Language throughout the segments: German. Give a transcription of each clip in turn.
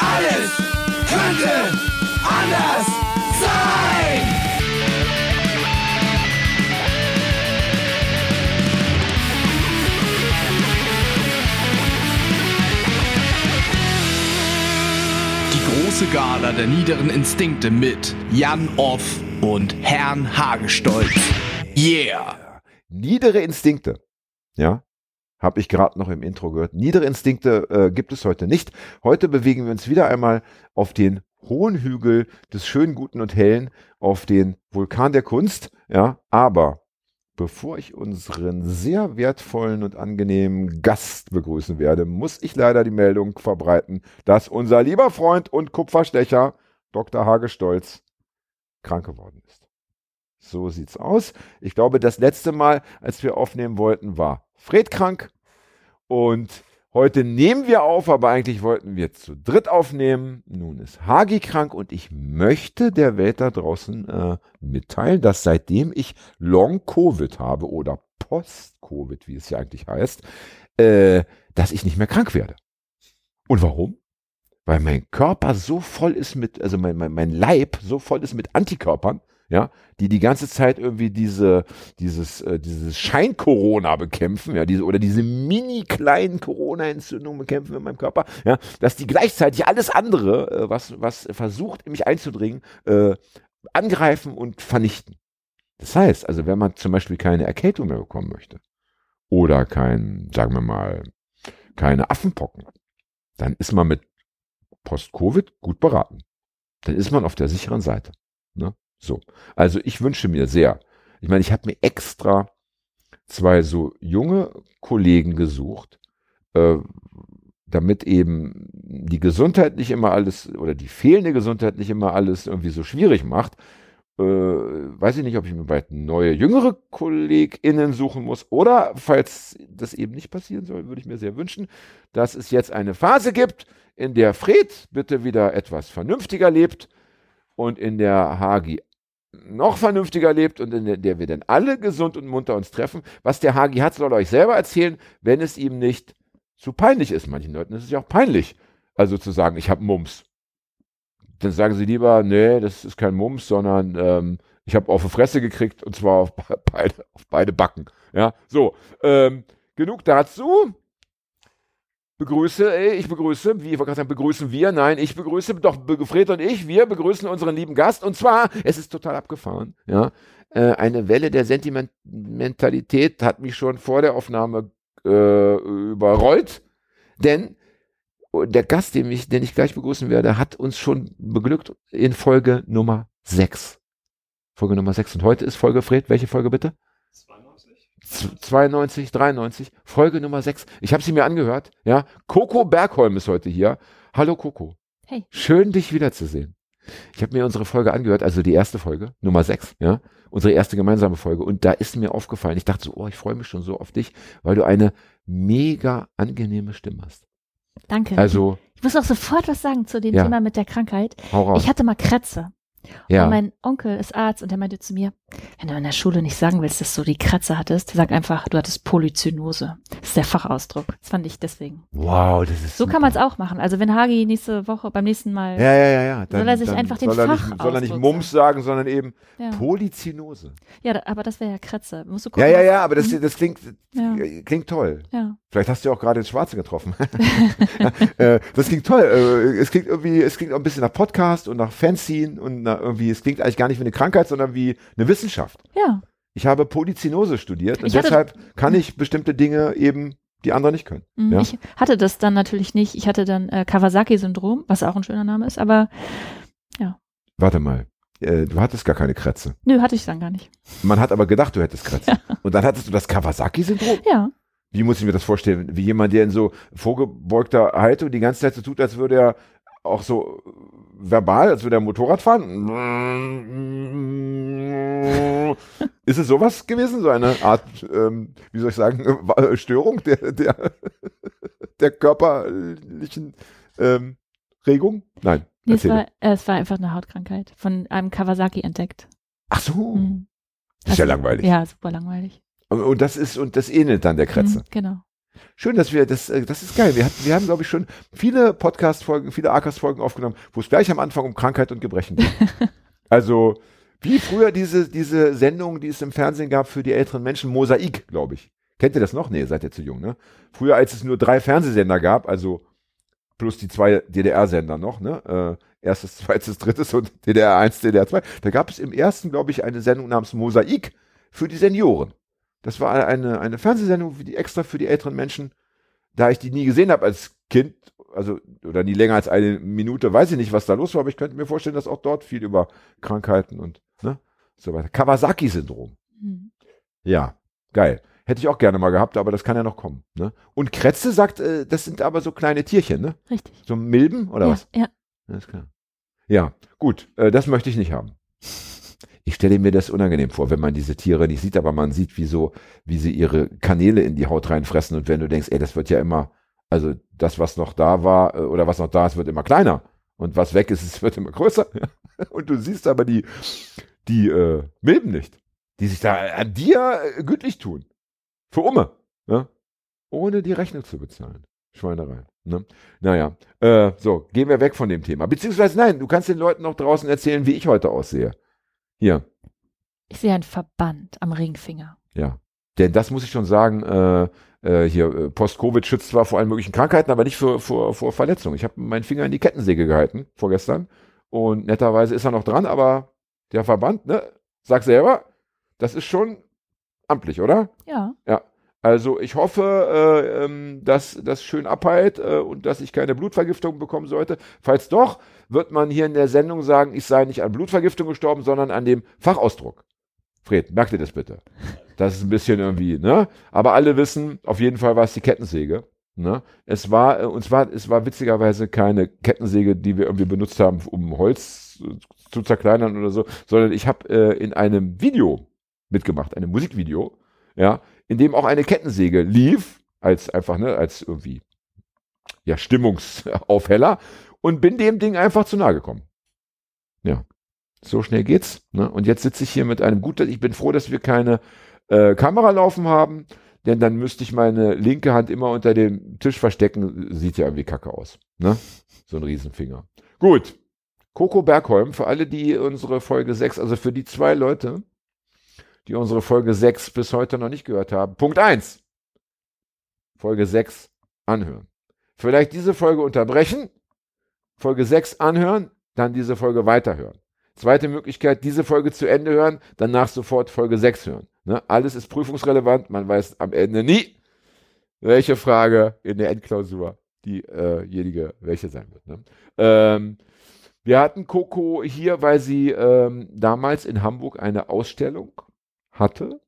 Alles könnte anders sein. Die große Gala der niederen Instinkte mit Jan Off und Herrn Hagestolz. Yeah! Niedere Instinkte. Ja, habe ich gerade noch im Intro gehört. Niedere Instinkte äh, gibt es heute nicht. Heute bewegen wir uns wieder einmal auf den hohen Hügel des schönen, guten und hellen, auf den Vulkan der Kunst. Ja, aber bevor ich unseren sehr wertvollen und angenehmen Gast begrüßen werde, muss ich leider die Meldung verbreiten, dass unser lieber Freund und Kupferstecher Dr. Hage Stolz krank geworden ist. So sieht's aus. Ich glaube, das letzte Mal, als wir aufnehmen wollten, war Fred krank. Und heute nehmen wir auf, aber eigentlich wollten wir zu dritt aufnehmen. Nun ist Hagi krank und ich möchte der Welt da draußen äh, mitteilen, dass seitdem ich Long-Covid habe oder Post-Covid, wie es ja eigentlich heißt, äh, dass ich nicht mehr krank werde. Und warum? Weil mein Körper so voll ist mit, also mein, mein, mein Leib so voll ist mit Antikörpern, ja, die die ganze Zeit irgendwie diese, dieses, äh, dieses Schein-Corona bekämpfen, ja, diese, oder diese mini kleinen Corona-Entzündungen bekämpfen in meinem Körper, ja, dass die gleichzeitig alles andere, äh, was, was versucht, in mich einzudringen, äh, angreifen und vernichten. Das heißt, also wenn man zum Beispiel keine Erkältung mehr bekommen möchte oder kein, sagen wir mal, keine Affenpocken, dann ist man mit Post-Covid gut beraten. Dann ist man auf der sicheren Seite. Ne? So. Also ich wünsche mir sehr, ich meine, ich habe mir extra zwei so junge Kollegen gesucht, äh, damit eben die Gesundheit nicht immer alles oder die fehlende Gesundheit nicht immer alles irgendwie so schwierig macht. Äh, weiß ich nicht, ob ich mir bald neue, jüngere KollegInnen suchen muss oder falls das eben nicht passieren soll, würde ich mir sehr wünschen, dass es jetzt eine Phase gibt, in der Fred bitte wieder etwas vernünftiger lebt und in der Hagi noch vernünftiger lebt und in der wir dann alle gesund und munter uns treffen. Was der Hagi hat, soll er euch selber erzählen, wenn es ihm nicht zu peinlich ist. Manchen Leuten ist es ja auch peinlich, also zu sagen, ich habe Mumps. Dann sagen sie lieber, nee, das ist kein Mumps, sondern ähm, ich habe auf die Fresse gekriegt und zwar auf beide, auf beide Backen. Ja, so. Ähm, genug dazu begrüße, ich begrüße, wie ich gerade sagen, begrüßen wir, nein, ich begrüße, doch Fred und ich, wir begrüßen unseren lieben Gast. Und zwar, es ist total abgefahren, ja, äh, eine Welle der Sentimentalität hat mich schon vor der Aufnahme äh, überrollt, denn der Gast, den ich, den ich gleich begrüßen werde, hat uns schon beglückt in Folge Nummer 6. Folge Nummer 6 und heute ist Folge, Fred, welche Folge bitte? 92, 93, Folge Nummer 6. Ich habe sie mir angehört. Ja, Coco Bergholm ist heute hier. Hallo Coco. Hey. Schön, dich wiederzusehen. Ich habe mir unsere Folge angehört, also die erste Folge, Nummer 6, ja, unsere erste gemeinsame Folge. Und da ist mir aufgefallen, ich dachte so, oh, ich freue mich schon so auf dich, weil du eine mega angenehme Stimme hast. Danke. Also. Ich muss auch sofort was sagen zu dem Ja. Thema mit der Krankheit. Hau raus. Ich hatte mal Krätze. ja. Und mein Onkel ist Arzt und der meinte zu mir, wenn du in der Schule nicht sagen willst, dass du die Kratzer hattest, sag einfach, du hattest Polyzynose. Das ist der Fachausdruck. Das fand ich deswegen. wow, das ist So kann man es super. auch machen. Also wenn Hagi nächste Woche, beim nächsten Mal, Ja, ja, ja, ja. Soll er sich einfach den nicht, soll er nicht Fachausdruck Mumps sagen, sondern eben ja, Polyzynose. ja da- aber das wäre ja Kratze. Musst du Ja, gucken, ja, was- ja, aber das, Mhm. das klingt, Ja. klingt toll. Ja. Vielleicht hast du ja auch gerade ins Schwarze getroffen. äh, das klingt toll. Äh, es klingt irgendwie, es klingt auch ein bisschen nach Podcast und nach Fanzine und nach irgendwie, es klingt eigentlich gar nicht wie eine Krankheit, sondern wie eine Wissenschaft. Ja. Ich habe Polyzynose studiert und deshalb kann ich bestimmte Dinge eben, die andere nicht können. Mhm. Ja. Ich hatte das dann natürlich nicht. Ich hatte dann äh, Kawasaki-Syndrom, was auch ein schöner Name ist, aber Warte mal. Äh, du hattest gar keine Krätze. nö, hatte ich dann gar nicht. Man hat aber gedacht, du hättest Krätze. Und dann hattest du das Kawasaki-Syndrom? Ja. Wie muss ich mir das vorstellen? Wie jemand, der in so vorgebeugter Haltung die ganze Zeit so tut, als würde er auch so verbal, als würde er Motorrad fahren? Ist es sowas gewesen? So eine Art, ähm, wie soll ich sagen, äh, Störung der, der, der körperlichen ähm, Regung? Nein. Nee, es, war, äh, es war einfach eine Hautkrankheit. Von einem Kawasaki entdeckt. Ach so. Mhm. Das ist ja Also, langweilig. Ja, super langweilig. Und, und das ist, und das ähnelt dann der Krätze. Mhm, genau. Schön, dass wir das, äh, das ist geil. Wir, hatten, wir haben, glaube ich, schon viele Podcast-Folgen, viele Arkas-Folgen aufgenommen, wo es gleich am Anfang um Krankheit und Gebrechen geht. also, wie früher diese, diese Sendung, die es im Fernsehen gab für die älteren Menschen, Mosaik, glaube ich. Kennt ihr das noch? Nee, seid ihr zu jung, ne? Früher, als es nur drei Fernsehsender gab, also plus die zwei DDR-Sender noch, ne? Äh, erstes, zweites, drittes und DDR 1, DDR 2. Da gab es im ersten, glaube ich, eine Sendung namens Mosaik für die Senioren. Das war eine, eine Fernsehsendung die extra für die älteren Menschen. Da ich die nie gesehen habe als Kind, also oder nie länger als eine Minute, weiß ich nicht, was da los war, aber ich könnte mir vorstellen, dass auch dort viel über Krankheiten und ne, so weiter. Kawasaki-Syndrom. Mhm. Ja, geil. Hätte ich auch gerne mal gehabt, aber das kann ja noch kommen. Ne? Und Kretze sagt, äh, das sind aber so kleine Tierchen, ne? Richtig. So Milben oder ja, was? Ja. Alles klar. Ja, gut, äh, das möchte ich nicht haben. Ich stelle mir das unangenehm vor, wenn man diese Tiere nicht sieht, aber man sieht, wie so, wie sie ihre Kanäle in die Haut reinfressen und wenn du denkst, ey, das wird ja immer, also das, was noch da war äh, oder was noch da ist, wird immer kleiner und was weg ist, es wird immer größer. und du siehst aber die, die äh, Milben nicht, die sich da an dir äh, gütlich tun. Für Umme. Ja? Ohne die Rechnung zu bezahlen. Schweinerei. Ne? Naja, äh, so, gehen wir weg von dem Thema. Beziehungsweise nein, du kannst den Leuten noch draußen erzählen, wie ich heute aussehe. Hier. Ich sehe einen Verband am Ringfinger. Ja. Denn das muss ich schon sagen, äh, äh, hier, äh, Post-Covid schützt zwar vor allen möglichen Krankheiten, aber nicht vor, vor, vor Verletzungen. Ich habe meinen Finger in die Kettensäge gehalten vorgestern. Und netterweise ist er noch dran, aber der Verband, ne, sag selber, das ist schon amtlich, oder? Ja. Ja. Also ich hoffe, äh, ähm, dass das schön abheilt äh, und dass ich keine Blutvergiftung bekommen sollte. Falls doch, wird man hier in der Sendung sagen, ich sei nicht an Blutvergiftung gestorben, sondern an dem Fachausdruck. Fred, merkt ihr das bitte? Das ist ein bisschen irgendwie, ne? Aber alle wissen, auf jeden Fall war es die Kettensäge. Ne? Es war, äh, und zwar, es war witzigerweise keine Kettensäge, die wir irgendwie benutzt haben, um Holz zu zerkleinern oder so, sondern ich habe äh, in einem Video mitgemacht, einem Musikvideo, ja, in dem auch eine Kettensäge lief, als einfach, ne, als irgendwie, ja, Stimmungsaufheller und bin dem Ding einfach zu nahe gekommen. Ja, so schnell geht's. Ne? Und jetzt sitze ich hier mit einem guten, ich bin froh, dass wir keine äh, Kamera laufen haben, denn dann müsste ich meine linke Hand immer unter dem Tisch verstecken. Sieht ja irgendwie kacke aus. Ne? So ein Riesenfinger. Gut. Coco Bergholm, für alle, die unsere Folge 6, also für die zwei Leute, die unsere Folge 6 bis heute noch nicht gehört haben. Punkt 1. Folge 6 anhören. Vielleicht diese Folge unterbrechen, Folge 6 anhören, dann diese Folge weiterhören. Zweite Möglichkeit, diese Folge zu Ende hören, danach sofort Folge 6 hören. Ne? Alles ist prüfungsrelevant, man weiß am Ende nie, welche Frage in der Endklausur diejenige äh welche sein wird. Ne? Ähm, wir hatten Coco hier, weil sie ähm, damals in Hamburg eine Ausstellung hatte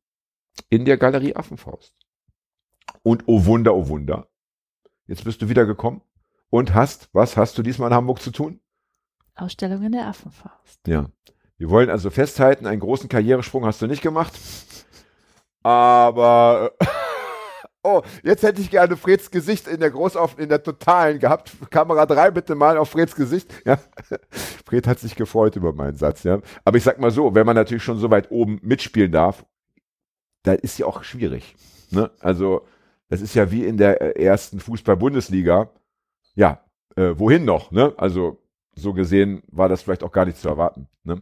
in der Galerie Affenfaust. Und oh Wunder, oh Wunder, jetzt bist du wieder gekommen und hast, was hast du diesmal in Hamburg zu tun? Ausstellung in der Affenfaust. Ja. Wir wollen also festhalten, einen großen Karrieresprung hast du nicht gemacht. Aber oh, jetzt hätte ich gerne Freds Gesicht in der Großauf in der totalen gehabt. Kamera 3 bitte mal auf Freds Gesicht. Ja. Fred hat sich gefreut über meinen Satz, ja. Aber ich sag mal so, wenn man natürlich schon so weit oben mitspielen darf, dann ist ja auch schwierig. Ne? Also, das ist ja wie in der äh, ersten Fußball-Bundesliga. Ja, äh, wohin noch? Ne? Also, so gesehen war das vielleicht auch gar nicht zu erwarten. Ne?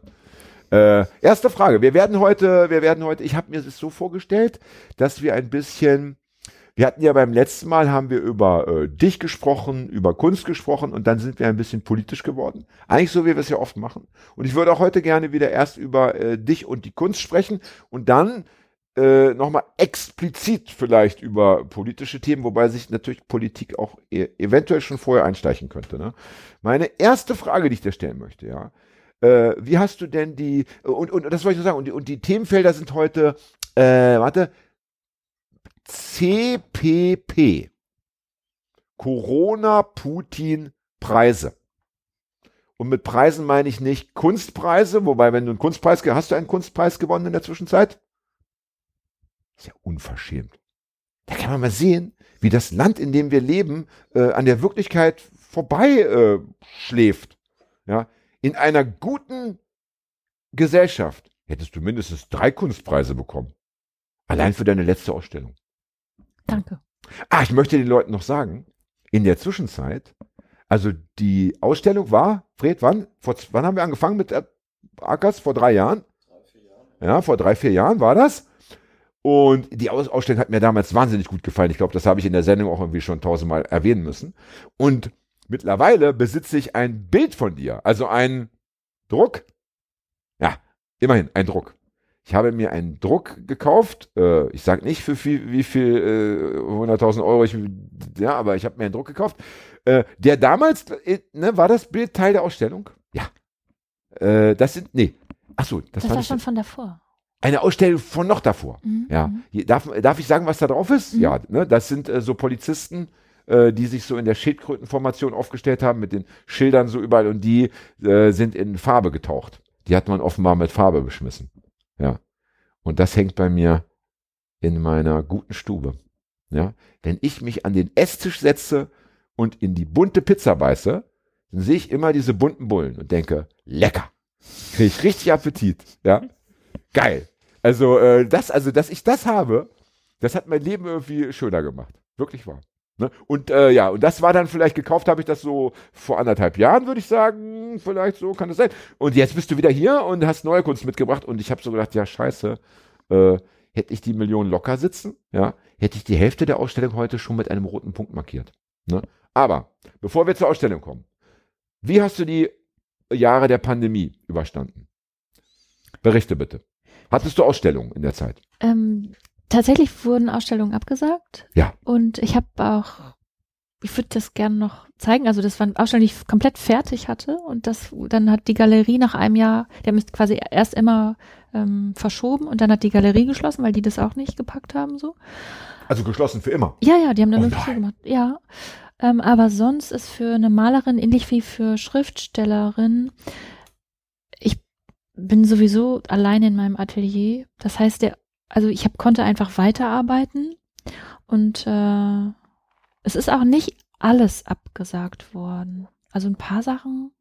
Äh, erste Frage. Wir werden heute, wir werden heute, ich habe mir das so vorgestellt, dass wir ein bisschen, wir hatten ja beim letzten Mal haben wir über äh, dich gesprochen, über Kunst gesprochen und dann sind wir ein bisschen politisch geworden. Eigentlich so, wie wir es ja oft machen. Und ich würde auch heute gerne wieder erst über äh, dich und die Kunst sprechen und dann äh, nochmal explizit vielleicht über politische Themen, wobei sich natürlich Politik auch e eventuell schon vorher einsteichen könnte. Ne? Meine erste Frage, die ich dir stellen möchte, ja, äh, wie hast du denn die, und, und das wollte ich nur sagen, und die, und die Themenfelder sind heute, äh, warte, CPP. Corona, Putin, Preise. Und mit Preisen meine ich nicht Kunstpreise, wobei, wenn du einen Kunstpreis, hast du einen Kunstpreis gewonnen in der Zwischenzeit? Ist ja unverschämt. Da kann man mal sehen, wie das Land, in dem wir leben, äh, an der Wirklichkeit vorbei äh, schläft. Ja, in einer guten Gesellschaft hättest du mindestens drei Kunstpreise bekommen. Allein für deine letzte Ausstellung. Danke. Ah, ich möchte den Leuten noch sagen, in der Zwischenzeit, also die Ausstellung war, Fred, wann? Vor, wann haben wir angefangen mit Ackers? Vor drei Jahren? Ja, vor drei, vier Jahren war das. Und die Ausstellung hat mir damals wahnsinnig gut gefallen. Ich glaube, das habe ich in der Sendung auch irgendwie schon tausendmal erwähnen müssen. Und mittlerweile besitze ich ein Bild von dir, also ein Druck. Ja, immerhin ein Druck. Ich habe mir einen Druck gekauft. Äh, ich sage nicht für viel, wie viel, äh, 100.000 Euro, ich, ja, aber ich habe mir einen Druck gekauft. Äh, der damals, äh, ne, war das Bild Teil der Ausstellung? Ja. Äh, das sind, nee. Achso, das, das war, war schon von davor. Eine Ausstellung von noch davor. Mhm. Ja. Mhm. Darf, darf ich sagen, was da drauf ist? Mhm. Ja, ne, das sind äh, so Polizisten, äh, die sich so in der Schildkrötenformation aufgestellt haben, mit den Schildern so überall und die äh, sind in Farbe getaucht. Die hat man offenbar mit Farbe beschmissen. Ja. Und das hängt bei mir in meiner guten Stube. Ja. Wenn ich mich an den Esstisch setze und in die bunte Pizza beiße, dann sehe ich immer diese bunten Bullen und denke, lecker. Kriege ich richtig Appetit. Ja. Geil. Also, äh, das, also, dass ich das habe, das hat mein Leben irgendwie schöner gemacht. Wirklich wahr. Ne? Und äh, ja, und das war dann vielleicht gekauft, habe ich das so vor anderthalb Jahren, würde ich sagen. Vielleicht so kann das sein. Und jetzt bist du wieder hier und hast neue Kunst mitgebracht. Und ich habe so gedacht, ja, scheiße, äh, hätte ich die Million locker sitzen, ja, hätte ich die Hälfte der Ausstellung heute schon mit einem roten Punkt markiert. Ne? Aber bevor wir zur Ausstellung kommen, wie hast du die Jahre der Pandemie überstanden? Berichte bitte. Hattest du Ausstellungen in der Zeit? Ähm, tatsächlich wurden Ausstellungen abgesagt. Ja. Und ich habe auch, ich würde das gerne noch zeigen. Also das war eine Ausstellung, die ich komplett fertig hatte. Und das, dann hat die Galerie nach einem Jahr, der ist quasi erst immer ähm, verschoben und dann hat die Galerie geschlossen, weil die das auch nicht gepackt haben so. Also geschlossen für immer? Ja, ja, die haben dann oh wirklich gemacht. Ja. Ähm, aber sonst ist für eine Malerin, ähnlich wie für Schriftstellerin, bin sowieso allein in meinem Atelier. Das heißt, der also ich hab, konnte einfach weiterarbeiten und äh, es ist auch nicht alles abgesagt worden. Also ein paar Sachen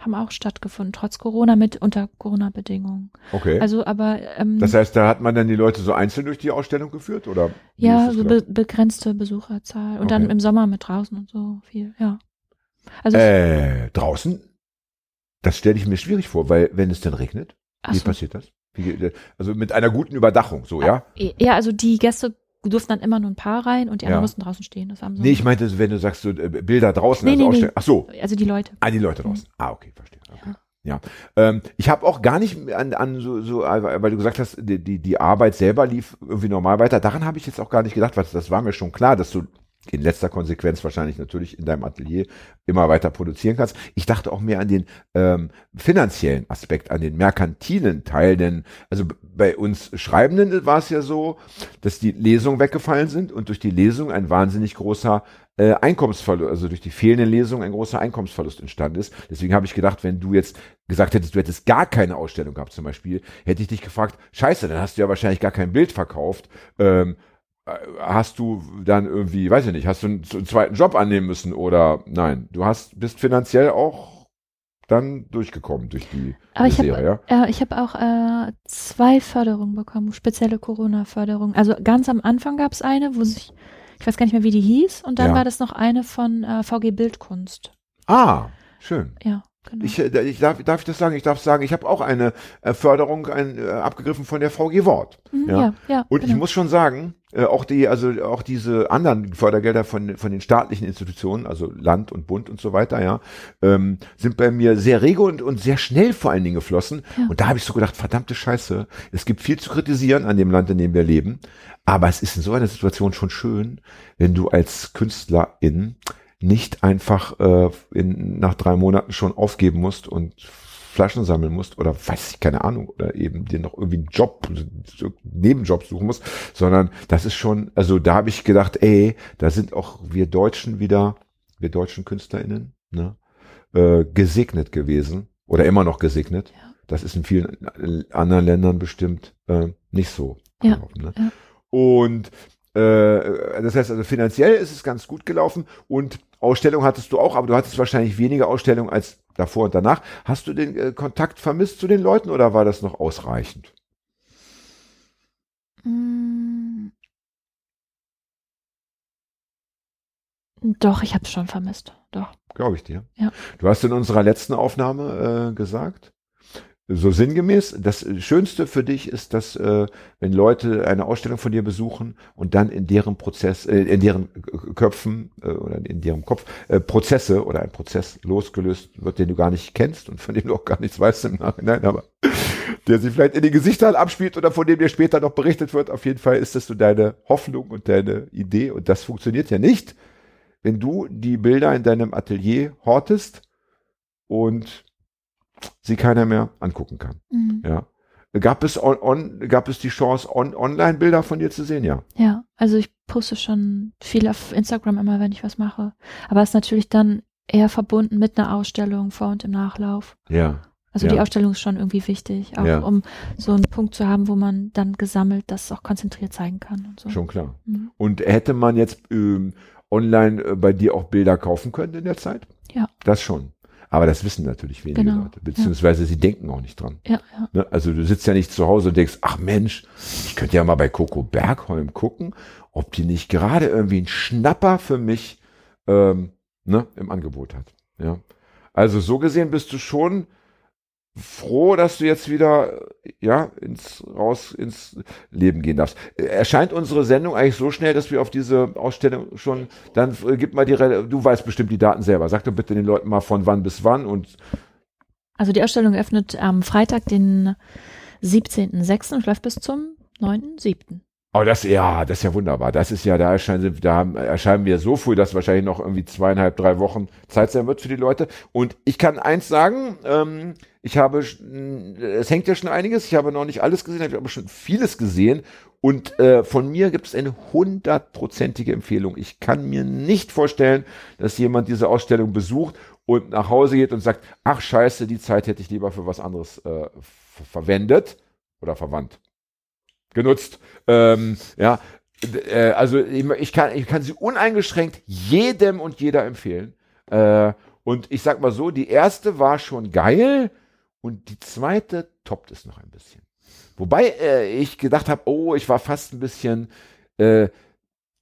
haben auch stattgefunden, trotz Corona mit unter Corona-Bedingungen. Okay. Also, aber ähm, das heißt, da hat man dann die Leute so einzeln durch die Ausstellung geführt, oder? Ja, so be begrenzte Besucherzahl und okay. dann im Sommer mit draußen und so viel, ja. Also äh, draußen, das stelle ich mir schwierig vor, weil wenn es dann regnet, wie so. passiert das? Also mit einer guten Überdachung, so, ja? Ja, also die Gäste durften dann immer nur ein paar rein und die anderen ja. mussten draußen stehen. Das haben so nee, ich meinte, wenn du sagst, so äh, Bilder draußen, nee, also nee, nee. Ach so. Also die Leute. Ah, die Leute draußen. Mhm. Ah, okay, verstehe. Okay. Ja. Ja, ähm, ich habe auch gar nicht an, an so, so, weil du gesagt hast, die, die, die Arbeit selber lief irgendwie normal weiter. Daran habe ich jetzt auch gar nicht gedacht, weil das war mir schon klar, dass du in letzter Konsequenz wahrscheinlich natürlich in deinem Atelier immer weiter produzieren kannst. Ich dachte auch mehr an den ähm, finanziellen Aspekt, an den merkantilen Teil, denn also bei uns Schreibenden war es ja so, dass die Lesungen weggefallen sind und durch die Lesung ein wahnsinnig großer äh, Einkommensverlust, also durch die fehlende Lesung ein großer Einkommensverlust entstanden ist. Deswegen habe ich gedacht, wenn du jetzt gesagt hättest, du hättest gar keine Ausstellung gehabt zum Beispiel, hätte ich dich gefragt, scheiße, dann hast du ja wahrscheinlich gar kein Bild verkauft. Ähm, äh, hast du dann irgendwie, weiß ich nicht, hast du einen, einen, zweiten Job annehmen müssen oder nein, du hast bist finanziell auch dann durchgekommen durch die, Aber ich Serie, hab, ja? Äh, ich habe auch äh, zwei Förderungen bekommen, spezielle Corona-Förderungen. Also ganz am Anfang gab es eine, wo sich, ich weiß gar nicht mehr, wie die hieß, und dann ja. war das noch eine von äh, VG Bildkunst. Ah, schön. Ja. Genau. Ich, äh, ich darf, darf ich das sagen? Ich darf sagen, ich habe auch eine äh, Förderung ein, äh, abgegriffen von der VG Wort. Mhm, ja? ja, ja, Und genau. ich muss schon sagen, äh, auch die, also auch diese anderen Fördergelder von, von den staatlichen Institutionen, also Land und Bund und so weiter, ja, ähm, sind bei mir sehr rege und, und sehr schnell vor allen Dingen geflossen. Ja. Und da habe ich so gedacht, verdammte Scheiße, es gibt viel zu kritisieren an dem Land, in dem wir leben. Aber es ist in so einer Situation schon schön, wenn du als Künstlerin nicht einfach äh, in, nach drei Monaten schon aufgeben musst und Flaschen sammeln musst oder weiß ich keine Ahnung oder eben dir noch irgendwie einen Job, Nebenjob suchen musst, sondern das ist schon, also da habe ich gedacht, ey, da sind auch wir Deutschen wieder, wir deutschen KünstlerInnen, ne, äh, gesegnet gewesen oder immer noch gesegnet. Ja. Das ist in vielen anderen Ländern bestimmt äh, nicht so. Ja. Ne? ja. Und äh, das heißt also finanziell ist es ganz gut gelaufen und Ausstellung hattest du auch, aber du hattest wahrscheinlich weniger Ausstellungen als davor und danach. Hast du den äh, Kontakt vermisst zu den Leuten oder war das noch ausreichend? Mm. Doch, ich habe es schon vermisst. Doch. Glaube ich dir. Ja. Du hast in unserer letzten Aufnahme äh, gesagt, so sinngemäß, das Schönste für dich ist, dass äh, wenn Leute eine Ausstellung von dir besuchen und dann in deren Prozess, äh, in deren Köpfen äh, oder in deren Kopf äh, Prozesse oder ein Prozess losgelöst wird, den du gar nicht kennst und von dem du auch gar nichts weißt im Nachhinein, aber der sich vielleicht in den Gesichtern abspielt oder von dem dir später noch berichtet wird. Auf jeden Fall ist das so deine Hoffnung und deine Idee und das funktioniert ja nicht, wenn du die Bilder in deinem Atelier hortest und sie keiner mehr angucken kann. Mhm. Ja. Gab es on, on, gab es die Chance, on, Online-Bilder von dir zu sehen? Ja. Ja, also ich poste schon viel auf Instagram immer, wenn ich was mache. Aber es ist natürlich dann eher verbunden mit einer Ausstellung vor und im Nachlauf. Ja. Also Ja. die Ausstellung ist schon irgendwie wichtig, auch Ja. um so einen Punkt zu haben, wo man dann gesammelt das auch konzentriert zeigen kann und so. Schon klar. Mhm. Und hätte man jetzt ähm, online äh, bei dir auch Bilder kaufen können in der Zeit? Ja. Das schon. Aber das wissen natürlich wenige Genau, Leute, beziehungsweise sie denken auch nicht dran. Ja, ja. Ne? Also du sitzt ja nicht zu Hause und denkst, ach Mensch, ich könnte ja mal bei Coco Bergholm gucken, ob die nicht gerade irgendwie einen Schnapper für mich ähm, ne, im Angebot hat. Ja. Also so gesehen bist du schon froh, dass du jetzt wieder ja ins raus ins Leben gehen darfst. Erscheint unsere Sendung eigentlich so schnell, dass wir auf diese Ausstellung schon dann äh, gib mal die du weißt bestimmt die Daten selber. Sag doch bitte den Leuten mal von wann bis wann und Also die Ausstellung öffnet am Freitag, den 17.06. und läuft bis zum 9.07. Oh, das, ja, das ist ja wunderbar. Das ist ja, da erscheinen, da erscheinen wir so früh, dass wahrscheinlich noch irgendwie zweieinhalb, drei Wochen Zeit sein wird für die Leute. Und ich kann eins sagen, ähm, ich habe, es hängt ja schon einiges, ich habe noch nicht alles gesehen, ich habe schon vieles gesehen. Und äh, von mir gibt es eine hundertprozentige Empfehlung. Ich kann mir nicht vorstellen, dass jemand diese Ausstellung besucht und nach Hause geht und sagt, ach scheiße, die Zeit hätte ich lieber für was anderes äh, ver- verwendet oder verwandt genutzt. Ähm, ja, äh, also ich, ich, kann, ich kann sie uneingeschränkt jedem und jeder empfehlen. Äh, und ich sag mal so, die erste war schon geil und die zweite toppt es noch ein bisschen. Wobei äh, ich gedacht habe, oh, ich war fast ein bisschen, äh,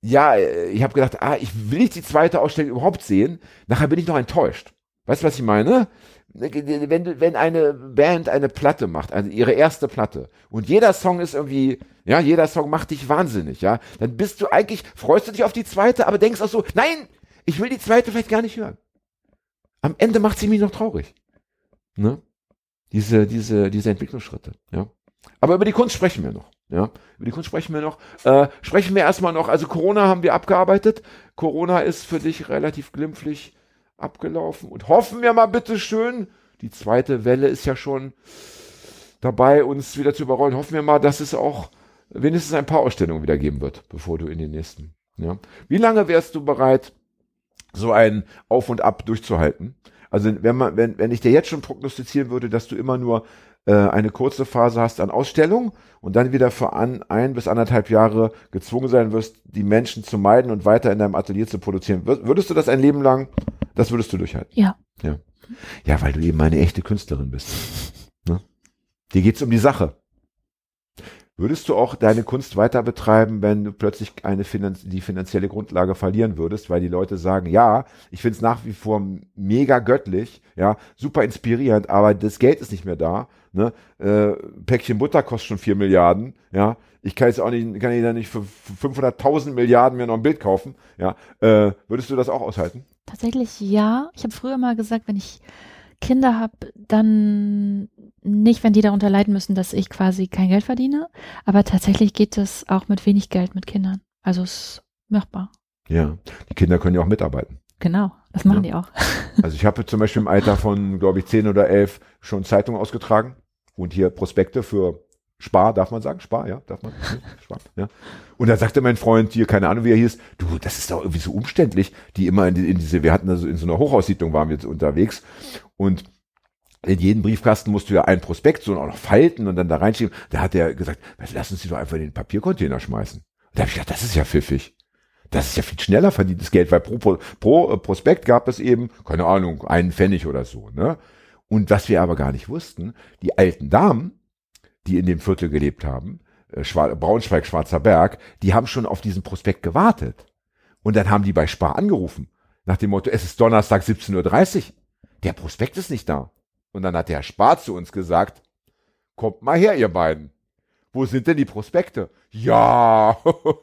ja, äh, ich habe gedacht, ah, ich will nicht die zweite Ausstellung überhaupt sehen. Nachher bin ich noch enttäuscht. Weißt du, was ich meine? Wenn, wenn eine Band eine Platte macht, also ihre erste Platte, und jeder Song ist irgendwie, ja, jeder Song macht dich wahnsinnig, ja, dann bist du eigentlich, freust du dich auf die zweite, aber denkst auch so, nein, ich will die zweite vielleicht gar nicht hören. Am Ende macht sie mich noch traurig. Ne? Diese, diese, diese Entwicklungsschritte, ja. Aber über die Kunst sprechen wir noch. Ja, über die Kunst sprechen wir noch. Äh, sprechen wir erstmal noch. Also Corona haben wir abgearbeitet. Corona ist für dich relativ glimpflich abgelaufen. Und hoffen wir mal bitte schön, die zweite Welle ist ja schon dabei, uns wieder zu überrollen. Hoffen wir mal, dass es auch wenigstens ein paar Ausstellungen wieder geben wird, bevor du in den nächsten. Ja. Wie lange wärst du bereit, so ein Auf und Ab durchzuhalten? Also wenn man, wenn, wenn ich dir jetzt schon prognostizieren würde, dass du immer nur äh, eine kurze Phase hast an Ausstellung und dann wieder für an, ein bis anderthalb Jahre gezwungen sein wirst, die Menschen zu meiden und weiter in deinem Atelier zu produzieren. Wür- Würdest du das ein Leben lang, das würdest du durchhalten? Ja. Ja. Ja, weil du eben eine echte Künstlerin bist. Ne? Dir geht's um die Sache. Würdest du auch deine Kunst weiter betreiben, wenn du plötzlich eine Finanz die finanzielle Grundlage verlieren würdest, weil die Leute sagen, ja, ich finde es nach wie vor mega göttlich, ja, super inspirierend, aber das Geld ist nicht mehr da. Ne? Äh, Päckchen Butter kostet schon vier Milliarden, ja. Ich kann jetzt auch nicht, kann ich da nicht für 500.000 Milliarden mir noch ein Bild kaufen, ja. Äh, würdest du das auch aushalten? Tatsächlich ja. Ich habe früher mal gesagt, wenn ich Kinder habe, dann nicht, wenn die darunter leiden müssen, dass ich quasi kein Geld verdiene. Aber tatsächlich geht es auch mit wenig Geld mit Kindern. Also es ist machbar. Ja. Die Kinder können ja auch mitarbeiten. Genau, das machen Ja. die auch. Also ich habe zum Beispiel im Alter von, glaube ich, 10 oder 11 schon Zeitungen ausgetragen und hier Prospekte für Spar, darf man sagen? Spar, ja, darf man? Spar, ja. Und da sagte mein Freund hier, keine Ahnung, wie er hieß, du, das ist doch irgendwie so umständlich, die immer in, die, in diese, wir hatten also in so einer Hochhaussiedlung waren wir jetzt unterwegs und in jeden Briefkasten musst du ja ein Prospekt so auch noch falten und dann da reinschieben. Da hat er gesagt, lass uns die doch einfach in den Papiercontainer schmeißen. Und da habe ich gedacht, das ist ja pfiffig. Das ist ja viel schneller verdientes Geld, weil pro, pro, äh, Prospekt gab es eben, keine Ahnung, einen Pfennig oder so. Ne? Und was wir aber gar nicht wussten, die alten Damen, die in dem Viertel gelebt haben, äh, Braunschweig, Schwarzer Berg, die haben schon auf diesen Prospekt gewartet. Und dann haben die bei Spar angerufen Nach dem Motto, es ist Donnerstag 17.30 Uhr. Der Prospekt ist nicht da. Und dann hat der Herr Spar zu uns gesagt, kommt mal her, ihr beiden. Wo sind denn die Prospekte? Ja,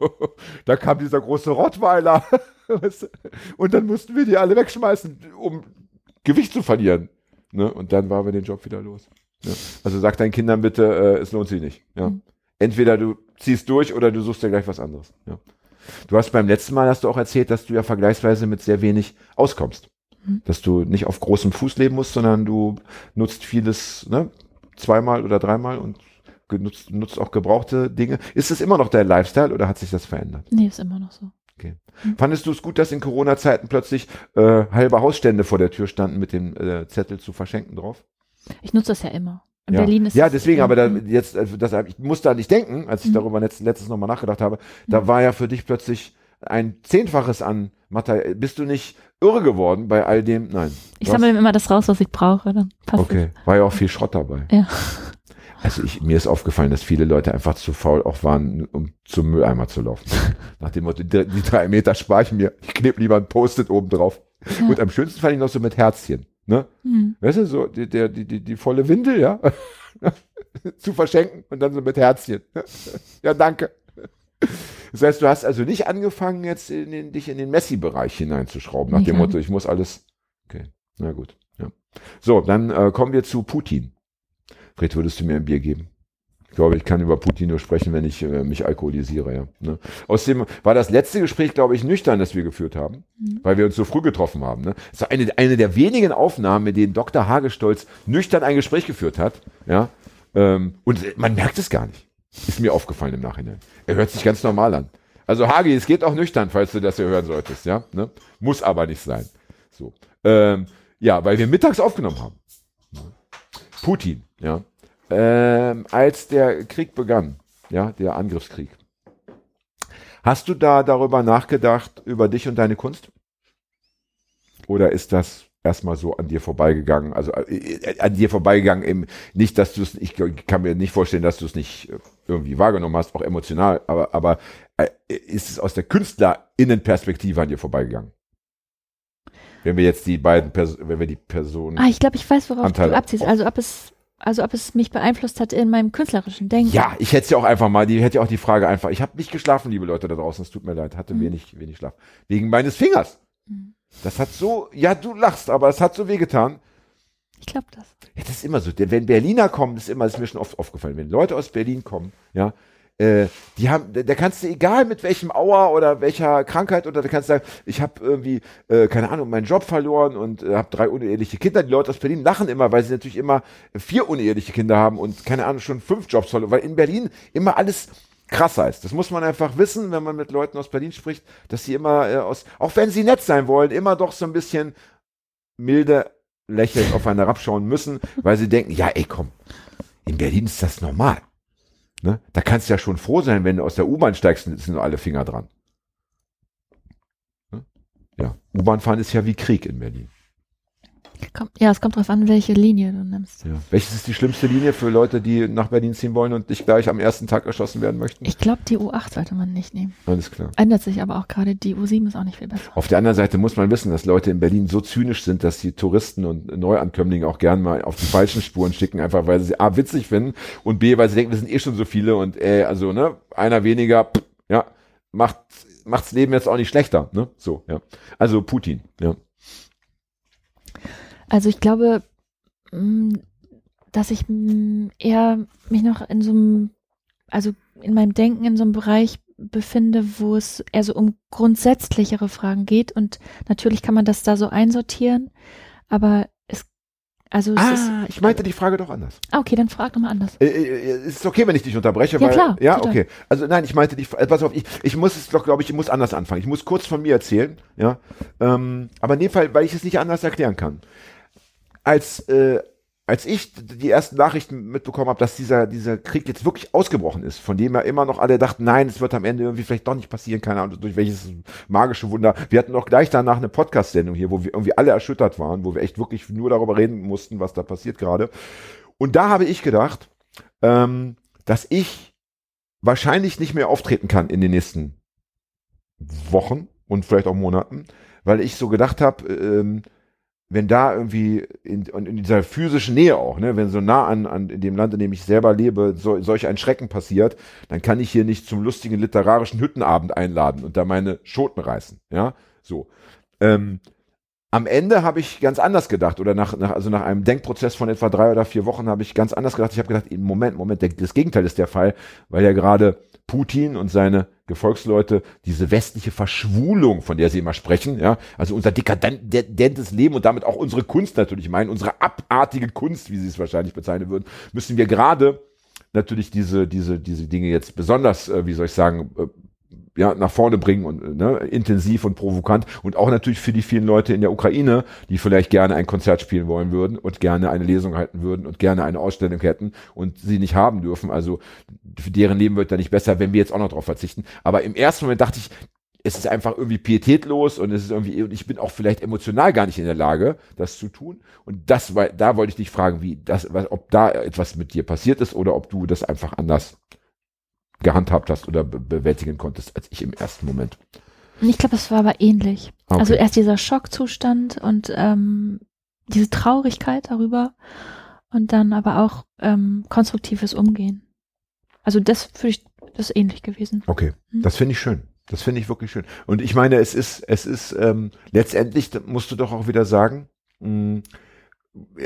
da kam dieser große Rottweiler. Und dann mussten wir die alle wegschmeißen, um Gewicht zu verlieren. Ne? Und dann waren wir den Job wieder los. Ja. Also sag deinen Kindern bitte, äh, es lohnt sich nicht. Ja. Mhm. Entweder du ziehst durch oder du suchst dir gleich was anderes. Ja. Du hast beim letzten Mal hast du auch erzählt, dass du ja vergleichsweise mit sehr wenig auskommst. Mhm. Dass du nicht auf großem Fuß leben musst, sondern du nutzt vieles ne, zweimal oder dreimal und genutzt, nutzt auch gebrauchte Dinge. Ist es immer noch dein Lifestyle oder hat sich das verändert? Nee, ist immer noch so. Fandest du es gut, dass in Corona-Zeiten plötzlich äh, halbe Hausstände vor der Tür standen mit dem äh, Zettel zu verschenken drauf? Ich nutze das ja immer. In ja. Berlin ist ja, es- deswegen, aber da, jetzt, äh, das, ich musste da nicht denken, als ich Mhm. darüber letzt, letztes nochmal nachgedacht habe, da war ja für dich plötzlich ein Zehnfaches an Material. Bist du nicht irre geworden bei all dem? Nein. Ich sammle immer das raus, was ich brauche. Dann passt Okay, war ja auch viel Schrott dabei. es. Ja. Also ich, mir ist aufgefallen, dass viele Leute einfach zu faul auch waren, um zum Mülleimer zu laufen. Nach dem Motto, die, die drei Meter spare ich mir, ich klebe lieber ein Post-it oben drauf. Ja. Und am schönsten fand ich noch so mit Herzchen. Ne? Hm. Weißt du, so die, der, die, die, die volle Windel, ja, zu verschenken und dann so mit Herzchen. ja, danke. Das heißt, du hast also nicht angefangen, jetzt in den, dich in den Messi-Bereich hineinzuschrauben, nach Nicht dem. Motto, ich muss alles. Okay, na gut. Ja. So, dann äh, kommen wir zu Putin. Fred, würdest du mir ein Bier geben? Ich glaube, ich kann über Putin nur sprechen, wenn ich äh, mich alkoholisiere, ja. Ne? Außerdem war das letzte Gespräch, glaube ich, nüchtern, das wir geführt haben, Mhm. weil wir uns so früh getroffen haben. Ne? Das war eine, eine der wenigen Aufnahmen, mit denen Dr. Hagestolz nüchtern ein Gespräch geführt hat, ja. Ähm, und man merkt es gar nicht. Ist mir aufgefallen im Nachhinein. Er hört sich ganz normal an. Also Hagi, es geht auch nüchtern, falls du das hier hören solltest, ja. Ne? Muss aber nicht sein. So. Ähm, ja, weil wir mittags aufgenommen haben. Putin, ja. Ähm, als der Krieg begann, ja, der Angriffskrieg. Hast du da darüber nachgedacht, über dich und deine Kunst? Oder ist das erstmal so an dir vorbeigegangen? Also äh, äh, an dir vorbeigegangen, eben nicht, dass du es, ich kann mir nicht vorstellen, dass du es nicht äh, irgendwie wahrgenommen hast, auch emotional, aber, aber äh, ist es aus der KünstlerInnenperspektive an dir vorbeigegangen? Wenn wir jetzt die beiden, Pers wenn wir die Personen. Ah, ich glaube, ich weiß, worauf Anteile du abziehst. Also ob es, also ob es mich beeinflusst hat in meinem künstlerischen Denken. Ja, ich hätte ja auch einfach mal, die hätte ja auch die Frage einfach, ich habe nicht geschlafen, liebe Leute da draußen, es tut mir leid, hatte Mhm. wenig, wenig Schlaf. Wegen meines Fingers. Mhm. Das hat so, ja, du lachst, aber es hat so wehgetan. Ich glaube das. Ja, das ist immer so. Wenn Berliner kommen, ist immer, das ist mir schon oft aufgefallen, wenn Leute aus Berlin kommen, ja, äh, die haben, da, da kannst du, egal mit welchem Auer oder welcher Krankheit, oder da kannst du sagen, ich habe irgendwie, äh, keine Ahnung, meinen Job verloren und äh, habe drei uneheliche Kinder. Die Leute aus Berlin lachen immer, weil sie natürlich immer vier uneheliche Kinder haben und, keine Ahnung, schon fünf Jobs verloren, weil in Berlin immer alles krasser ist. Das muss man einfach wissen, wenn man mit Leuten aus Berlin spricht, dass sie immer äh, aus, auch wenn sie nett sein wollen, immer doch so ein bisschen milde lächelnd auf einen herabschauen müssen, weil sie denken, ja, ey, komm, in Berlin ist das normal. Ne? Da kannst du ja schon froh sein, wenn du aus der U-Bahn steigst, sind alle Finger dran. Ne? Ja, U-Bahn fahren ist ja wie Krieg in Berlin. Ja, es kommt drauf an, welche Linie du nimmst. Ja. Welches ist die schlimmste Linie für Leute, die nach Berlin ziehen wollen und nicht gleich am ersten Tag erschossen werden möchten? Ich glaube, die U8 sollte man nicht nehmen. Alles klar. Ändert sich aber auch gerade. Die U7 ist auch nicht viel besser. Auf der anderen Seite muss man wissen, dass Leute in Berlin so zynisch sind, dass die Touristen und Neuankömmlinge auch gern mal auf die falschen Spuren schicken, einfach weil sie A, witzig finden und B, weil sie denken, wir sind eh schon so viele und äh, also, ne, einer weniger, pff, ja, macht, macht's Leben jetzt auch nicht schlechter, ne, so, ja. Also Putin, ja. Also ich glaube, mh, dass ich mh, eher mich noch in so einem, also in meinem Denken in so einem Bereich befinde, wo es eher so um grundsätzlichere Fragen geht und natürlich kann man das da so einsortieren, aber es, also es ist, Ah, ich meinte die Frage doch anders. ah, okay, dann frag doch mal anders. Äh, äh, ist es okay, wenn ich dich unterbreche? Ja, weil, klar, Ja, total. okay. Also nein, ich meinte die, äh, pass auf, ich, ich muss es doch, glaube ich, ich muss anders anfangen. Ich muss kurz von mir erzählen, ja. Ähm, aber in dem Fall, weil ich es nicht anders erklären kann. Als, äh, als ich die ersten Nachrichten mitbekommen habe, dass dieser, dieser Krieg jetzt wirklich ausgebrochen ist, von dem ja immer noch alle dachten, nein, es wird am Ende irgendwie vielleicht doch nicht passieren, keine Ahnung, durch welches magische Wunder. Wir hatten auch gleich danach eine Podcast-Sendung hier, wo wir irgendwie alle erschüttert waren, wo wir echt wirklich nur darüber reden mussten, was da passiert gerade. Und da habe ich gedacht, ähm, dass ich wahrscheinlich nicht mehr auftreten kann in den nächsten Wochen und vielleicht auch Monaten, weil ich so gedacht habe, ähm, wenn da irgendwie in, in dieser physischen Nähe auch, ne, wenn so nah an, an in dem Land, in dem ich selber lebe, so, solch ein Schrecken passiert, dann kann ich hier nicht zum lustigen literarischen Hüttenabend einladen und da meine Schoten reißen. Ja, so. Ähm, am Ende habe ich ganz anders gedacht oder nach, nach, also nach einem Denkprozess von etwa drei oder vier Wochen habe ich ganz anders gedacht. Ich habe gedacht, Moment, Moment, das Gegenteil ist der Fall, weil ja gerade Putin und seine Gefolgsleute diese westliche Verschwulung, von der sie immer sprechen, ja, also unser dekadentes Leben und damit auch unsere Kunst natürlich meinen, unsere abartige Kunst, wie sie es wahrscheinlich bezeichnen würden, müssen wir gerade natürlich diese, diese, diese Dinge jetzt besonders, äh, wie soll ich sagen, äh, ja, nach vorne bringen und ne, intensiv und provokant und auch natürlich für die vielen Leute in der Ukraine, die vielleicht gerne ein Konzert spielen wollen würden und gerne eine Lesung halten würden und gerne eine Ausstellung hätten und sie nicht haben dürfen. Also für deren Leben wird da nicht besser, wenn wir jetzt auch noch darauf verzichten. Aber im ersten Moment dachte ich, es ist einfach irgendwie pietätlos und es ist irgendwie, und ich bin auch vielleicht emotional gar nicht in der Lage, das zu tun. Und das, war, da wollte ich dich fragen, wie das, ob da etwas mit dir passiert ist oder ob du das einfach anders gehandhabt hast oder be bewältigen konntest als ich im ersten Moment. Ich glaube, es war aber ähnlich. Okay. Also erst dieser Schockzustand und ähm, diese Traurigkeit darüber und dann aber auch ähm, konstruktives Umgehen. Also das für ich das ist ähnlich gewesen. Okay, hm. das finde ich schön. Das finde ich wirklich schön. Und ich meine, es ist, es ist ähm, letztendlich musst du doch auch wieder sagen, mh, hm,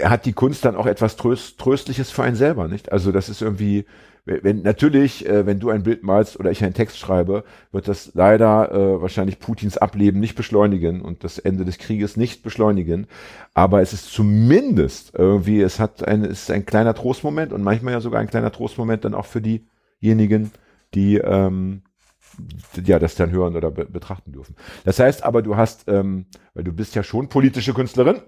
hat die Kunst dann auch etwas Tröst, Tröstliches für einen selber, nicht? Also das ist irgendwie, wenn natürlich, äh, wenn du ein Bild malst oder ich einen Text schreibe, wird das leider äh, wahrscheinlich Putins Ableben nicht beschleunigen und das Ende des Krieges nicht beschleunigen. Aber es ist zumindest irgendwie, es hat ein, es ist ein kleiner Trostmoment und manchmal ja sogar ein kleiner Trostmoment dann auch für diejenigen, die ähm, ja das dann hören oder be betrachten dürfen. Das heißt aber, du hast, ähm, weil du bist ja schon politische Künstlerin,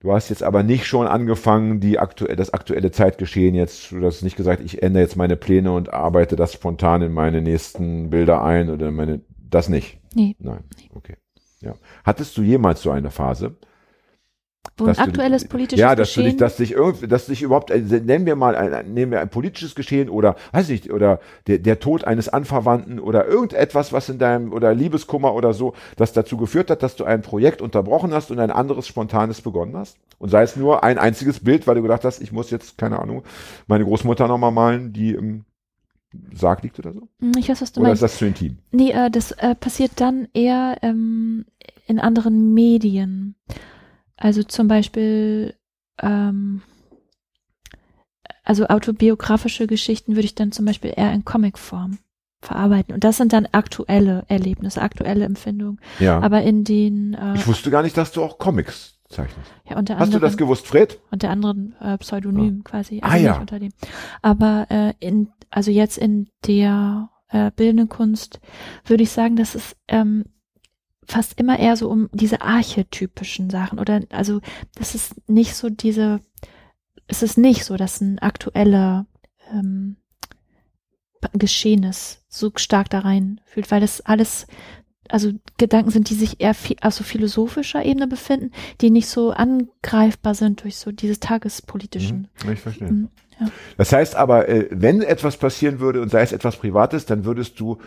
Du hast jetzt aber nicht schon angefangen, die aktuell, das aktuelle Zeitgeschehen jetzt, du hast nicht gesagt, ich ändere jetzt meine Pläne und arbeite das spontan in meine nächsten Bilder ein oder meine, das nicht. Nee. Nein. Okay. Ja. Hattest du jemals so eine Phase? Wo ein aktuelles politisches ja, dass Geschehen. Ja, dass dich irgendwie, dass dich überhaupt, nennen wir mal, ein, nehmen wir ein politisches Geschehen oder, weiß nicht, oder der, der Tod eines Anverwandten oder irgendetwas, was in deinem, oder Liebeskummer oder so, das dazu geführt hat, dass du ein Projekt unterbrochen hast und ein anderes spontanes begonnen hast. Und sei es nur ein einziges Bild, weil du gedacht hast, ich muss jetzt, keine Ahnung, meine Großmutter nochmal malen, die im Sarg liegt oder so? Hm, ich weiß, was du oder meinst. ist das zu intim? Nee, äh, das äh, passiert dann eher ähm, in anderen Medien. Also zum Beispiel, ähm, also autobiografische Geschichten würde ich dann zum Beispiel eher in Comicform verarbeiten. Und das sind dann aktuelle Erlebnisse, aktuelle Empfindungen. Ja. Aber in den äh, Ich wusste gar nicht, dass du auch Comics zeichnest. Ja, unter Hast anderem, du das gewusst, Fred? Unter anderem äh, Pseudonym Ja. quasi. Ah, Also ja. nicht unter dem. Aber äh, in, also jetzt in der äh, bildenden Kunst würde ich sagen, dass es ähm, fast immer eher so um diese archetypischen Sachen oder also das ist nicht so diese, es ist nicht so, dass ein aktueller ähm, Geschehnis so stark da rein fühlt, weil das alles also Gedanken sind, die sich eher auf so philosophischer Ebene befinden, die nicht so angreifbar sind durch so dieses tagespolitischen. Mhm, ich verstehe. Mhm, ja. Das heißt aber, äh, wenn etwas passieren würde und sei es etwas Privates, dann würdest du,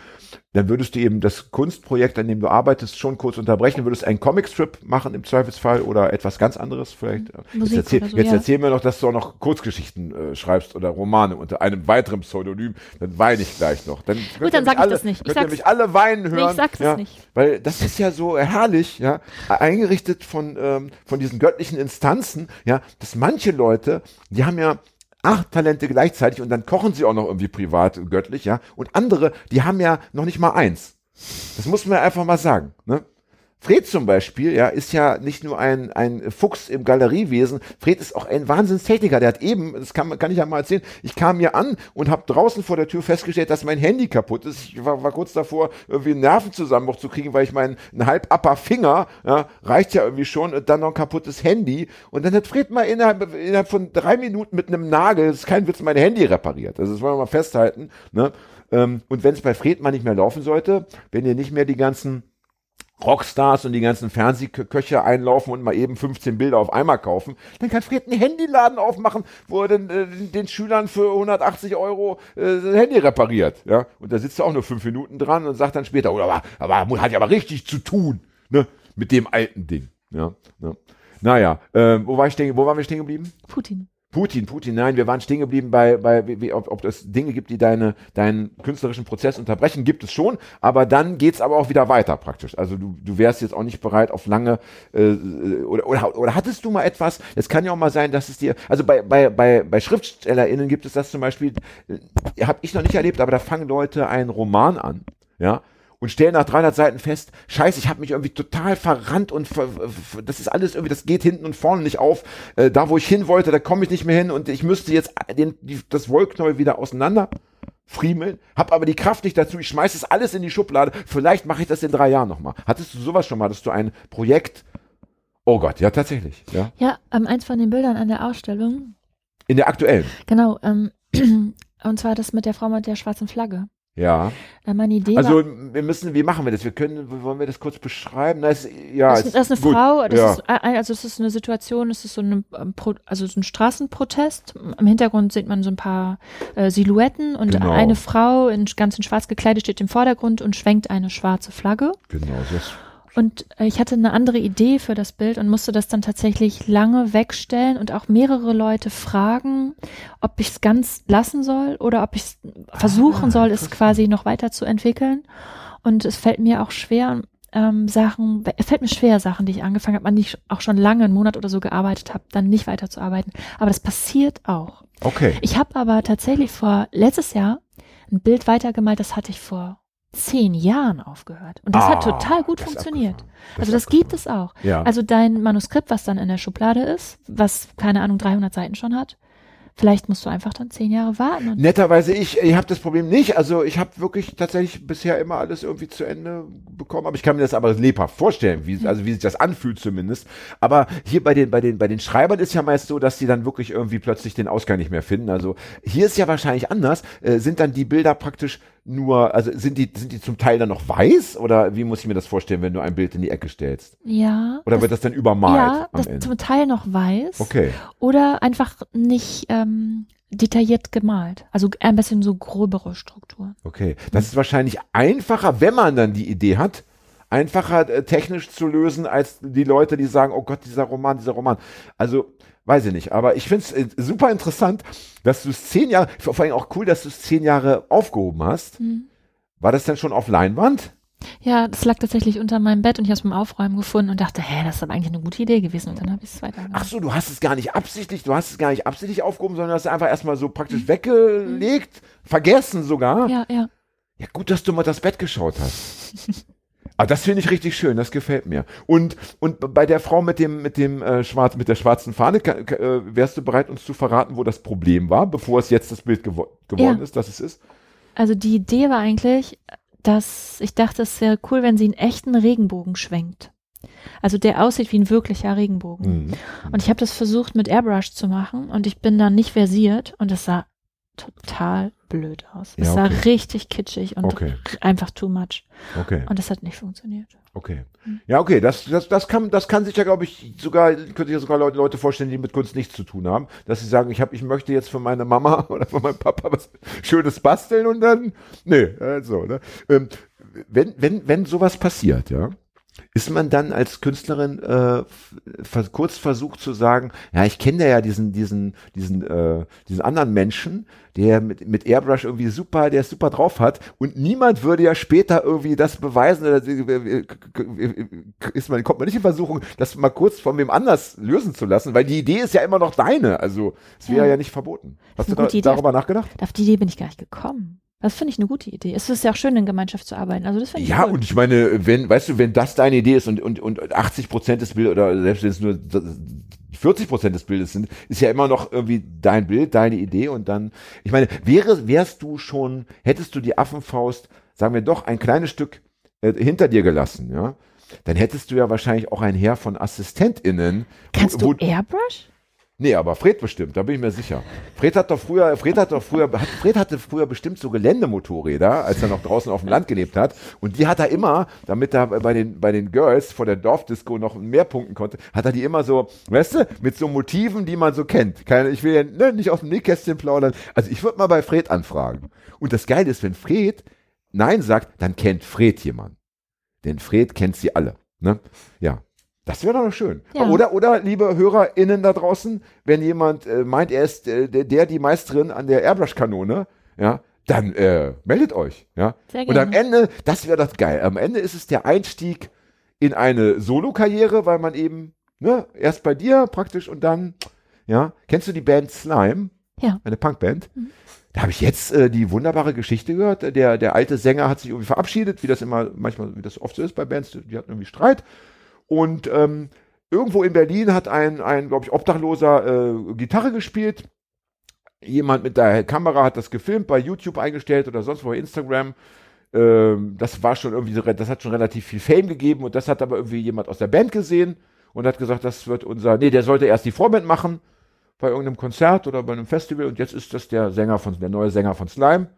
dann würdest du eben das Kunstprojekt, an dem du arbeitest, schon kurz unterbrechen, würdest einen Comicstrip machen im Zweifelsfall oder etwas ganz anderes vielleicht. Musik jetzt erzähl, so, jetzt ja. erzähl mir noch, dass du auch noch Kurzgeschichten äh, schreibst oder Romane unter einem weiteren Pseudonym, dann weine ich gleich noch. Dann könnt dann sag ich das alle, nicht. Ich sag's- mich alle weinen hören. Nee, ich sag's ja, nicht. Weil das ist ja so herrlich, ja, eingerichtet von, ähm, von diesen göttlichen Instanzen, ja, dass manche Leute, die haben ja acht Talente gleichzeitig und dann kochen sie auch noch irgendwie privat göttlich, ja, und andere, die haben ja noch nicht mal eins. Das muss man ja einfach mal sagen, ne? Fred zum Beispiel, ja, ist ja nicht nur ein, ein Fuchs im Galeriewesen, Fred ist auch ein Wahnsinnstechniker. Der hat eben, das kann, kann ich ja mal erzählen, ich kam hier an und habe draußen vor der Tür festgestellt, dass mein Handy kaputt ist. Ich war, war kurz davor, irgendwie einen Nervenzusammenbruch zu kriegen, weil ich meinen einen halb upper Finger, ja, reicht ja irgendwie schon, und dann noch ein kaputtes Handy. Und dann hat Fred mal innerhalb, innerhalb von drei Minuten mit einem Nagel, das ist kein Witz, mein Handy repariert. Also das wollen wir mal festhalten. Ne? Ähm, Und wenn es bei Fred mal nicht mehr laufen sollte, wenn ihr nicht mehr die ganzen Rockstars und die ganzen Fernsehköche einlaufen und mal eben 15 Bilder auf einmal kaufen, dann kann Fred einen Handyladen aufmachen, wo er den, äh, den Schülern für 180 Euro äh, das Handy repariert. Ja? Und da sitzt er auch nur fünf Minuten dran und sagt dann später, oh, aber, aber hat ja aber richtig zu tun. ne, mit dem alten Ding. Ja, ja. Naja, äh, wo, war ich stehen, wo waren wir stehen geblieben? Putin. Putin, Putin, nein, wir waren stehen geblieben bei, bei wie, ob, ob es Dinge gibt, die deine, deinen künstlerischen Prozess unterbrechen, gibt es schon, aber dann geht's aber auch wieder weiter praktisch. Also du, du wärst jetzt auch nicht bereit auf lange, äh, oder, oder, oder hattest du mal etwas, es kann ja auch mal sein, dass es dir, also bei, bei, bei, bei SchriftstellerInnen gibt es das zum Beispiel, äh, habe ich noch nicht erlebt, aber da fangen Leute einen Roman an, ja, und stellen nach 300 Seiten fest, scheiße, ich habe mich irgendwie total verrannt und ver, das ist alles irgendwie, das geht hinten und vorne nicht auf. Äh, da, wo ich hin wollte, da komme ich nicht mehr hin und ich müsste jetzt den, die, das Wollknäuel wieder auseinander friemeln, hab aber die Kraft nicht dazu, ich schmeiße es alles in die Schublade, vielleicht mache ich das in drei Jahren nochmal. Hattest du sowas schon mal, dass du ein Projekt, oh Gott, ja tatsächlich, ja? Ja, ähm, eins von den Bildern an der Ausstellung. In der aktuellen? Genau, ähm, und zwar das mit der Frau mit der schwarzen Flagge. Ja. Äh, meine Idee Also wir müssen, wie machen wir das? Wir können, wollen wir das kurz beschreiben? Das, ist- ja, das, ist das ist eine gut. Frau, das ja. ist, ein- also es ist eine Situation, es ist so eine, ähm, also so ein Straßenprotest. Im Hintergrund sieht man so ein paar äh, Silhouetten und Genau. eine Frau in ganz in schwarz gekleidet steht im Vordergrund und schwenkt eine schwarze Flagge. Genau, ist Und äh, ich hatte eine andere Idee für das Bild und musste das dann tatsächlich lange wegstellen und auch mehrere Leute fragen, ob ich es ganz lassen soll oder ob ich es versuchen soll, es quasi noch weiterzuentwickeln. Und es fällt mir auch schwer, ähm, Sachen, es fällt mir schwer, Sachen, die ich angefangen habe, an die ich auch schon lange, einen Monat oder so gearbeitet habe, dann nicht weiterzuarbeiten. Aber das passiert auch. Okay. Ich habe aber tatsächlich vor letztes Jahr ein Bild weitergemalt, das hatte ich vor zehn Jahren aufgehört. Und das hat Ah, total gut funktioniert. Das also das gibt es auch. Ja. Also dein Manuskript, was dann in der Schublade ist, was, keine Ahnung, 300 Seiten schon hat, vielleicht musst du einfach dann zehn Jahre warten. Und Netterweise ich, ich habe das Problem nicht. Also ich habe wirklich tatsächlich bisher immer alles irgendwie zu Ende bekommen. Aber ich kann mir das aber lebhaft vorstellen, wie, also wie sich das anfühlt zumindest. Aber hier bei den, bei den, bei den Schreibern ist ja meist so, dass die dann wirklich irgendwie plötzlich den Ausgang nicht mehr finden. Also hier ist ja wahrscheinlich anders. Äh, sind dann die Bilder praktisch nur, also sind die, sind die zum Teil dann noch weiß? Oder wie muss ich mir das vorstellen, wenn du ein Bild in die Ecke stellst? ja. Oder das, wird das dann übermalt ja, das Ende? zum Teil noch weiß. Okay. Oder einfach nicht ähm, detailliert gemalt. Also ein bisschen so gröbere Strukturen. Okay, das ist wahrscheinlich einfacher, wenn man dann die Idee hat, einfacher äh, technisch zu lösen, als die Leute, die sagen, oh Gott, dieser Roman, dieser Roman. Also, weiß ich nicht, aber ich finde es äh, super interessant, dass du es zehn Jahre, vor allem auch cool, dass du es zehn Jahre aufgehoben hast. Hm. War das denn schon auf Leinwand? Ja, das lag tatsächlich unter meinem Bett und ich habe es beim Aufräumen gefunden und dachte, hä, das ist aber eigentlich eine gute Idee gewesen. Und dann habe ich es weiter Ach so, du hast es gar nicht absichtlich, du hast es gar nicht absichtlich aufgehoben, sondern hast es einfach erstmal so praktisch weggelegt, vergessen sogar. Ja, ja. Ja, gut, dass du mal das Bett geschaut hast. Ah, das finde ich richtig schön, das gefällt mir. Und, und bei der Frau mit dem, mit dem äh, schwarz, mit der schwarzen Fahne, ka- ka- äh, wärst du bereit, uns zu verraten, wo das Problem war, bevor es jetzt das Bild gewo geworden Ja. ist, dass es ist? Also die Idee war eigentlich, dass ich dachte, es wäre cool, wenn sie einen echten Regenbogen schwenkt. Also der aussieht wie ein wirklicher Regenbogen. Mhm. Und ich habe das versucht mit Airbrush zu machen und ich bin dann nicht versiert und es sah total blöd aus. Es Ja, sah okay. richtig kitschig und Okay. einfach too much. Okay, Und das hat nicht funktioniert. okay. Hm. Ja, okay, das, das, das kann, das kann sich ja, glaube ich, sogar, könnte ich ja sogar Leute, Leute vorstellen, die mit Kunst nichts zu tun haben, dass sie sagen, ich habe, ich möchte jetzt für meine Mama oder für meinen Papa was Schönes basteln und dann, nee, also, ne? Ähm, wenn, wenn, wenn sowas passiert, ja, ist man dann als Künstlerin äh, kurz versucht zu sagen, ja, ich kenne ja diesen, diesen, diesen, äh, diesen anderen Menschen, der mit, mit Airbrush irgendwie super, der es super drauf hat und niemand würde ja später irgendwie das beweisen oder äh, ist man, kommt man nicht in Versuchung, das mal kurz von wem anders lösen zu lassen, weil die Idee ist ja immer noch deine, also es wäre Ja. ja. nicht verboten. Hast du da, darüber nachgedacht? Auf die Idee bin ich gar nicht gekommen. Das finde ich eine gute Idee. Es ist ja auch schön, in Gemeinschaft zu arbeiten. Also das finde ich Ja, cool. und ich meine, wenn, weißt du, wenn das deine Idee ist und, und, und 80 Prozent des Bildes oder selbst wenn es nur 40 Prozent des Bildes sind, ist ja immer noch irgendwie dein Bild, deine Idee und dann, ich meine, wäre, wärst du schon, hättest du die Affenfaust, sagen wir doch, ein kleines Stück äh, hinter dir gelassen, ja, dann hättest du ja wahrscheinlich auch ein Heer von AssistentInnen. Kannst wo, du Airbrush? Nee, aber Fred bestimmt, da bin ich mir sicher. Fred hat doch früher, Fred hat doch früher, hat, Fred hatte früher bestimmt so Geländemotorräder, als er noch draußen auf dem Land gelebt hat. Und die hat er immer, damit er bei den, bei den Girls vor der Dorfdisco noch mehr punkten konnte, hat er die immer so, weißt du, mit so Motiven, die man so kennt. Keine, ich will ja ne, nicht aus dem Nähkästchen plaudern. Also ich würde mal bei Fred anfragen. Und das Geile ist, wenn Fred Nein sagt, dann kennt Fred jemand. Denn Fred kennt sie alle. Ne? Ja. Das wäre doch schön. Ja. Oder, oder, liebe HörerInnen da draußen, wenn jemand äh, meint, er ist äh, der, der, die Meisterin an der Airbrush-Kanone, ja, dann äh, meldet euch. Ja. Sehr Und am gerne. Ende, das wäre das geil. Am Ende ist es der Einstieg in eine Solo-Karriere, weil man eben, ne, erst bei dir praktisch und dann, ja, kennst du die Band Slime? Ja. Eine Punkband. Mhm. Da habe ich jetzt äh, die wunderbare Geschichte gehört. Der, der alte Sänger hat sich irgendwie verabschiedet, wie das immer, manchmal, wie das oft so ist bei Bands, die hatten irgendwie Streit. Und ähm, irgendwo in Berlin hat ein, ein glaube ich, Obdachloser äh, Gitarre gespielt. Jemand mit der Kamera hat das gefilmt, bei YouTube eingestellt oder sonst wo bei Instagram. Ähm, das war schon irgendwie, so das hat schon relativ viel Fame gegeben und das hat aber irgendwie jemand aus der Band gesehen und hat gesagt, das wird unser, nee, der sollte erst die Vorband machen bei irgendeinem Konzert oder bei einem Festival und jetzt ist das der Sänger von, der neue Sänger von Slime,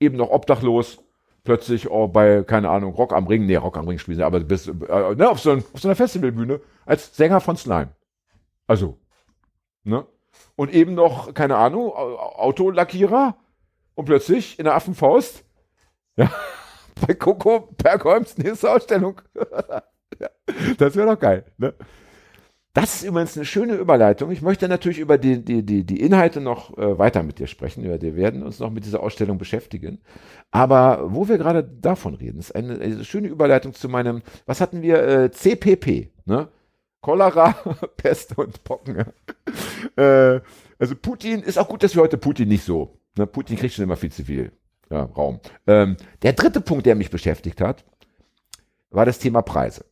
eben noch obdachlos, plötzlich oh, bei, keine Ahnung, Rock am Ring, nee, Rock am Ring spielen sie, aber bis, äh, ne, auf, so ein, auf so einer Festivalbühne als Sänger von Slime. Also, ne? Und eben noch, keine Ahnung, Au- Autolackierer und plötzlich in der Affenfaust, ja, bei Coco Perkholms nächste Ausstellung. das wäre doch geil, ne? Das ist übrigens eine schöne Überleitung. Ich möchte natürlich über die, die, die, die Inhalte noch äh, weiter mit dir sprechen. Wir, werden uns noch mit dieser Ausstellung beschäftigen. Aber wo wir gerade davon reden, ist eine, eine schöne Überleitung zu meinem, was hatten wir? Äh, CPP, ne? Cholera, Pest und Pocken. äh, also Putin, ist auch gut, dass wir heute Putin nicht so. Ne? Putin kriegt schon immer viel zu viel ja, Raum. Ähm, der dritte Punkt, der mich beschäftigt hat, war das Thema Preise.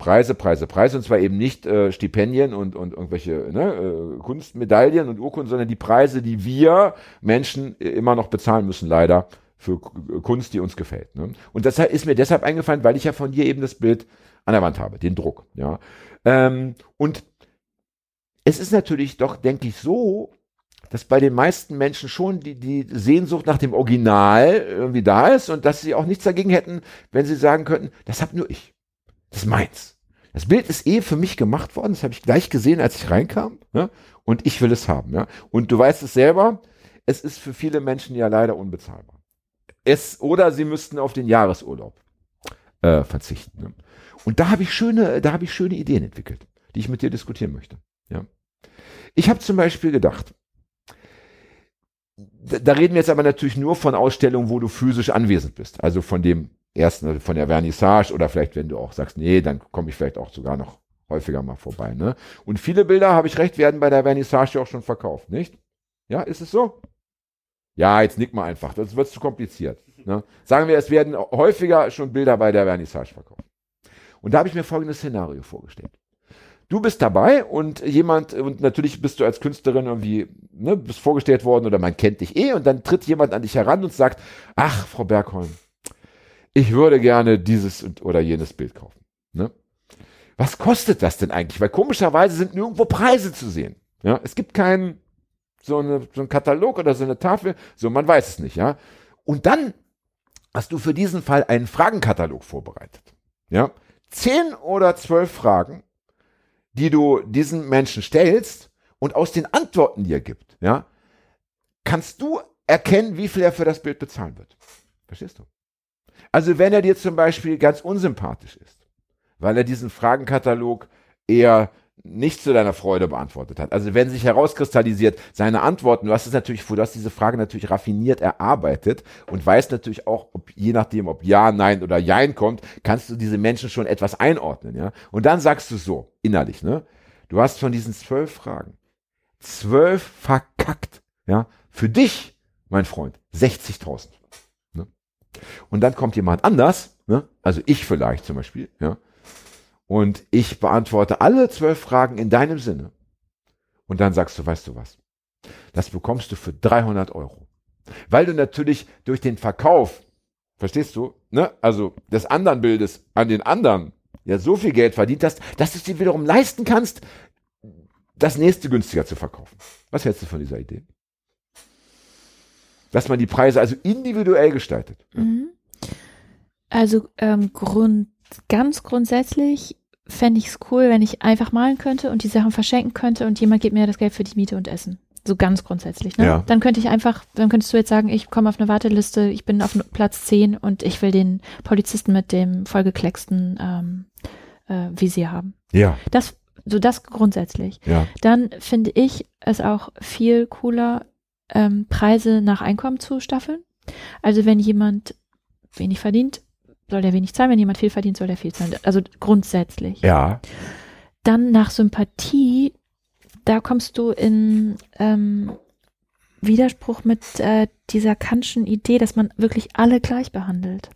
Preise, Preise, Preise, und zwar eben nicht äh, Stipendien und, und irgendwelche ne, äh, Kunstmedaillen und Urkunden, sondern die Preise, die wir Menschen immer noch bezahlen müssen, leider, für Kunst, die uns gefällt. Ne? Und das ist mir deshalb eingefallen, weil ich ja von dir eben das Bild an der Wand habe, den Druck. Ja? Ähm, und es ist natürlich doch, denke ich, so, dass bei den meisten Menschen schon die, die Sehnsucht nach dem Original irgendwie da ist und dass sie auch nichts dagegen hätten, wenn sie sagen könnten, das hab nur ich. Das ist meins. Das Bild ist eh für mich gemacht worden, das habe ich gleich gesehen, als ich reinkam, ja? und ich will es haben. Ja? Und du weißt es selber, es ist für viele Menschen ja leider unbezahlbar. Es, oder sie müssten auf den Jahresurlaub äh, verzichten. Ne? Und da habe ich schöne, da habe ich schöne Ideen entwickelt, die ich mit dir diskutieren möchte. Ja? Ich habe zum Beispiel gedacht, da, da reden wir jetzt aber natürlich nur von Ausstellungen, wo du physisch anwesend bist. Also von dem ersten, von der Vernissage oder vielleicht, wenn du auch sagst, nee, dann komme ich vielleicht auch sogar noch häufiger mal vorbei. Ne? Und viele Bilder, habe ich recht, werden bei der Vernissage auch schon verkauft, nicht? Ja, ist es so? Ja, jetzt nick mal einfach, das wird zu kompliziert. Ne? Sagen wir, es werden häufiger schon Bilder bei der Vernissage verkauft. Und da habe ich mir folgendes Szenario vorgestellt. Du bist dabei und jemand, und natürlich bist du als Künstlerin irgendwie, ne, bist vorgestellt worden oder man kennt dich eh und dann tritt jemand an dich heran und sagt, ach, Frau Bergholm, ich würde gerne dieses oder jenes Bild kaufen. Ne? Was kostet das denn eigentlich? Weil komischerweise sind nirgendwo Preise zu sehen. Ja? Es gibt keinen so, eine, so einen Katalog oder so eine Tafel, so man weiß es nicht, ja. Und dann hast du für diesen Fall einen Fragenkatalog vorbereitet. Ja? Zehn oder zwölf Fragen, die du diesen Menschen stellst und aus den Antworten, die er gibt, ja, kannst du erkennen, wie viel er für das Bild bezahlen wird. Verstehst du? Also wenn er dir zum Beispiel ganz unsympathisch ist, weil er diesen Fragenkatalog eher nicht zu deiner Freude beantwortet hat. Also wenn sich herauskristallisiert, seine Antworten, du hast es natürlich, du hast diese Frage natürlich raffiniert erarbeitet und weißt natürlich auch, ob je nachdem, ob ja, nein oder jein kommt, kannst du diese Menschen schon etwas einordnen, ja. Und dann sagst du so, innerlich, ne? Du hast von diesen zwölf Fragen zwölf verkackt, ja. Für dich, mein Freund, 60.000. Und dann kommt jemand anders, ne? Also ich vielleicht zum Beispiel, ja. Und ich beantworte alle zwölf Fragen in deinem Sinne. Und dann sagst du, weißt du was? Das bekommst du für 300 Euro. Weil du natürlich durch den Verkauf, verstehst du, ne? Also des anderen Bildes an den anderen ja so viel Geld verdient hast, dass du es dir wiederum leisten kannst, das nächste günstiger zu verkaufen. Was hältst du von dieser Idee? Dass man die Preise also individuell gestaltet. Mhm. Also ähm, Grund, ganz grundsätzlich fände ich es cool, wenn ich einfach malen könnte und die Sachen verschenken könnte und jemand gibt mir das Geld für die Miete und Essen. So ganz grundsätzlich. Ne? Ja. Dann könnte ich einfach, dann könntest du jetzt sagen, ich komme auf eine Warteliste, ich bin auf Platz 10 und ich will den Polizisten mit dem vollgeklecksten ähm, äh, Visier haben. Ja, Das, so das grundsätzlich. ja. Dann finde ich es auch viel cooler, ähm, Preise nach Einkommen zu staffeln. Also wenn jemand wenig verdient, soll der wenig zahlen. Wenn jemand viel verdient, soll der viel zahlen. Also grundsätzlich. Ja, Dann nach Sympathie, da kommst du in ähm, Widerspruch mit äh, dieser Kantschen Idee, dass man wirklich alle gleich behandelt.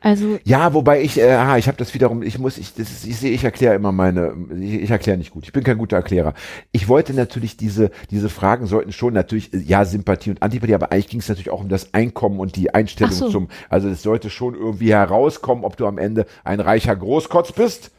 Also Ja, wobei ich, äh, aha, ich habe das wiederum, ich muss, ich, das ist, ich sehe, ich erkläre immer meine, ich, ich erkläre nicht gut. Ich bin kein guter Erklärer. Ich wollte natürlich diese, diese Fragen sollten schon natürlich, äh, ja, Sympathie und Antipathie, aber eigentlich ging es natürlich auch um das Einkommen und die Einstellung so. zum, also es sollte schon irgendwie herauskommen, ob du am Ende ein reicher Großkotz bist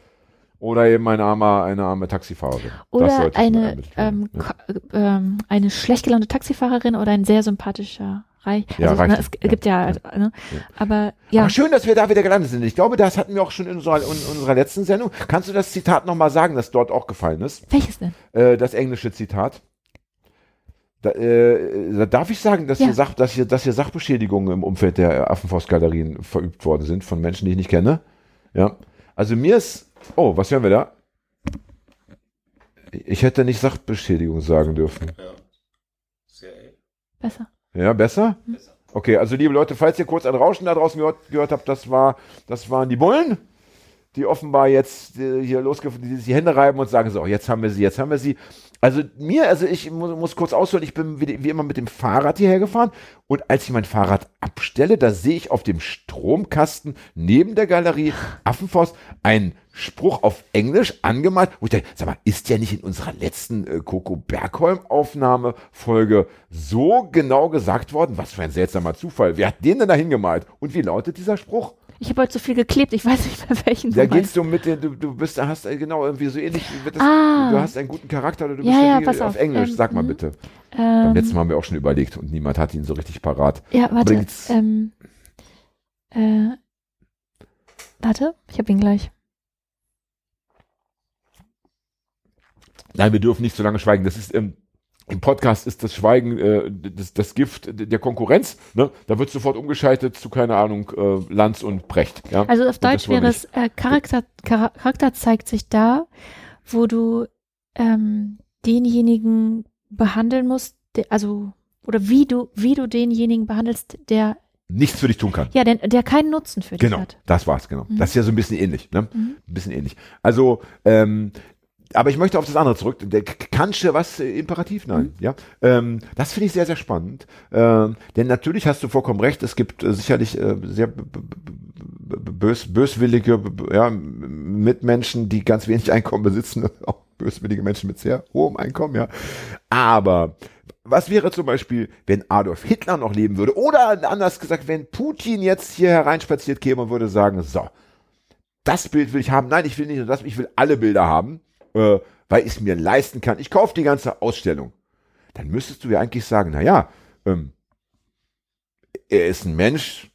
oder eben ein armer, eine arme Taxifahrerin. Oder eine ähm, ja. ähm, eine schlecht gelaunte Taxifahrerin oder ein sehr sympathischer Reich. Ja, Also, reicht. ne, es Ja, gibt ja, ja, ne? aber ja, Aber schön, dass wir da wieder gelandet sind. Ich glaube, das hatten wir auch schon in unserer, in unserer letzten Sendung. Kannst du das Zitat nochmal sagen, das dort auch gefallen ist? welches denn? äh, das englische Zitat. Da, äh, da darf ich sagen, dass, Ja. hier Sach, dass, hier, dass hier Sachbeschädigungen im Umfeld der Affenforstgalerien verübt worden sind von Menschen, die ich nicht kenne. Ja. Also mir ist. Oh, was hören wir da? Ich hätte nicht Sachbeschädigung sagen dürfen. Besser. Ja, besser? Okay, also liebe Leute, falls ihr kurz ein Rauschen da draußen gehört, gehört habt, das war, das waren die Bullen, die offenbar jetzt äh, hier losgefunden, die sich die Hände reiben und sagen so, jetzt haben wir sie, jetzt haben wir sie. Also mir, also ich muss, muss kurz ausholen, ich bin wie, wie immer mit dem Fahrrad hierher gefahren und als ich mein Fahrrad abstelle, da sehe ich auf dem Stromkasten neben der Galerie Affenforst einen Spruch auf Englisch angemalt, wo ich dachte, sag mal, ist der nicht in unserer letzten äh, Coco Bergholm Aufnahme Folge so genau gesagt worden? Was für ein seltsamer Zufall. Wer hat den denn da hingemalt? Und wie lautet dieser Spruch? Ich habe heute so viel geklebt, ich weiß nicht mehr welchen. Da du geht's um mit den, du, du bist, hast äh, genau irgendwie so ähnlich, das, Ah. du hast einen guten Charakter oder du Ja, bist ja, pass auf auf, Englisch, ähm, sag mal mhm. bitte. Beim Ähm, letzten Mal haben wir auch schon überlegt und niemand hat ihn so richtig parat. ja, warte. Ähm, äh, warte, ich habe ihn gleich. Nein, wir dürfen nicht so lange schweigen. Das ist ähm, im Podcast ist das Schweigen äh, das, das Gift der Konkurrenz. Ne? Da wird sofort umgeschaltet zu keine Ahnung äh, Lanz und Brecht. Ja? Also auf Und Deutsch wäre es, äh, Charakter, Chara- Charakter zeigt sich da, wo du ähm, denjenigen behandeln musst, der, also oder wie du, wie du denjenigen behandelst, der nichts für dich tun kann. ja, der, der keinen Nutzen für dich Genau, hat. das war's, genau. Mhm. Das ist ja so ein bisschen ähnlich, ne? Mhm. Ein bisschen ähnlich. Also, ähm, aber ich möchte auf das andere zurück. Der K- Kantsche, was äh, Imperativ? Nein, Mhm. ja. Ähm, das finde ich sehr, sehr spannend. Ähm, denn natürlich hast du vollkommen recht, es gibt äh, sicherlich äh, sehr bös, böswillige ja, Mitmenschen, die ganz wenig Einkommen besitzen, auch böswillige Menschen mit sehr hohem Einkommen, ja. Aber was wäre zum Beispiel, wenn Adolf Hitler noch leben würde? Oder anders gesagt, wenn Putin jetzt hier hereinspaziert käme und würde sagen, so, das Bild will ich haben. Nein, ich will nicht nur das, ich will alle Bilder haben, äh, weil ich es mir leisten kann. Ich kaufe die ganze Ausstellung. Dann müsstest du ja eigentlich sagen, na ja, ähm, er ist ein Mensch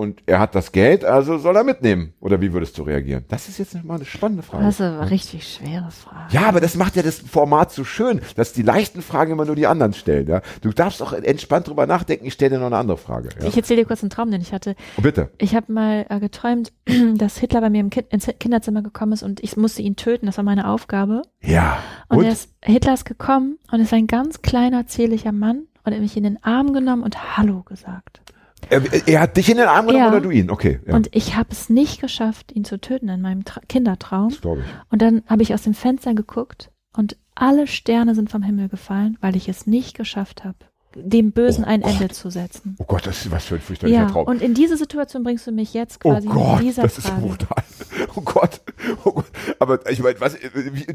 und er hat das Geld, also soll er mitnehmen. Oder wie würdest du reagieren? Das ist jetzt mal eine spannende Frage. Das ist aber richtig schwere Frage. Ja, aber das macht ja das Format so schön, dass die leichten Fragen immer nur die anderen stellen. Ja? Du darfst auch entspannt drüber nachdenken. Ich stelle dir noch eine andere Frage. Ja? Ich erzähle dir kurz einen Traum, den ich hatte. oh, bitte. Ich habe mal äh, geträumt, dass Hitler bei mir im kind ins Kinderzimmer gekommen ist und ich musste ihn töten. Das war meine Aufgabe. Ja. Und, Und? Er ist, Hitler ist gekommen und ist ein ganz kleiner, zierlicher Mann und er hat mich in den Arm genommen und Hallo gesagt. Er, er hat dich in den Arm genommen Ja. oder du ihn? Okay. Ja. Und ich habe es nicht geschafft, ihn zu töten in meinem Tra Kindertraum. das ich. Und dann habe ich aus dem Fenster geguckt und alle Sterne sind vom Himmel gefallen, weil ich es nicht geschafft habe, dem Bösen Oh ein Gott. Ende zu setzen. Oh Gott, das ist was für ein fürchterlicher Ja, Traum. und in diese Situation bringst du mich jetzt Oh quasi Gott, mit dieser das ist ja brutal. Oh Gott, oh Gott. Aber ich meine, was,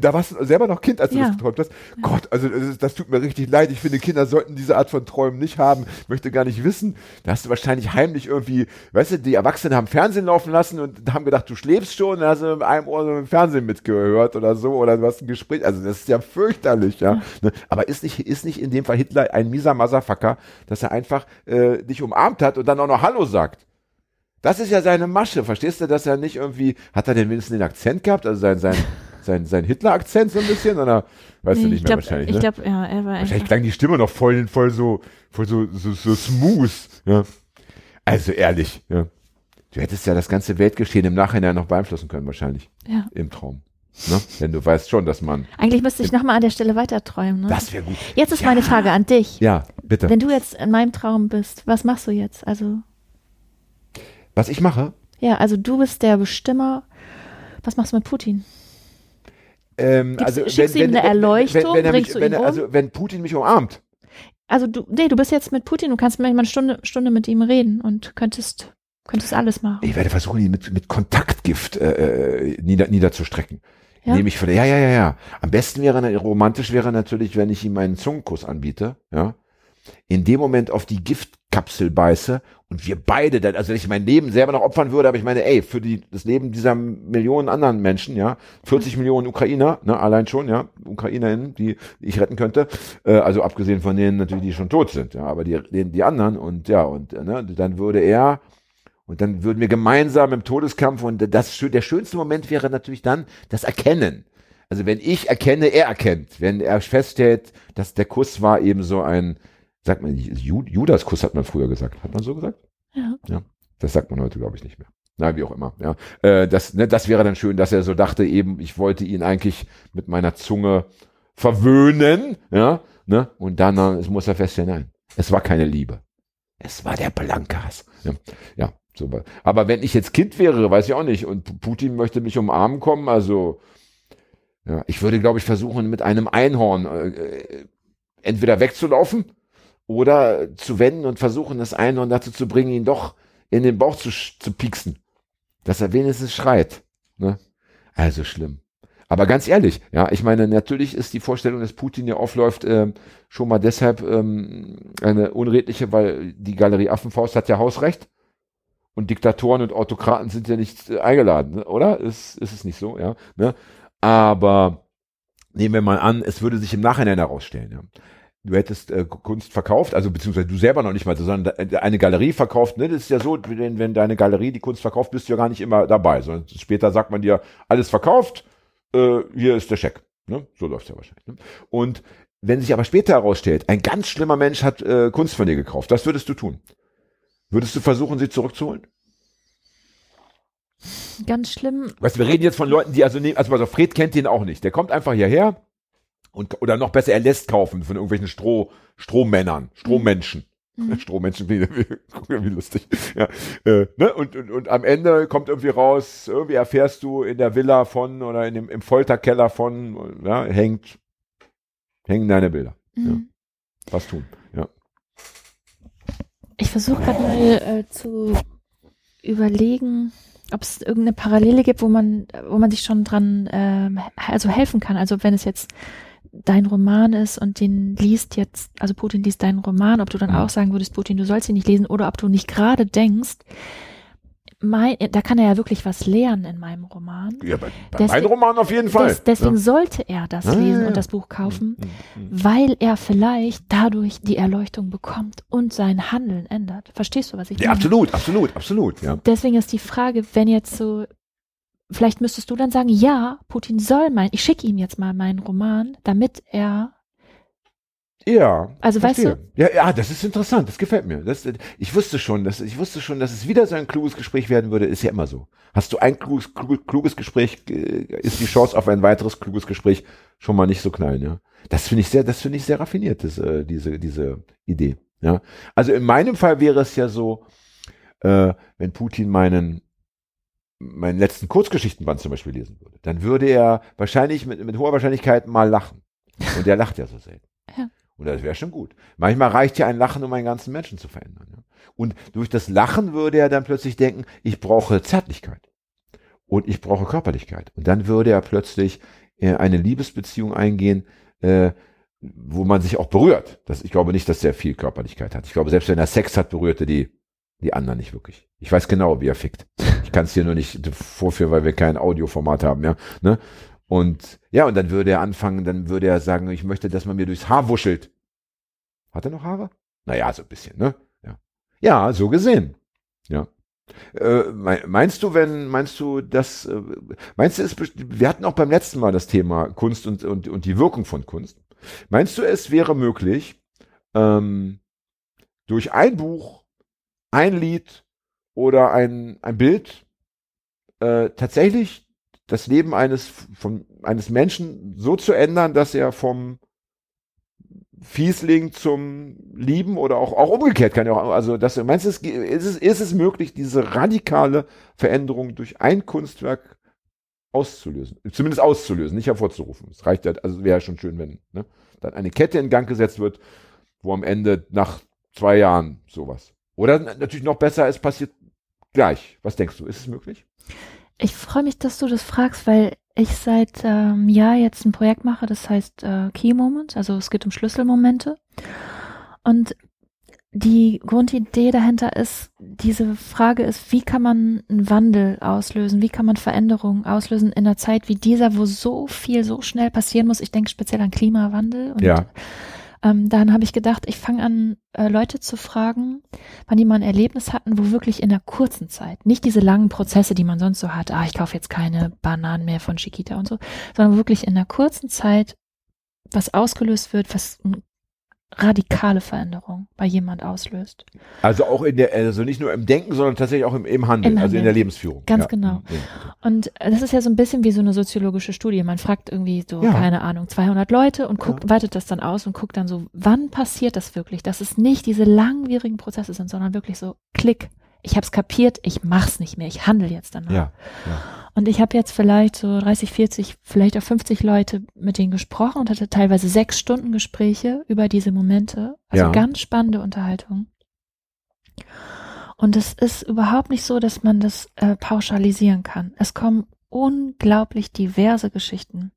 da warst du selber noch Kind, als du Ja. das geträumt hast. Gott, also das, das tut mir richtig leid. Ich finde, Kinder sollten diese Art von Träumen nicht haben. Ich möchte gar nicht wissen. Da hast du wahrscheinlich heimlich irgendwie, weißt du, die Erwachsenen haben Fernsehen laufen lassen und haben gedacht, du schläfst schon, dann hast du in einem Ohr so im Fernsehen mitgehört oder so oder du hast ein Gespräch. Also das ist ja fürchterlich, ja. Ne? Aber ist nicht, ist nicht in dem Fall Hitler ein mieser Motherfucker, dass er einfach äh, dich umarmt hat und dann auch noch Hallo sagt? Das ist ja seine Masche, verstehst du, dass er nicht irgendwie, hat er denn wenigstens den Akzent gehabt, also sein, sein, sein, sein Hitler-Akzent so ein bisschen, oder weißt du Nee, nicht ich mehr glaub, wahrscheinlich, Ich ne? glaube, ja, er war Wahrscheinlich klang die Stimme noch voll, voll so, voll so, so, so smooth, ja. Also ehrlich, ja. Du hättest ja das ganze Weltgeschehen im Nachhinein noch beeinflussen können, wahrscheinlich. Ja. Im Traum. Ne? Denn du weißt schon, dass man. Eigentlich müsste ich nochmal an der Stelle weiter träumen. Ne? Das wäre gut. Jetzt ist Ja. meine Frage an dich. Ja, bitte. Wenn du jetzt in meinem Traum bist, was machst du jetzt? Also, Was ich mache, ja, also du bist der Bestimmer. Was machst du mit Putin? ähm, Gibst- also schickst du ihm eine Erleuchtung? Wenn, wenn, mich, du wenn, ihn um? also wenn Putin mich umarmt, Also du, nee, du bist jetzt mit Putin, du kannst manchmal eine Stunde, Stunde mit ihm reden und könntest, könntest alles machen. ich werde versuchen, ihn mit, mit Kontaktgift äh, äh, nieder, niederzustrecken. Ja? Nehme ich ja, ja, ja, ja. Am besten wäre, romantisch wäre natürlich, wenn ich ihm einen Zungenkuss anbiete, ja. In dem Moment auf die Giftkapsel beiße und wir beide dann, also wenn ich mein Leben selber noch opfern würde, aber ich meine, ey, für die, das Leben dieser Millionen anderen Menschen, ja, 40 Millionen Ukrainer, ne, allein schon, ja, UkrainerInnen, die ich retten könnte, äh, also abgesehen von denen natürlich, die schon tot sind, ja, aber die, die, die anderen und ja, und äh, ne, dann würde er, und dann würden wir gemeinsam im Todeskampf und das, der schönste Moment wäre natürlich dann das Erkennen. Also wenn ich erkenne, er erkennt. Wenn er feststellt, dass der Kuss war eben so ein, sagt man, Ju- Judas-Kuss hat man früher gesagt. Hat man so gesagt? Ja. Das sagt man heute, glaube ich, nicht mehr. Na, wie auch immer. Ja, äh, das, ne, das wäre dann schön, dass er so dachte, eben, ich wollte ihn eigentlich mit meiner Zunge verwöhnen, ja, ne, und dann äh, muss er feststellen, nein, es war keine Liebe. Es war der blanke Hass. Ja, ja so. Aber wenn ich jetzt Kind wäre, weiß ich auch nicht, und Putin möchte mich umarmen kommen, also, ja, ich würde, glaube ich, versuchen, mit einem Einhorn äh, äh, entweder wegzulaufen oder zu wenden und versuchen, das Einhorn dazu zu bringen, ihn doch in den Bauch zu, zu pieksen. Dass er wenigstens schreit. Ne? Also schlimm. Aber ganz ehrlich, ja, ich meine, natürlich ist die Vorstellung, dass Putin hier aufläuft, ähm, schon mal deshalb ähm, eine unredliche, weil die Galerie Affenfaust hat ja Hausrecht und Diktatoren und Autokraten sind ja nicht äh, eingeladen, ne? oder? Ist, ist es nicht so, ja? Ne? Aber nehmen wir mal an, es würde sich im Nachhinein herausstellen, ja. Du hättest äh, Kunst verkauft, also beziehungsweise du selber noch nicht mal, sondern da- eine Galerie verkauft. Ne? Das ist ja so, wenn, wenn deine Galerie die Kunst verkauft, bist du ja gar nicht immer dabei, sondern später sagt man dir, alles verkauft, äh, hier ist der Scheck. Ne? So läuft's ja wahrscheinlich. Ne? Und wenn sich aber später herausstellt, ein ganz schlimmer Mensch hat äh, Kunst von dir gekauft, was würdest du tun? Würdest du versuchen, sie zurückzuholen? Ganz schlimm. Weißt du, wir reden jetzt von Leuten, die also nehmen, also, also Fred kennt den auch nicht. Der kommt einfach hierher und oder noch besser, er lässt kaufen von irgendwelchen Stroh, Strohmännern, Strohmenschen. Mhm. Strohmenschen, wie, wie, wie lustig. Ja, äh, ne? und, und, und am Ende kommt irgendwie raus, irgendwie erfährst du in der Villa von oder in dem, im Folterkeller von, ja, hängt, hängen deine Bilder. Mhm. Was tun? Ich versuche gerade mal äh, zu überlegen, ob es irgendeine Parallele gibt, wo man, wo man sich schon dran ähm, also helfen kann. Also wenn es jetzt dein Roman ist und den liest jetzt, also Putin liest deinen Roman, ob du dann Mhm. auch sagen würdest, Putin, du sollst ihn nicht lesen, oder ob du nicht gerade denkst, mein, da kann er ja wirklich was lernen in meinem Roman. ja bei, bei Deswegen- meinem Roman auf jeden Fall. Des, deswegen ja. sollte er das Ah, lesen ja. und das Buch kaufen, Mhm, mhm. weil er vielleicht dadurch die Erleuchtung bekommt und sein Handeln ändert. Verstehst du, was ich Ja, meine? absolut, absolut, absolut, ja. Deswegen ist die Frage, wenn jetzt so, vielleicht müsstest du dann sagen, ja, Putin soll mein, ich schicke ihm jetzt mal meinen Roman, damit er, Ja. Also, weißt verstehe. Ja, ja, das ist interessant, das gefällt mir. Das, ich wusste schon, dass, ich wusste schon, dass es wieder so ein kluges Gespräch werden würde, ist ja immer so. Hast du ein kluges, kluges, Gespräch, äh, ist die Chance auf ein weiteres kluges Gespräch schon mal nicht so klein, ja. Das finde ich sehr, das finde ich sehr raffiniert, das, äh, diese, diese Idee, ja. Also in meinem Fall wäre es ja so, äh, wenn Putin meinen, meinen letzten Kurzgeschichtenband zum Beispiel lesen würde, dann würde er wahrscheinlich mit, mit hoher Wahrscheinlichkeit mal lachen. Und der lacht ja so selten. Ja. Und das wäre schon gut. Manchmal reicht ja ein Lachen, um einen ganzen Menschen zu verändern. Ja? Und durch das Lachen würde er dann plötzlich denken, ich brauche Zärtlichkeit. Und ich brauche Körperlichkeit. Und dann würde er plötzlich äh, eine Liebesbeziehung eingehen, äh, wo man sich auch berührt. Das, ich glaube nicht, dass er viel Körperlichkeit hat. Ich glaube, selbst wenn er Sex hat, berührt er die, die anderen nicht wirklich. Ich weiß genau, wie er fickt. Ich kann es hier nur nicht vorführen, weil wir kein Audioformat haben, ja. Ne? Und ja, und dann würde er anfangen, dann würde er sagen, ich möchte, dass man mir durchs Haar wuschelt. Hat er noch Haare? Naja, so ein bisschen, ne? Ja, ja so gesehen. Ja. Äh, mei- meinst du, wenn, meinst du, dass, äh, meinst du, es, wir hatten auch beim letzten Mal das Thema Kunst und, und, und die Wirkung von Kunst. Meinst du, es wäre möglich, ähm, durch ein Buch, ein Lied oder ein, ein Bild äh, tatsächlich das Leben eines, von, eines Menschen so zu ändern, dass er vom Fiesling zum Lieben oder auch, auch umgekehrt kann ja auch, also das, meinst du, ist es, ist es möglich, diese radikale Veränderung durch ein Kunstwerk auszulösen, zumindest auszulösen, nicht hervorzurufen. Es reicht ja, also wäre schon schön, wenn ne, dann eine Kette in Gang gesetzt wird, wo am Ende nach zwei Jahren sowas. Oder natürlich noch besser, es passiert gleich. Was denkst du, ist es möglich? Ich freue mich, dass du das fragst, weil ich seit ähm, Jahr jetzt ein Projekt mache, das heißt äh, Key Moments, also es geht um Schlüsselmomente. Und die Grundidee dahinter ist, diese Frage ist, wie kann man einen Wandel auslösen, wie kann man Veränderungen auslösen in einer Zeit wie dieser, wo so viel so schnell passieren muss. Ich denke speziell an Klimawandel und Ja. Ähm, dann habe ich gedacht, ich fange an, äh, Leute zu fragen, wann die mal ein Erlebnis hatten, wo wirklich in einer kurzen Zeit, nicht diese langen Prozesse, die man sonst so hat, ah, ich kaufe jetzt keine Bananen mehr von Chiquita und so, sondern wirklich in einer kurzen Zeit was ausgelöst wird, was eine radikale Veränderung bei jemand auslöst. Also auch in der, also nicht nur im Denken, sondern tatsächlich auch im, im Handel, Im also in Handeln. der Lebensführung. Ganz ja. genau. Und das ist ja so ein bisschen wie so eine soziologische Studie. Man fragt irgendwie so, Ja. keine Ahnung, 200 Leute und guckt, Ja. weitet das dann aus und guckt dann so, wann passiert das wirklich? Dass es nicht diese langwierigen Prozesse sind, sondern wirklich so, klick, ich habe es kapiert, ich mach's nicht mehr, ich handle jetzt danach. Ja, Und ich habe jetzt vielleicht so 30, 40, vielleicht auch 50 Leute mit denen gesprochen und hatte teilweise sechs Stunden Gespräche über diese Momente. Also Ja. ganz spannende Unterhaltung. Und es ist überhaupt nicht so, dass man das äh, pauschalisieren kann. Es kommen unglaublich diverse Geschichten.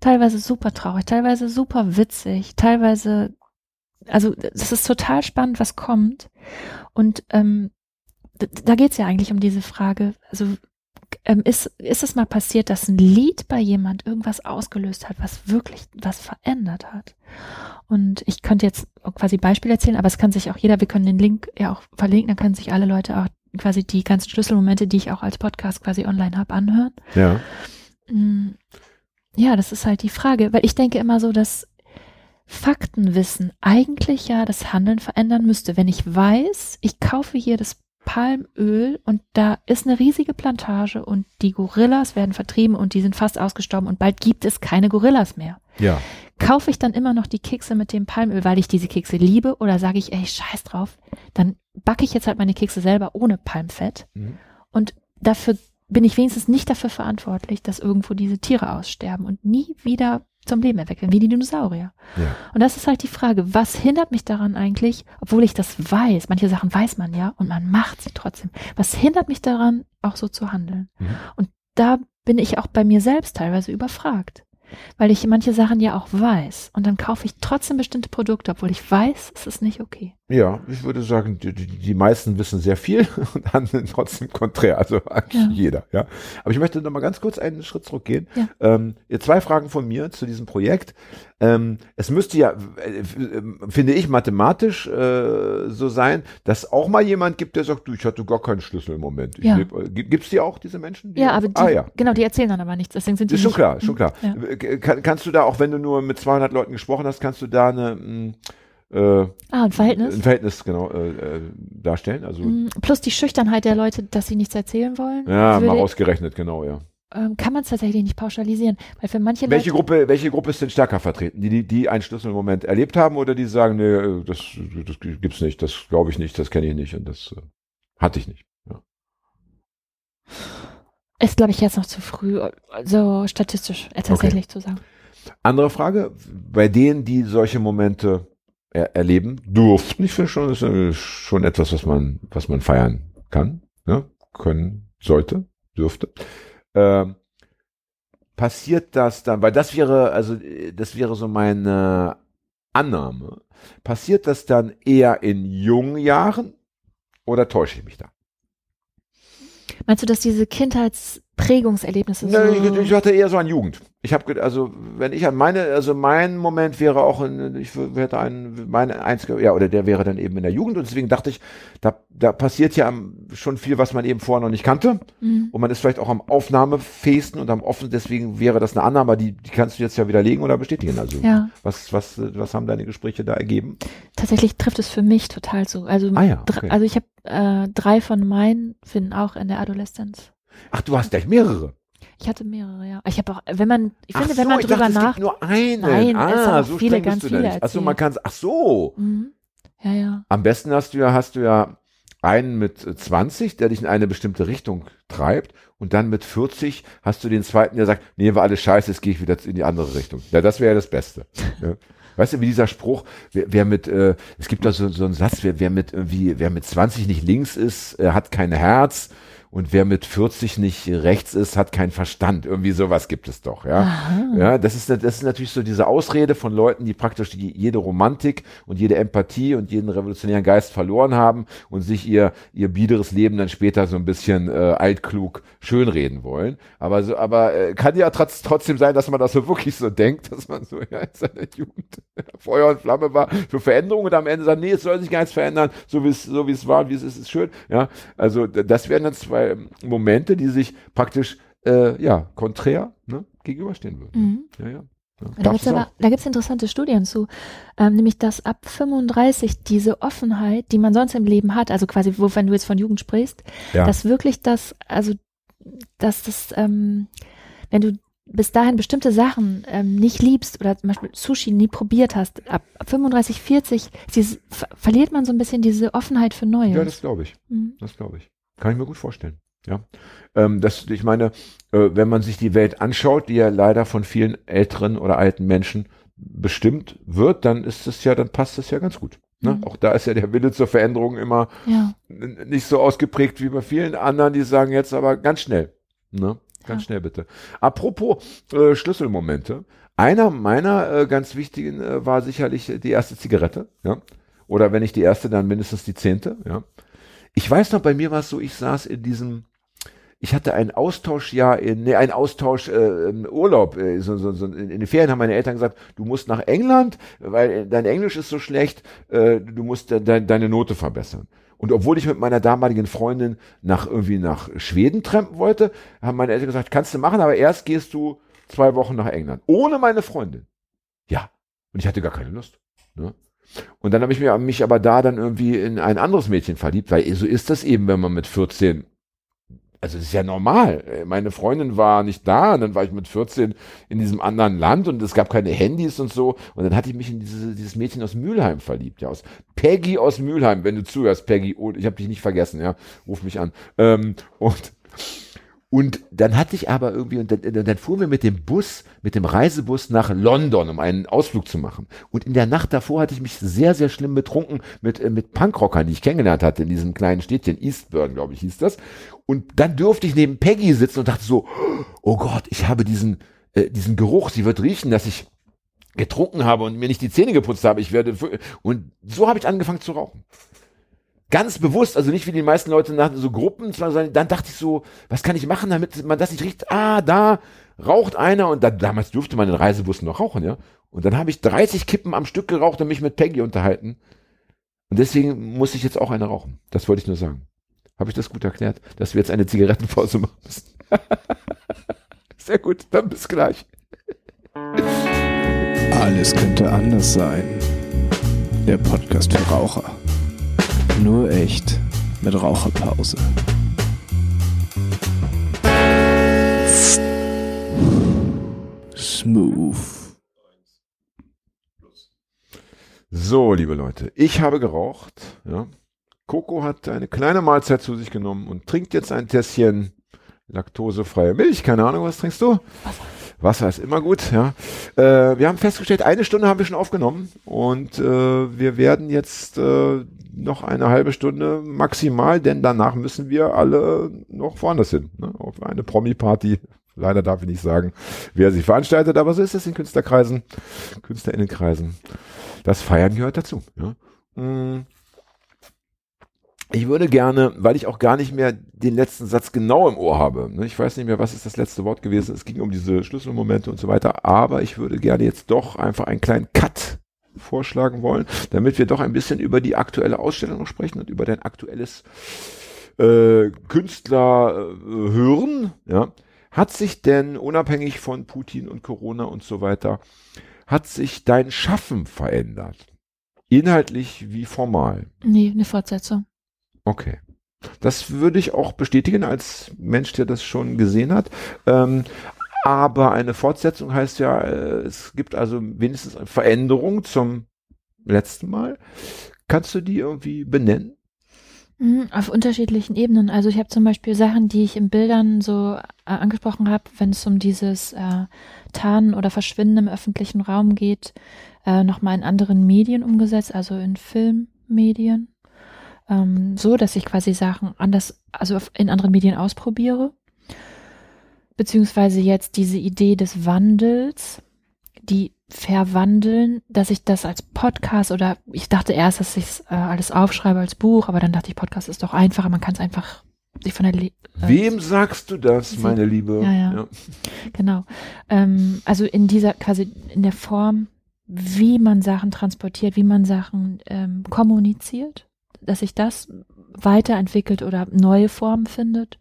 Teilweise super traurig, teilweise super witzig, teilweise, also es ist total spannend, was kommt. Und ähm, da geht's ja eigentlich um diese Frage, also ähm, ist, ist es mal passiert, dass ein Lied bei jemand irgendwas ausgelöst hat, was wirklich was verändert hat? Und ich könnte jetzt quasi Beispiele erzählen, aber es kann sich auch jeder, wir können den Link ja auch verlinken, dann können sich alle Leute auch quasi die ganzen Schlüsselmomente, die ich auch als Podcast quasi online habe, anhören. ja. Mm, Ja, das ist halt die Frage, weil ich denke immer so, dass Faktenwissen eigentlich ja das Handeln verändern müsste. Wenn ich weiß, ich kaufe hier das Palmöl und da ist eine riesige Plantage und die Gorillas werden vertrieben und die sind fast ausgestorben und bald gibt es keine Gorillas mehr. Ja. Kaufe ich dann immer noch die Kekse mit dem Palmöl, weil ich diese Kekse liebe oder sage ich, ey, scheiß drauf, dann backe ich jetzt halt meine Kekse selber ohne Palmfett Mhm. und dafür bin ich wenigstens nicht dafür verantwortlich, dass irgendwo diese Tiere aussterben und nie wieder zum Leben erweckt werden, wie die Dinosaurier. Ja. Und das ist halt die Frage, was hindert mich daran eigentlich, obwohl ich das weiß, manche Sachen weiß man ja und man macht sie trotzdem, was hindert mich daran, auch so zu handeln? Mhm. Und da bin ich auch bei mir selbst teilweise überfragt, weil ich manche Sachen ja auch weiß und dann kaufe ich trotzdem bestimmte Produkte, obwohl ich weiß, es ist nicht okay. Ja, ich würde sagen, die, die, meisten wissen sehr viel und handeln trotzdem konträr, also eigentlich Ja. jeder, ja. Aber ich möchte noch mal ganz kurz einen Schritt zurückgehen. Ja. Ähm, zwei Fragen von mir zu diesem Projekt. Ähm, es müsste ja, äh, finde ich, mathematisch äh, so sein, dass auch mal jemand gibt, der sagt, du, ich hatte gar keinen Schlüssel im Moment. Ja. äh, gibt- Gibt's die auch, diese Menschen? Die Ja, aber die, ah, ja. genau, die erzählen dann aber nichts, deswegen sind die Ist schon klar, schon klar. Ja. Äh, Kann, kannst du da, auch wenn du nur mit 200 Leuten gesprochen hast, kannst du da eine, mh, äh, Ah, ein Verhältnis? ein Verhältnis genau äh, äh, darstellen? Also Mm, Plus die Schüchternheit der Leute, dass sie nichts erzählen wollen. ja, mal ausgerechnet, genau, ja. ähm, kann man es tatsächlich nicht pauschalisieren. Weil für manche Welche Leute, Gruppe, welche Gruppe ist denn stärker vertreten? Die, die, die einen Schlüsselmoment erlebt haben oder die sagen, nee, äh, das, das gibt's nicht, das glaube ich nicht, das kenne ich nicht und das äh, hatte ich nicht. Ja. ist, glaube ich, jetzt noch zu früh, so statistisch äh, tatsächlich zu sagen. Andere Frage, bei denen, die solche Momente er erleben durften, ich finde schon, das ist schon etwas, was man, was man feiern kann, ne? können, sollte, dürfte. Ähm, passiert das dann, weil das wäre, also das wäre so meine Annahme, passiert das dann eher in jungen Jahren oder täusche ich mich da? Meinst du, dass diese Kindheitsprägungserlebnisse so... Ne, ich, ich hatte eher so an Jugend. Ich habe also wenn ich an meine also mein Moment wäre auch in, ich hätte einen meine einzige ja oder der wäre dann eben in der Jugend und deswegen dachte ich da da passiert ja schon viel was man eben vorher noch nicht kannte mhm. und man ist vielleicht auch am Aufnahmefähigsten und am offen deswegen wäre das eine Annahme die die kannst du jetzt ja widerlegen oder bestätigen also ja. was was was haben deine Gespräche da ergeben Tatsächlich trifft es für mich total zu also ah ja, okay. also ich habe äh, drei von meinen finden auch in der Adoleszenz Ach du hast gleich mehrere ich hatte mehrere, ja. Ich habe auch, wenn man, ich finde, ach wenn man drüber dachte, nach, nur einen. Nein, ah, so viele, ganz viele. Achso, man kann, ach so. Mhm. Ja, ja. Am besten hast du ja, hast du ja einen mit 20, der dich in eine bestimmte Richtung treibt und dann mit 40 hast du den zweiten, der sagt, nee, war alles scheiße, jetzt gehe ich wieder in die andere Richtung. Ja, das wäre ja das Beste. ja. Weißt du, wie dieser Spruch, wer, wer mit, äh, es gibt da so, so einen Satz, wer, wer mit irgendwie, wer mit 20 nicht links ist, äh, hat kein Herz und wer mit 40 nicht rechts ist, hat keinen Verstand. Irgendwie sowas gibt es doch, ja. Aha. Ja, das ist, das ist natürlich so diese Ausrede von Leuten, die praktisch die, jede Romantik und jede Empathie und jeden revolutionären Geist verloren haben und sich ihr, ihr biederes Leben dann später so ein bisschen äh, altklug schönreden wollen. Aber so, aber äh, kann ja trotz, trotzdem sein, dass man das so wirklich so denkt, dass man so ja, in seiner Jugend Feuer und Flamme war für Veränderungen und am Ende sagt, nee, es soll sich gar nichts verändern, so wie es, so wie es war, wie es ist, ist schön. Ja, also das wären dann zwei zwei Momente, die sich praktisch äh, ja konträr ne, gegenüberstehen würden. Mhm. Ja, ja. Ja, da gibt es interessante Studien zu, ähm, nämlich dass ab 35 diese Offenheit, die man sonst im Leben hat, also quasi, wo, wenn du jetzt von Jugend sprichst, ja. dass wirklich das, also dass das, ähm, wenn du bis dahin bestimmte Sachen ähm, nicht liebst oder zum Beispiel Sushi nie probiert hast, ab, ab 35, 40, dieses, verliert man so ein bisschen diese Offenheit für Neues. Ja, das glaube ich. Mhm. Das glaube ich. Kann ich mir gut vorstellen. Ja, ähm, das, ich meine, äh, wenn man sich die Welt anschaut, die ja leider von vielen älteren oder alten Menschen bestimmt wird, dann ist es ja, dann passt es ja ganz gut. Ne? Mhm. Auch da ist ja der Wille zur Veränderung immer ja. nicht so ausgeprägt wie bei vielen anderen, die sagen jetzt aber ganz schnell. Ne? Ganz ja. schnell bitte. Apropos äh, Schlüsselmomente. Einer meiner äh, ganz wichtigen äh, war sicherlich die erste Zigarette. Ja? Oder wenn nicht die erste, dann mindestens die zehnte. Ja? Ich weiß noch, bei mir war es so, ich saß in diesem, ich hatte ein Austauschjahr in, nee, ein Austausch äh, Urlaub, äh, so, so, so, in, in den Ferien haben meine Eltern gesagt, du musst nach England, weil dein Englisch ist so schlecht, äh, du musst de, de, deine Note verbessern. Und obwohl ich mit meiner damaligen Freundin nach irgendwie nach Schweden trampen wollte, haben meine Eltern gesagt, kannst du machen, aber erst gehst du zwei Wochen nach England. Ohne meine Freundin. Ja. Und ich hatte gar keine Lust. Ne? Und dann habe ich mich aber da dann irgendwie in ein anderes Mädchen verliebt, weil so ist das eben, wenn man mit 14 also es ist ja normal. Meine Freundin war nicht da und dann war ich mit 14 in diesem anderen Land und es gab keine Handys und so. Und dann hatte ich mich in diese, dieses Mädchen aus Mülheim verliebt, ja, aus Peggy aus Mülheim, wenn du zuhörst, Peggy, oh, ich habe dich nicht vergessen, ja, ruf mich an. Ähm, und und dann hatte ich aber irgendwie, und dann, dann fuhren wir mit dem Bus, mit dem Reisebus nach London, um einen Ausflug zu machen. Und in der Nacht davor hatte ich mich sehr, sehr schlimm betrunken mit, äh, mit Punkrockern, die ich kennengelernt hatte in diesem kleinen Städtchen, Eastburn, glaube ich, hieß das. Und dann durfte ich neben Peggy sitzen und dachte so, oh Gott, ich habe diesen, äh, diesen Geruch, sie wird riechen, dass ich getrunken habe und mir nicht die Zähne geputzt habe. Ich werde, und so habe ich angefangen zu rauchen ganz bewusst, also nicht wie die meisten Leute nach so Gruppen, sondern dann dachte ich so, was kann ich machen, damit man das nicht riecht? Ah, da raucht einer und da, damals durfte man in Reisebussen noch rauchen, ja. Und dann habe ich 30 Kippen am Stück geraucht und mich mit Peggy unterhalten. Und deswegen muss ich jetzt auch eine rauchen. Das wollte ich nur sagen. Habe ich das gut erklärt, dass wir jetzt eine Zigarettenpause machen müssen? Sehr gut, dann bis gleich. Alles könnte anders sein. Der Podcast für Raucher. Nur echt mit Raucherpause. Smooth. So, liebe Leute, ich habe geraucht. Ja. Coco hat eine kleine Mahlzeit zu sich genommen und trinkt jetzt ein Tässchen laktosefreie Milch. Keine Ahnung, was trinkst du? Wasser. Wasser ist immer gut, ja. Äh, wir haben festgestellt, eine Stunde haben wir schon aufgenommen und äh, wir werden jetzt äh, noch eine halbe Stunde maximal, denn danach müssen wir alle noch woanders hin, ne? auf eine Promi-Party. Leider darf ich nicht sagen, wer sie veranstaltet, aber so ist es in Künstlerkreisen, Künstlerinnenkreisen. Das Feiern gehört dazu. Ja. Mm. Ich würde gerne, weil ich auch gar nicht mehr den letzten Satz genau im Ohr habe. ne, Ich weiß nicht mehr, was ist das letzte Wort gewesen. Es ging um diese Schlüsselmomente und so weiter. Aber ich würde gerne jetzt doch einfach einen kleinen Cut vorschlagen wollen, damit wir doch ein bisschen über die aktuelle Ausstellung noch sprechen und über dein aktuelles äh, Künstler äh, hören. Ja. Hat sich denn unabhängig von Putin und Corona und so weiter, hat sich dein Schaffen verändert? Inhaltlich wie formal? Nee, eine Fortsetzung. Okay. Das würde ich auch bestätigen als Mensch, der das schon gesehen hat. Ähm, aber eine Fortsetzung heißt ja, äh, es gibt also wenigstens eine Veränderung zum letzten Mal. Kannst du die irgendwie benennen? Mhm, Auf unterschiedlichen Ebenen. Also ich habe zum Beispiel Sachen, die ich in Bildern so äh, angesprochen habe, wenn es um dieses äh, Tarnen oder Verschwinden im öffentlichen Raum geht, äh, nochmal in anderen Medien umgesetzt, also in Filmmedien. Ähm, so, dass ich quasi Sachen anders, also in anderen Medien ausprobiere. Beziehungsweise jetzt diese Idee des Wandels, die verwandeln, dass ich das als Podcast oder ich dachte erst, dass ich es äh, alles aufschreibe als Buch, aber dann dachte ich, Podcast ist doch einfacher, man kann es einfach sich von der Le äh, Wem sagst du das, Sie- meine Liebe? Ja, ja. Genau. Ähm, also in dieser, quasi in der Form, wie man Sachen transportiert, wie man Sachen ähm, kommuniziert, dass sich das weiterentwickelt oder neue Formen findet.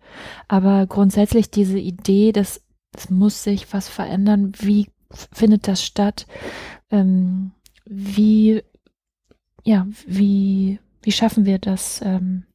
Aber grundsätzlich diese Idee, dass es muss sich was verändern, wie findet das statt? Ähm, wie, ja, wie, wie schaffen wir das, ähm,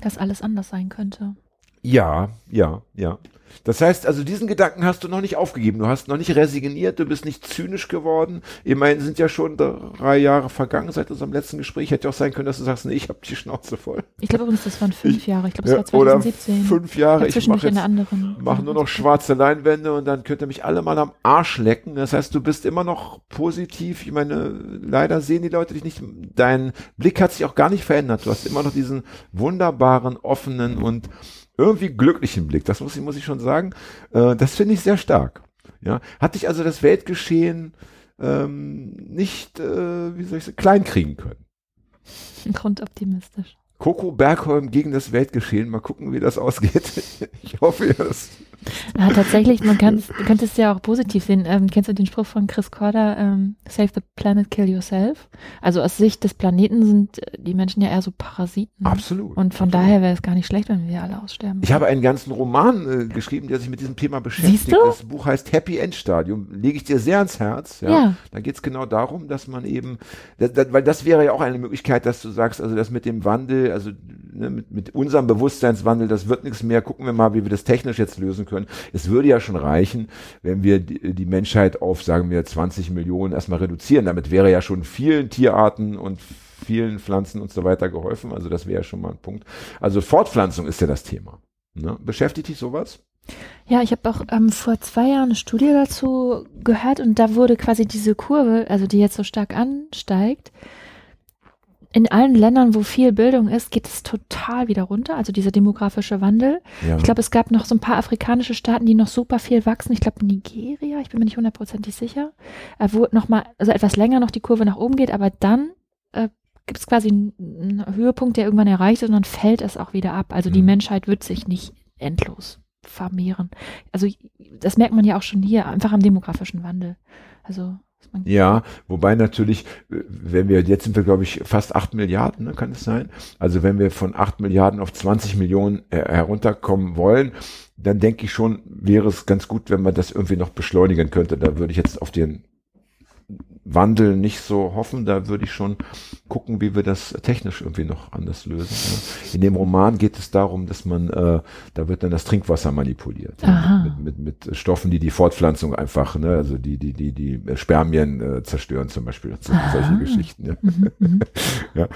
dass alles anders sein könnte? Ja, ja, ja. Das heißt, also diesen Gedanken hast du noch nicht aufgegeben. Du hast noch nicht resigniert, du bist nicht zynisch geworden. Immerhin sind ja schon drei Jahre vergangen seit unserem letzten Gespräch. Hätte ja auch sein können, dass du sagst, nee, ich habe die Schnauze voll. Ich glaube übrigens, das waren fünf Jahre. Ich glaube, Ja, das war oder 2017. fünf Jahre. Ja, Ich mache in jetzt der anderen. Mach nur noch schwarze Leinwände und dann könnt ihr mich alle mal am Arsch lecken. Das heißt, du bist immer noch positiv. Ich meine, leider sehen die Leute dich nicht. Dein Blick hat sich auch gar nicht verändert. Du hast immer noch diesen wunderbaren, offenen und irgendwie glücklichen Blick. Das muss ich, muss ich schon sagen. Äh, das finde ich sehr stark. Ja, hat dich also das Weltgeschehen ähm, nicht, äh, wie soll ich sagen, kleinkriegen können. Grundoptimistisch. Coco Bergholm gegen das Weltgeschehen. Mal gucken, wie das ausgeht. Ich hoffe, ja, das Ja, tatsächlich, man kann du könntest es ja auch positiv sehen. Ähm, kennst du den Spruch von Chris Corder, ähm, Save the planet, kill yourself? Also aus Sicht des Planeten sind äh, die Menschen ja eher so Parasiten. absolut. Und von absolut. daher wäre es gar nicht schlecht, wenn wir alle aussterben. Ich habe einen ganzen Roman äh, geschrieben, der sich mit diesem Thema beschäftigt. Siehst du? Das Buch heißt Happy End Stadium. Lege ich dir sehr ans Herz. Ja. Ja. Da geht es genau darum, dass man eben, da, da, weil das wäre ja auch eine Möglichkeit, dass du sagst, also das mit dem Wandel, also ne, mit, mit unserem Bewusstseinswandel, das wird nichts mehr. Gucken wir mal, wie wir das technisch jetzt lösen können. Es würde ja schon reichen, wenn wir die, die Menschheit auf, sagen wir, 20 Millionen erstmal reduzieren. Damit wäre ja schon vielen Tierarten und vielen Pflanzen und so weiter geholfen. Also das wäre ja schon mal ein Punkt. Also Fortpflanzung ist ja das Thema. Ne? Beschäftigt dich sowas? Ja, ich habe auch ähm, vor zwei Jahren eine Studie dazu gehört und da wurde quasi diese Kurve, also die jetzt so stark ansteigt, in allen Ländern, wo viel Bildung ist, geht es total wieder runter, also dieser demografische Wandel. Ja. Ich glaube, es gab noch so ein paar afrikanische Staaten, die noch super viel wachsen. Ich glaube, Nigeria, ich bin mir nicht hundertprozentig sicher, äh, wo noch mal, also etwas länger noch die Kurve nach oben geht, aber dann äh, gibt es quasi einen, Höhepunkt, der irgendwann erreicht ist und dann fällt es auch wieder ab. Also die Mhm. Menschheit wird sich nicht endlos vermehren. Also das merkt man ja auch schon hier, einfach am demografischen Wandel. Also Ja, wobei natürlich, wenn wir, jetzt sind wir glaube ich fast 8 Milliarden, ne, kann es sein? Also wenn wir von 8 Milliarden auf 20 Millionen äh, herunterkommen wollen, dann denke ich schon, wäre es ganz gut, wenn man das irgendwie noch beschleunigen könnte. Da würde ich jetzt auf den Wandel nicht so hoffen, da würde ich schon gucken, wie wir das technisch irgendwie noch anders lösen. Ja. In dem Roman geht es darum, dass man, äh, da wird dann das Trinkwasser manipuliert. Ja, mit, mit, mit Stoffen, die die Fortpflanzung einfach, ne, also die, die, die, die Spermien äh, zerstören zum Beispiel. So, solche. Geschichten. Ja. Mhm, mhm.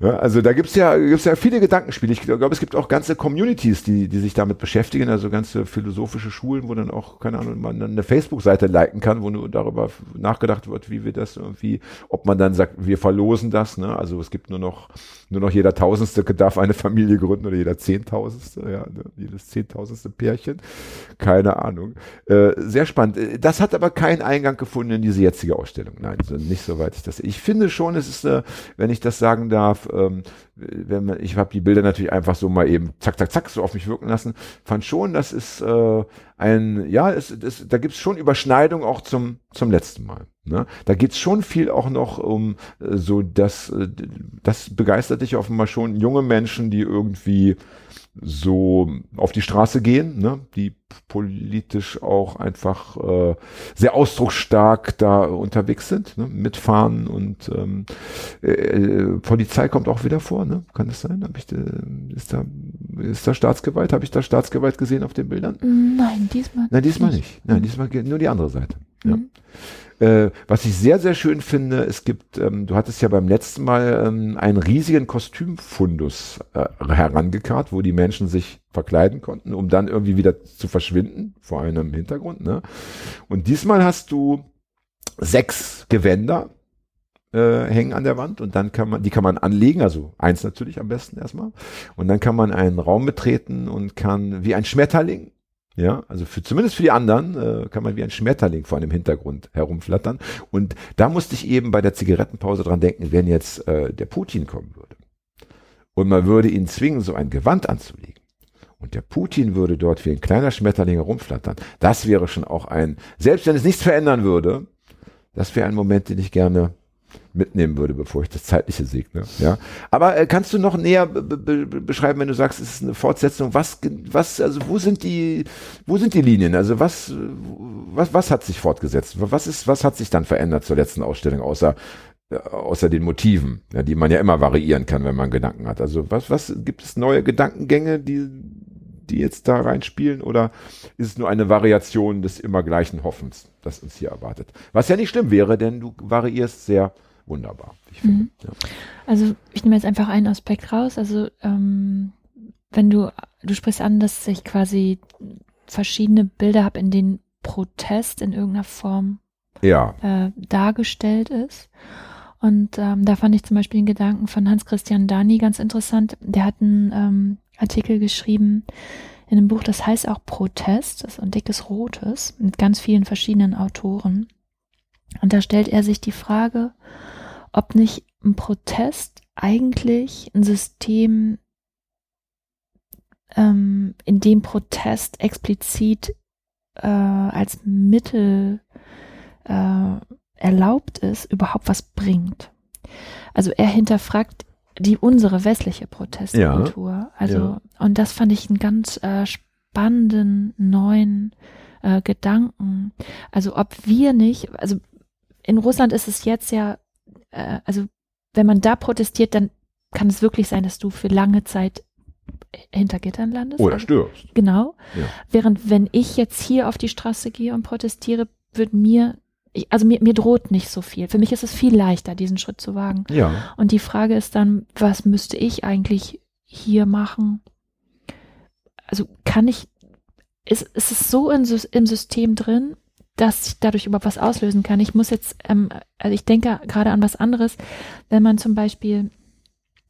Ja, also da gibt's ja, gibt's ja viele Gedankenspiele. Ich glaube, es gibt auch ganze Communities, die, die sich damit beschäftigen, also ganze philosophische Schulen, wo dann auch, keine Ahnung, man eine Facebook-Seite liken kann, wo nur darüber nachgedacht wird, wie wir das irgendwie, ob man dann sagt, wir verlosen das, ne? Also es gibt nur noch, nur noch jeder Tausendste darf eine Familie gründen oder jeder Zehntausendste, ja, ne? jedes Zehntausendste Pärchen. Keine Ahnung. Äh, sehr spannend. Das hat aber keinen Eingang gefunden in diese jetzige Ausstellung. Nein, nicht soweit ich das. Ich finde schon, es ist, äh, wenn ich das sagen darf, ähm, wenn man, ich habe die Bilder natürlich einfach so mal eben zack, zack, zack so auf mich wirken lassen, fand schon, das ist äh, ein, ja, es, es, da gibt's schon Überschneidung auch zum, zum letzten Mal. Ne? Da geht's schon viel auch noch um äh, so, das, äh, das begeistert dich offenbar schon junge Menschen, die irgendwie so auf die Straße gehen, ne? die politisch auch einfach äh, sehr ausdrucksstark da unterwegs sind, ne? mitfahren und ähm, äh, äh, Polizei kommt auch wieder vor, ne? Kann das sein? Hab ich, äh, ist da ist da Staatsgewalt? Habe ich da Staatsgewalt gesehen auf den Bildern? Nein, diesmal. Nein, diesmal nicht. nicht. Nein, diesmal nur die andere Seite. Mhm. Ja. Äh, was ich sehr, sehr schön finde, es gibt, ähm, du hattest ja beim letzten Mal ähm, einen riesigen Kostümfundus äh, herangekarrt, wo die Menschen sich verkleiden konnten, um dann irgendwie wieder zu verschwinden vor einem Hintergrund. Ne? Und diesmal hast du sechs Gewänder äh, hängen an der Wand und dann kann man, die kann man anlegen, also eins natürlich am besten erstmal. Und dann kann man einen Raum betreten und kann wie ein Schmetterling ja, also für, zumindest für die anderen äh, kann man wie ein Schmetterling vor einem Hintergrund herumflattern. Und da musste ich eben bei der Zigarettenpause dran denken, wenn jetzt äh, der Putin kommen würde und man würde ihn zwingen, so ein Gewand anzulegen. Und der Putin würde dort wie ein kleiner Schmetterling herumflattern. Das wäre schon auch ein, selbst wenn es nichts verändern würde, das wäre ein Moment, den ich gerne mitnehmen würde, bevor ich das Zeitliche segne. Ja, aber äh, kannst du noch näher beschreiben, wenn du sagst, es ist eine Fortsetzung? Was, was, also wo sind die, wo sind die Linien? Also was, was, was hat sich fortgesetzt? Was ist, was hat sich dann verändert zur letzten Ausstellung außer äh, außer den Motiven, ja, die man ja immer variieren kann, wenn man Gedanken hat. Also was, was gibt es neue Gedankengänge, die, die jetzt da reinspielen, oder ist es nur eine Variation des immer gleichen Hoffens, das uns hier erwartet? Was ja nicht schlimm wäre, denn du variierst sehr wunderbar. Ich finde. Mhm. Ja. Also ich nehme jetzt einfach einen Aspekt raus. Also ähm, wenn du, du sprichst an, dass ich quasi verschiedene Bilder habe, in denen Protest in irgendeiner Form ja. äh, dargestellt ist. Und ähm, da fand ich zum Beispiel den Gedanken von Hans-Christian Dani ganz interessant. Der hat einen ähm, Artikel geschrieben in einem Buch, das heißt auch Protest, das ist ein dickes Rotes, mit ganz vielen verschiedenen Autoren. Und da stellt er sich die Frage, ob nicht ein Protest eigentlich ein System, ähm, in dem Protest explizit äh, als Mittel äh, erlaubt ist, überhaupt was bringt. Also er hinterfragt die unsere westliche Protestkultur. Ja, also ja. und das fand ich einen ganz äh, spannenden neuen äh, Gedanken. Also ob wir nicht, also in Russland ist es jetzt ja äh, also wenn man da protestiert, dann kann es wirklich sein, dass du für lange Zeit hinter Gittern landest. Oder also, stirbst. Genau. Ja. Während wenn ich jetzt hier auf die Straße gehe und protestiere, wird mir, also mir, mir droht nicht so viel. Für mich ist es viel leichter, diesen Schritt zu wagen. Ja. Und die Frage ist dann, was müsste ich eigentlich hier machen? Also kann ich, ist, ist es so in, im System drin, dass ich dadurch überhaupt was auslösen kann. Ich muss jetzt, ähm, also ich denke gerade an was anderes, wenn man zum Beispiel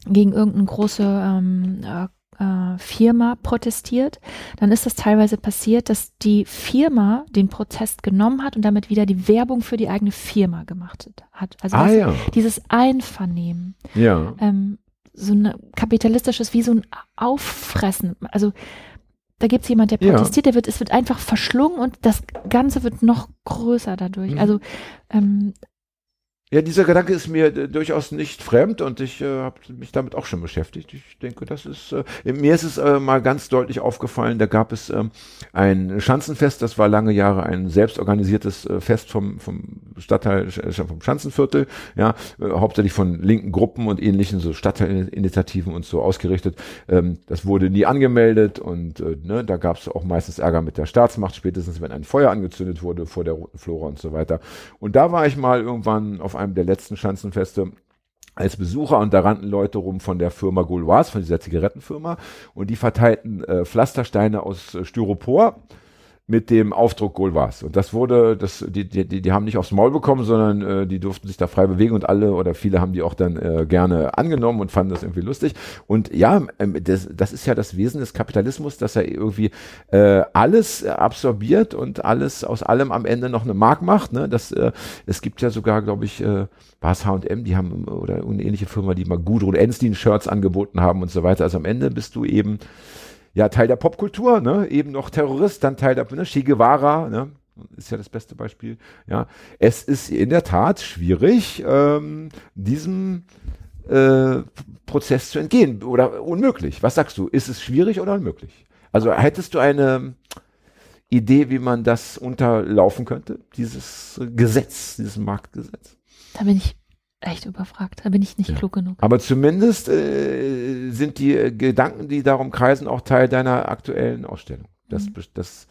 gegen irgendeine große ähm, äh, äh, Firma protestiert, dann ist das teilweise passiert, dass die Firma den Protest genommen hat und damit wieder die Werbung für die eigene Firma gemacht hat. Also ah, ja. dieses Einvernehmen. Ja. Ähm, so ein kapitalistisches, wie so ein Auffressen. Also da gibt es jemand, der protestiert, ja. der wird, es wird einfach verschlungen und das Ganze wird noch größer dadurch. Mhm. Also ähm, ja, dieser Gedanke ist mir äh, durchaus nicht fremd und ich äh, habe mich damit auch schon beschäftigt. Ich denke, das ist, äh, mir ist es äh, mal ganz deutlich aufgefallen, da gab es ähm, ein Schanzenfest, das war lange Jahre ein selbstorganisiertes äh, Fest vom, vom Stadtteil, äh, vom Schanzenviertel, ja, äh, hauptsächlich von linken Gruppen und ähnlichen, so Stadtteilinitiativen und so ausgerichtet. Ähm, das wurde nie angemeldet und äh, ne, da gab es auch meistens Ärger mit der Staatsmacht, spätestens wenn ein Feuer angezündet wurde vor der Roten Flora und so weiter. Und da war ich mal irgendwann auf einem der letzten Schanzenfeste als Besucher und da rannten Leute rum von der Firma Gauloise, von dieser Zigarettenfirma. Und die verteilten äh, Pflastersteine aus äh, Styropor mit dem Aufdruck Goal war's. Und das wurde, das, die, die, die haben nicht aufs Maul bekommen, sondern äh, die durften sich da frei bewegen und alle oder viele haben die auch dann äh, gerne angenommen und fanden das irgendwie lustig. Und ja, ähm, das, das ist ja das Wesen des Kapitalismus, dass er irgendwie äh, alles absorbiert und alles aus allem am Ende noch eine Mark macht. Ne? Das, äh, es gibt ja sogar, glaube ich, äh, war es H&M, die haben oder eine ähnliche Firma, die mal Gudrun Enstein Shirts angeboten haben und so weiter. Also am Ende bist du eben ja, Teil der Popkultur, ne? eben noch Terrorist, dann Teil der ne? Che Guevara, ne? ist ja das beste Beispiel. Ja, es ist in der Tat schwierig, ähm, diesem äh, Prozess zu entgehen oder unmöglich. Was sagst du? Ist es schwierig oder unmöglich? Also hättest du eine Idee, wie man das unterlaufen könnte, dieses Gesetz, dieses Marktgesetz? Da bin ich echt überfragt. Da bin ich nicht ja. klug genug. Aber zumindest äh, sind die äh, Gedanken, die darum kreisen, auch Teil deiner aktuellen Ausstellung. Das, mhm. das,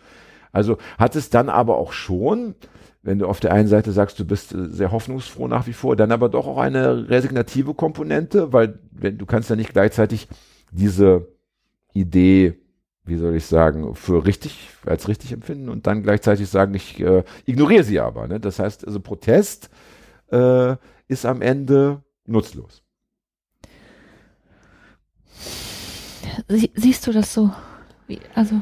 also hat es dann aber auch schon, wenn du auf der einen Seite sagst, du bist äh, sehr hoffnungsfroh nach wie vor, dann aber doch auch eine resignative Komponente, weil wenn du kannst ja nicht gleichzeitig diese Idee wie soll ich sagen, für richtig, als richtig empfinden und dann gleichzeitig sagen, ich äh, ignoriere sie aber. Ne? Das heißt, also Protest äh, ist am Ende nutzlos. Sie, siehst du das so? Wie, also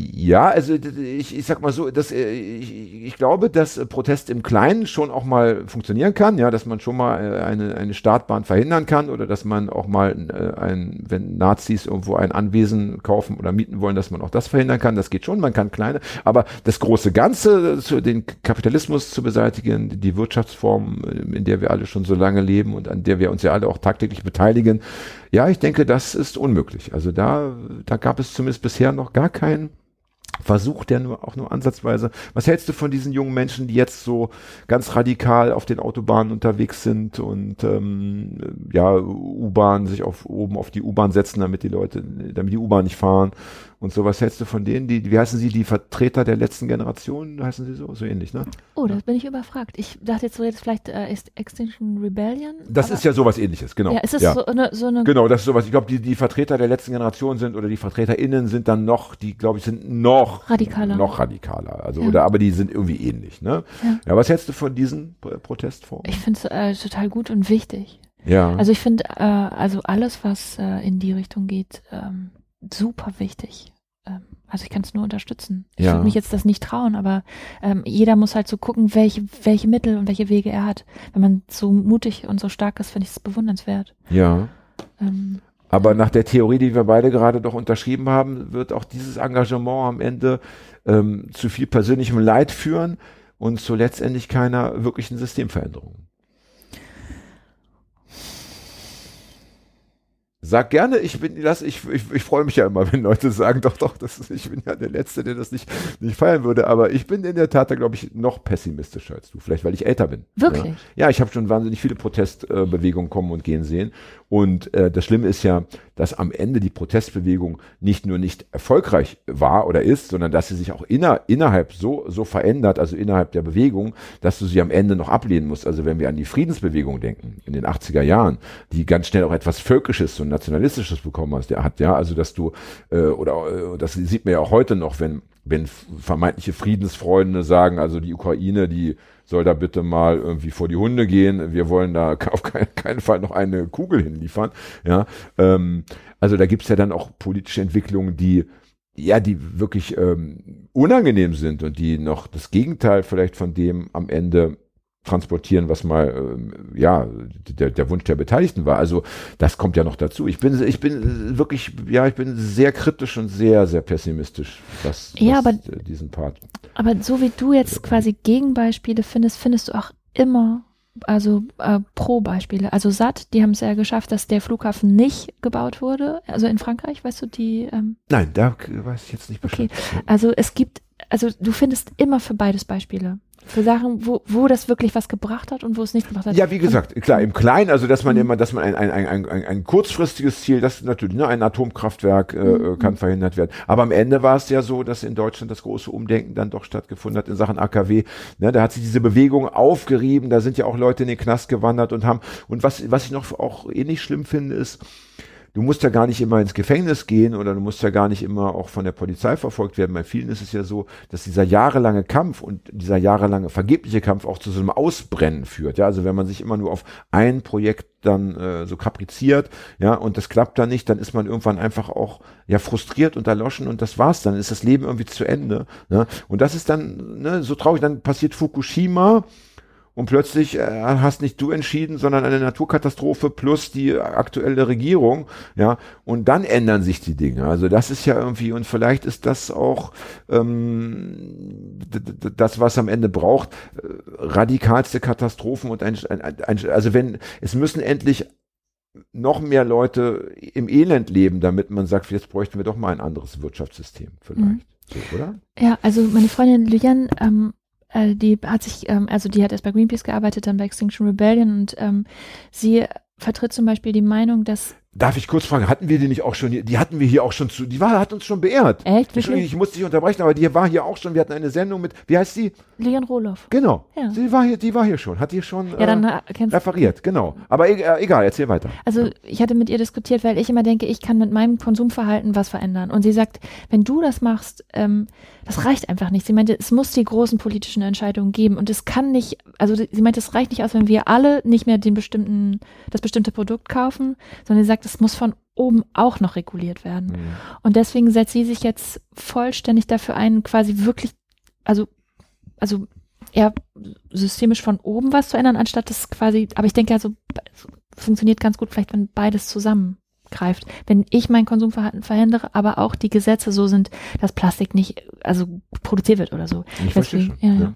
ja, also ich, ich sag mal so, dass äh, ich, ich glaube, dass Protest im Kleinen schon auch mal funktionieren kann, ja, dass man schon mal äh, eine, eine Startbahn verhindern kann oder dass man auch mal äh, ein, wenn Nazis irgendwo ein Anwesen kaufen oder mieten wollen, dass man auch das verhindern kann. Das geht schon, man kann kleine, aber das große Ganze, den Kapitalismus zu beseitigen, die Wirtschaftsform, in der wir alle schon so lange leben und an der wir uns ja alle auch tagtäglich beteiligen, ja, ich denke, das ist unmöglich. Also da, da gab es zumindest bisher noch gar keinen versucht der nur auch nur ansatzweise. Was hältst du von diesen jungen Menschen, die jetzt so ganz radikal auf den Autobahnen unterwegs sind und ähm, ja U-Bahn sich auf oben auf die U-Bahn setzen, damit die Leute, damit die U-Bahn nicht fahren und so. Was hältst du von denen? Die, wie heißen sie, die Vertreter der letzten Generation? Heißen sie so? So ähnlich, ne? Oh, das bin ich überfragt. Ich dachte jetzt, so jetzt vielleicht äh, ist Extinction Rebellion. Das ist ja sowas ähnliches, genau. Ja, ist es ja. so, eine, so eine. Genau, das ist sowas. Ich glaube, die, die Vertreter der letzten Generation sind oder die VertreterInnen sind dann noch, die, glaube ich, sind noch radikaler. Noch radikaler. Also, ja. oder aber die sind irgendwie ähnlich, ne? Ja. ja was hältst du von diesen Protestformen? Ich finde es äh, total gut und wichtig. Ja. Also ich finde, äh, also alles, was äh, in die Richtung geht, ähm, super wichtig. Ähm, also ich kann es nur unterstützen. Ich ja. würde mich jetzt das nicht trauen, aber ähm, jeder muss halt so gucken, welche, welche Mittel und welche Wege er hat. Wenn man so mutig und so stark ist, finde ich es bewundernswert. Ja. Ähm, aber nach der Theorie, die wir beide gerade doch unterschrieben haben, wird auch dieses Engagement am Ende ähm, zu viel persönlichem Leid führen und zu letztendlich keiner wirklichen Systemveränderung. Sag gerne, ich bin das, ich, ich, ich freue mich ja immer, wenn Leute sagen, doch, doch, das ist, ich bin ja der Letzte, der das nicht, nicht feiern würde, aber ich bin in der Tat, glaube ich, noch pessimistischer als du, vielleicht weil ich älter bin. Wirklich? Ja, ja ich habe schon wahnsinnig viele Protestbewegungen äh, kommen und gehen sehen und äh, das Schlimme ist ja, dass am Ende die Protestbewegung nicht nur nicht erfolgreich war oder ist, sondern dass sie sich auch inner, innerhalb so, so verändert, also innerhalb der Bewegung, dass du sie am Ende noch ablehnen musst. Also wenn wir an die Friedensbewegung denken in den 80er Jahren, die ganz schnell auch etwas Völkisches und Nationalistisches bekommen hat, ja, also dass du, äh, oder äh, das sieht man ja auch heute noch, wenn, wenn vermeintliche Friedensfreunde sagen, also die Ukraine, die soll da bitte mal irgendwie vor die Hunde gehen. Wir wollen da auf keinen, keinen Fall noch eine Kugel hinliefern. Ja, ähm, also da gibt's ja dann auch politische Entwicklungen, die ja, die wirklich ähm, unangenehm sind und die noch das Gegenteil vielleicht von dem am Ende transportieren, was mal ähm, ja der, der Wunsch der Beteiligten war. Also das kommt ja noch dazu. Ich bin ich bin wirklich ja ich bin sehr kritisch und sehr sehr pessimistisch, was, ja, was aber, äh, diesen Part. Aber so wie du jetzt quasi Gegenbeispiele findest, findest du auch immer also äh, Pro-Beispiele. Also SAT, die haben es ja geschafft, dass der Flughafen nicht gebaut wurde. Also in Frankreich, weißt du, die. Ähm, Nein, da weiß ich jetzt nicht Bescheid. Okay, also es gibt, also du findest immer für beides Beispiele für Sachen, wo, wo das wirklich was gebracht hat und wo es nicht gebracht hat. Ja, wie gesagt, klar, im Kleinen, also dass man mhm. immer, dass man ein, ein, ein, ein, ein kurzfristiges Ziel, das natürlich, ne, ein Atomkraftwerk äh, mhm. kann verhindert werden. Aber am Ende war es ja so, dass in Deutschland das große Umdenken dann doch stattgefunden hat in Sachen AKW. Ne, da hat sich diese Bewegung aufgerieben, da sind ja auch Leute in den Knast gewandert und haben, und was, was ich noch auch ähnlich schlimm finde, ist, du musst ja gar nicht immer ins Gefängnis gehen oder du musst ja gar nicht immer auch von der Polizei verfolgt werden. Bei vielen ist es ja so, dass dieser jahrelange Kampf und dieser jahrelange vergebliche Kampf auch zu so einem Ausbrennen führt. Ja, also wenn man sich immer nur auf ein Projekt dann äh, so kapriziert, ja, und das klappt dann nicht, dann ist man irgendwann einfach auch ja frustriert und erloschen und das war's dann, ist das Leben irgendwie zu Ende. Ne? Und das ist dann ne, so traurig. Dann passiert Fukushima und plötzlich äh, hast nicht du entschieden, sondern eine Naturkatastrophe plus die aktuelle Regierung, ja, und dann ändern sich die Dinge. Also das ist ja irgendwie, und vielleicht ist das auch ähm, das, was am Ende braucht, äh, radikalste Katastrophen und ein, ein, ein, also wenn, es müssen endlich noch mehr Leute im Elend leben, damit man sagt, jetzt bräuchten wir doch mal ein anderes Wirtschaftssystem vielleicht. Mhm. So, oder? Ja, also meine Freundin Lilian ähm, äh, die hat sich, ähm, also die hat erst bei Greenpeace gearbeitet, dann bei Extinction Rebellion und ähm, sie vertritt zum Beispiel die Meinung, dass Darf ich kurz fragen, hatten wir die nicht auch schon, die hatten wir hier auch schon zu, die war, hat uns schon beehrt. Echt? Entschuldigung, ich musste dich unterbrechen, aber die war hier auch schon, wir hatten eine Sendung mit, wie heißt sie? Leon Roloff. Genau. Ja. Sie war hier, die war hier schon, hat die schon ja, dann, äh, kennst referiert, genau. Aber e äh, egal, erzähl weiter. Also ich hatte mit ihr diskutiert, weil ich immer denke, ich kann mit meinem Konsumverhalten was verändern. Und sie sagt, wenn du das machst, ähm, das reicht einfach nicht. Sie meinte, es muss die großen politischen Entscheidungen geben und es kann nicht, also sie meinte, es reicht nicht aus, wenn wir alle nicht mehr den bestimmten, das bestimmte Produkt kaufen, sondern sie sagt, es muss von oben auch noch reguliert werden. Mhm. Und deswegen setzt sie sich jetzt vollständig dafür ein, quasi wirklich, also, also eher systemisch von oben was zu ändern, anstatt das quasi, aber ich denke also, funktioniert ganz gut vielleicht, wenn beides zusammengreift. Wenn ich mein Konsumverhalten verhindere, aber auch die Gesetze so sind, dass Plastik nicht, also produziert wird oder so. Ich Deswegen, verstehe schon. Ja, ja.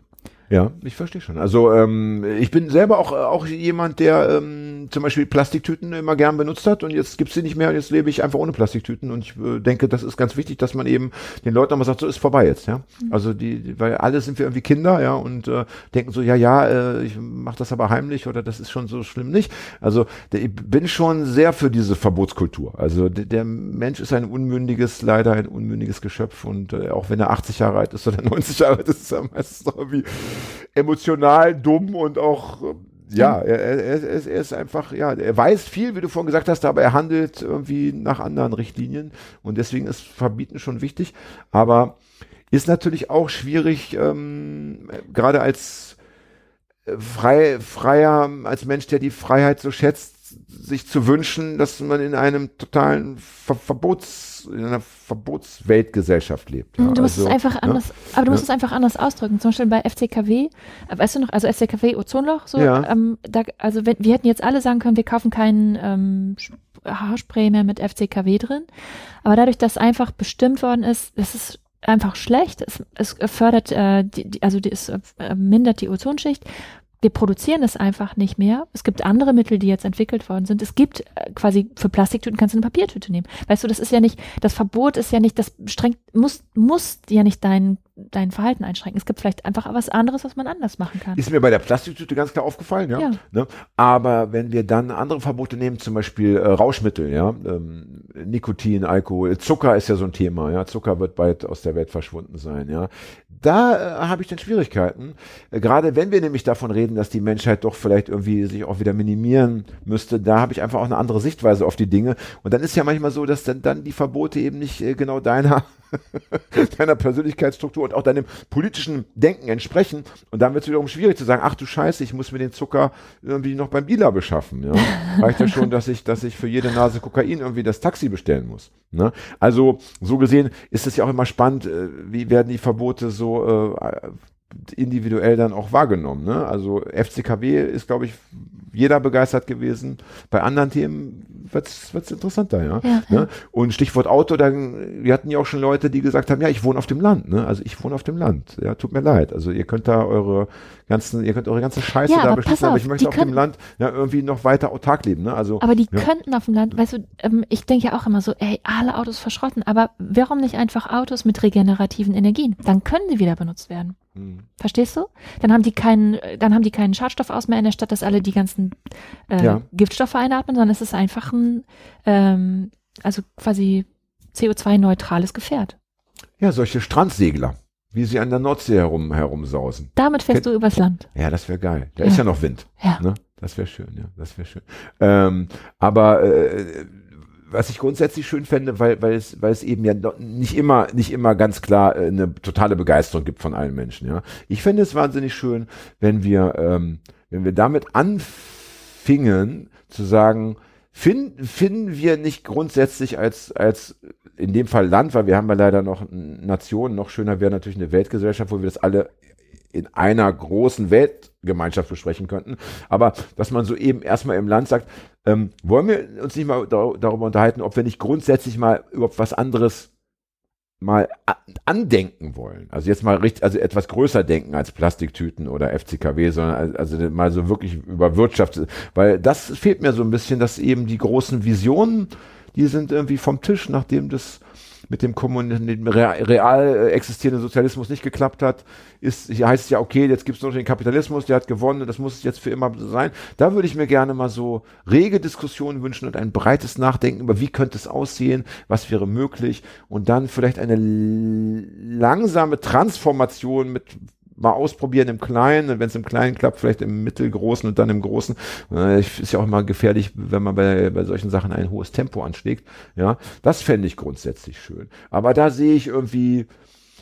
Ja, ich verstehe schon. Also ähm, ich bin selber auch, auch jemand, der ähm, zum Beispiel Plastiktüten immer gern benutzt hat und jetzt gibt's sie nicht mehr und jetzt lebe ich einfach ohne Plastiktüten und ich äh, denke, das ist ganz wichtig, dass man eben den Leuten nochmal sagt, so ist vorbei jetzt, ja. Mhm. Also die, weil alle sind wir irgendwie Kinder, ja, und äh, denken so, ja, ja, äh, ich mache das aber heimlich oder das ist schon so schlimm nicht. Also der, ich bin schon sehr für diese Verbotskultur. Also der, der Mensch ist ein unmündiges, leider ein unmündiges Geschöpf und äh, auch wenn er 80 Jahre alt ist oder 90 Jahre alt ist, ist er meistens irgendwie emotional dumm und auch äh, ja, er, er, er, ist einfach, ja, er weiß viel, wie du vorhin gesagt hast, aber er handelt irgendwie nach anderen Richtlinien und deswegen ist Verbieten schon wichtig, aber ist natürlich auch schwierig, ähm, gerade als äh, frei, freier, als Mensch, der die Freiheit so schätzt, sich zu wünschen, dass man in einem totalen Ver Verbots, in einer Verbotsweltgesellschaft lebt. Ja. Du musst also, es einfach ne? anders, aber du musst ja. es einfach anders ausdrücken. Zum Beispiel bei FCKW, äh, weißt du noch, also FCKW Ozonloch, so, ja. ähm, da, also wenn, wir hätten jetzt alle sagen können, wir kaufen keinen ähm, Haarspray mehr mit FCKW drin. Aber dadurch, dass einfach bestimmt worden ist, das ist einfach schlecht. Es, es fördert, äh, die, also die, es äh, mindert die Ozonschicht wir produzieren es einfach nicht mehr. Es gibt andere Mittel, die jetzt entwickelt worden sind. Es gibt äh, quasi für Plastiktüten kannst du eine Papiertüte nehmen. Weißt du, das ist ja nicht, das Verbot ist ja nicht, das strengt, muss, muss ja nicht dein, dein Verhalten einschränken. Es gibt vielleicht einfach was anderes, was man anders machen kann. Ist mir bei der Plastiktüte ganz klar aufgefallen, ja. ja. Ne? Aber wenn wir dann andere Verbote nehmen, zum Beispiel äh, Rauschmittel, ja, ähm, Nikotin, Alkohol, Zucker ist ja so ein Thema, ja. Zucker wird bald aus der Welt verschwunden sein, ja. Da äh, habe ich dann Schwierigkeiten. Äh, gerade wenn wir nämlich davon reden, dass die Menschheit doch vielleicht irgendwie sich auch wieder minimieren müsste, da habe ich einfach auch eine andere Sichtweise auf die Dinge. Und dann ist ja manchmal so, dass dann, dann die Verbote eben nicht äh, genau deiner deiner Persönlichkeitsstruktur und auch deinem politischen Denken entsprechen. Und dann wird es wiederum schwierig zu sagen, ach du Scheiße, ich muss mir den Zucker irgendwie noch beim Dealer beschaffen. Ja? Reicht ja schon, dass ich, dass ich für jede Nase Kokain irgendwie das Taxi bestellen muss. Ne? Also so gesehen ist es ja auch immer spannend, äh, wie werden die Verbote so äh, individuell dann auch wahrgenommen. Ne? Also FCKW ist, glaube ich, jeder begeistert gewesen. Bei anderen Themen wird es interessanter, ja. ja, ne? Und Stichwort Auto, dann, wir hatten ja auch schon Leute, die gesagt haben, ja, ich wohne auf dem Land, ne? Also ich wohne auf dem Land. Ja, tut mir leid. Also ihr könnt da eure ganzen, ihr könnt eure ganze Scheiße ja, da beschließen, aber ich möchte auf dem Land ja irgendwie noch weiter autark leben, ne? Also. Aber die ja. könnten auf dem Land, weißt du, ähm, ich denke ja auch immer so, ey, alle Autos verschrotten, aber warum nicht einfach Autos mit regenerativen Energien? Dann können sie wieder benutzt werden. Hm. Verstehst du? Dann haben die keinen, dann haben die keinen Schadstoff aus mehr in der Stadt, dass alle die ganzen äh, ja. Giftstoffe einatmen, sondern es ist einfach ein, ähm, also quasi CO2-neutrales Gefährt. Ja, solche Strandsegler, wie sie an der Nordsee herum, herumsausen. Damit fährst Ken du übers Land. Ja, das wäre geil. Da ja. ist ja noch Wind. Ja. Ne? Das wäre schön, ja, das wäre schön. Ähm, aber äh, was ich grundsätzlich schön fände, weil, weil es, weil es eben ja nicht immer, nicht immer ganz klar äh, eine totale Begeisterung gibt von allen Menschen, ja. Ich fände es wahnsinnig schön, wenn wir, ähm, wenn wir damit anfingen, zu sagen, finden, finden wir nicht grundsätzlich als, als in dem Fall Land, weil wir haben ja leider noch Nationen, noch schöner wäre natürlich eine Weltgesellschaft, wo wir das alle in einer großen Weltgemeinschaft besprechen könnten. Aber dass man so eben erstmal im Land sagt, ähm, wollen wir uns nicht mal dar darüber unterhalten, ob wir nicht grundsätzlich mal überhaupt was anderes mal andenken wollen. Also jetzt mal richtig, also etwas größer denken als Plastiktüten oder FCKW, sondern also mal so wirklich über Wirtschaft, weil das fehlt mir so ein bisschen, dass eben die großen Visionen, die sind irgendwie vom Tisch, nachdem das mit dem, Kommun dem real existierenden Sozialismus nicht geklappt hat, ist, heißt es ja, okay, jetzt gibt es noch den Kapitalismus, der hat gewonnen, das muss jetzt für immer so sein. Da würde ich mir gerne mal so rege Diskussionen wünschen und ein breites Nachdenken über, wie könnte es aussehen, was wäre möglich und dann vielleicht eine langsame Transformation mit mal ausprobieren im Kleinen, wenn es im Kleinen klappt, vielleicht im Mittelgroßen und dann im Großen. Äh, ist ja auch immer gefährlich, wenn man bei, bei solchen Sachen ein hohes Tempo anschlägt. Ja, das fände ich grundsätzlich schön. Aber da sehe ich irgendwie,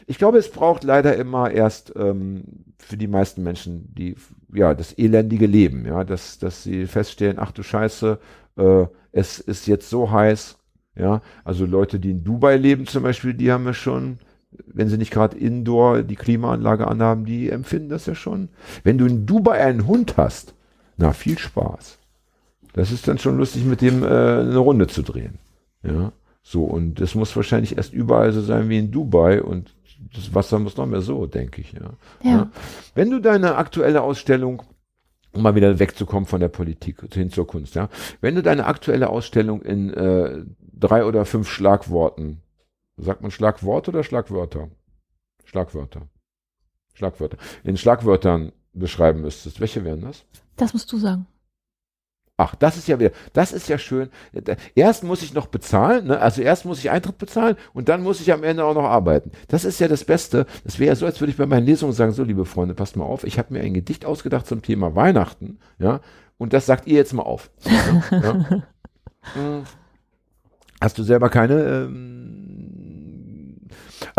ich glaube, es braucht leider immer erst ähm, für die meisten Menschen die, ja, das elendige Leben, ja, dass, dass sie feststellen, ach du Scheiße, äh, es ist jetzt so heiß, ja, also Leute, die in Dubai leben zum Beispiel, die haben ja schon wenn sie nicht gerade indoor die Klimaanlage anhaben, die empfinden das ja schon. Wenn du in Dubai einen Hund hast, na, viel Spaß. Das ist dann schon lustig, mit dem äh, eine Runde zu drehen. Ja, so, und das muss wahrscheinlich erst überall so sein wie in Dubai und das Wasser muss noch mehr so, denke ich. Ja. ja. ja. Wenn du deine aktuelle Ausstellung um mal wieder wegzukommen von der Politik hin zur Kunst, ja. Wenn du deine aktuelle Ausstellung in äh, drei oder fünf Schlagworten Sagt man Schlagwort oder Schlagwörter? Schlagwörter. Schlagwörter. In Schlagwörtern beschreiben müsstest. Welche wären das? Das musst du sagen. Ach, das ist ja wieder, das ist ja schön. Erst muss ich noch bezahlen, ne? also erst muss ich Eintritt bezahlen und dann muss ich am Ende auch noch arbeiten. Das ist ja das Beste. Das wäre ja so, als würde ich bei meinen Lesungen sagen, so liebe Freunde, passt mal auf, ich habe mir ein Gedicht ausgedacht zum Thema Weihnachten, ja, und das sagt ihr jetzt mal auf. ja? Hm. Hast du selber keine ähm,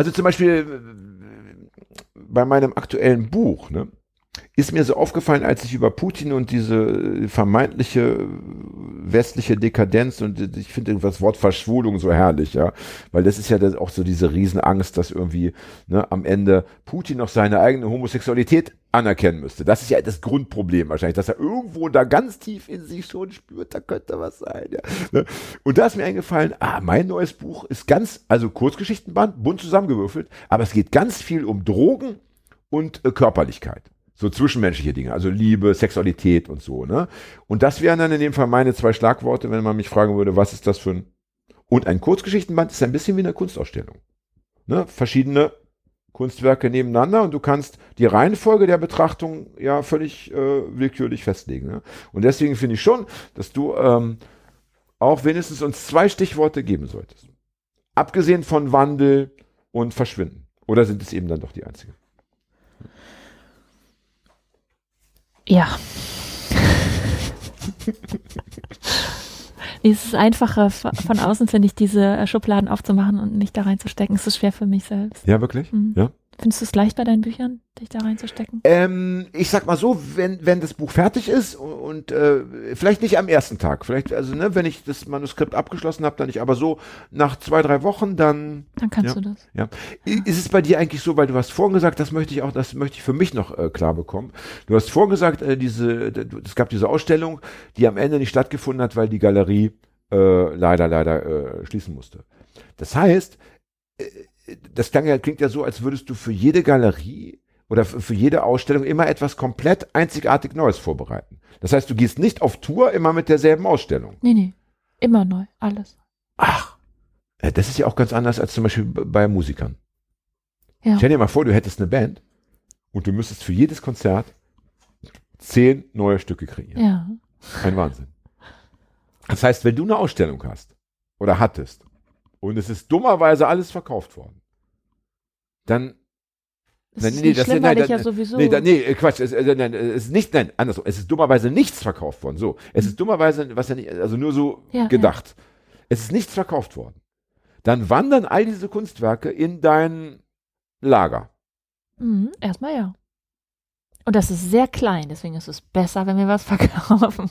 also zum Beispiel äh, bei meinem aktuellen Buch, ne, ist mir so aufgefallen, als ich über Putin und diese vermeintliche westliche Dekadenz und ich finde das Wort Verschwulung so herrlich, ja, weil das ist ja auch so diese Riesenangst, dass irgendwie ne, am Ende Putin noch seine eigene Homosexualität anerkennen müsste. Das ist ja das Grundproblem wahrscheinlich, dass er irgendwo da ganz tief in sich schon spürt, da könnte was sein. Ja. Ne? Und da ist mir eingefallen, ah, mein neues Buch ist ganz, also Kurzgeschichtenband, bunt zusammengewürfelt, aber es geht ganz viel um Drogen und äh, Körperlichkeit so zwischenmenschliche Dinge, also Liebe, Sexualität und so, ne? Und das wären dann in dem Fall meine zwei Schlagworte, wenn man mich fragen würde, was ist das für ein und ein Kurzgeschichtenband ist ein bisschen wie eine Kunstausstellung. Ne? Verschiedene Kunstwerke nebeneinander und du kannst die Reihenfolge der Betrachtung ja völlig äh, willkürlich festlegen. Ne? Und deswegen finde ich schon, dass du ähm, auch wenigstens uns zwei Stichworte geben solltest. Abgesehen von Wandel und Verschwinden. Oder sind es eben dann doch die einzigen? Ja. es ist einfacher von außen, finde ich, diese Schubladen aufzumachen und mich da reinzustecken. Es ist schwer für mich selbst. Ja, wirklich? Mhm. Ja. Findest du es leicht bei deinen Büchern, dich da reinzustecken? Ähm, ich sag mal so, wenn, wenn das Buch fertig ist und, und äh, vielleicht nicht am ersten Tag, vielleicht, also ne, wenn ich das Manuskript abgeschlossen habe, dann nicht, aber so nach zwei, drei Wochen, dann. Dann kannst ja, du das. Ja. Ist es bei dir eigentlich so, weil du hast vorhin gesagt, das möchte ich auch, das möchte ich für mich noch äh, klar bekommen. Du hast vorhin gesagt, äh, diese, es gab diese Ausstellung, die am Ende nicht stattgefunden hat, weil die Galerie äh, leider, leider äh, schließen musste. Das heißt, äh, das klang ja, klingt ja so, als würdest du für jede Galerie oder für jede Ausstellung immer etwas komplett einzigartig Neues vorbereiten. Das heißt, du gehst nicht auf Tour immer mit derselben Ausstellung. Nee, nee. Immer neu. Alles. Ach. Das ist ja auch ganz anders als zum Beispiel bei Musikern. Ja. Stell dir mal vor, du hättest eine Band und du müsstest für jedes Konzert zehn neue Stücke kreieren. Ja. Ein Wahnsinn. Das heißt, wenn du eine Ausstellung hast oder hattest und es ist dummerweise alles verkauft worden, dann das nein, ist nee, nicht das, schlimm, nein, ich ja sowieso. Nee, nee, äh, Quatsch, es, äh, nein, es ist nicht, nein, andersrum. Es ist dummerweise nichts verkauft worden. So, es ist dummerweise, was ja nicht, also nur so ja, gedacht. Ja. es ist nichts verkauft worden, dann wandern all diese Kunstwerke in dein Lager. Mhm, erstmal ja. Und das ist sehr klein, deswegen ist es besser, wenn wir was verkaufen.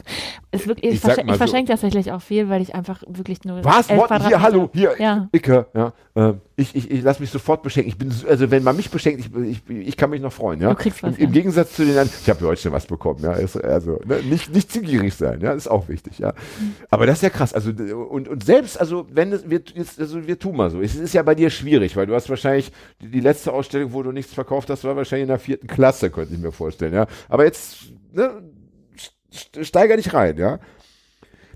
Ist wirklich, ich, Ich mal ich so- verschenke tatsächlich auch viel, weil ich einfach wirklich nur. Was? Morten, hier, hallo, hier, Ja. Icke, ja. Äh, ich ich, ich lasse mich sofort beschenken. Ich bin, so- also wenn man mich beschenkt, ich, ich, ich kann mich noch freuen, ja. Du kriegst was, Im, Im ja. Gegensatz zu den anderen, ich habe heute schon was bekommen, ja. Ist, also ne, nicht, nicht zu gierig sein, ja, ist auch wichtig, ja. Aber das ist ja krass. Also und, und selbst, also wenn es wir jetzt, also wir tun mal so. Es ist ja bei dir schwierig, weil du hast wahrscheinlich die, die letzte Ausstellung, wo du nichts verkauft hast, war wahrscheinlich in der vierten Klasse, könnte ich mir vorstellen, ja. Aber jetzt, ne, st- steiger dich rein, ja.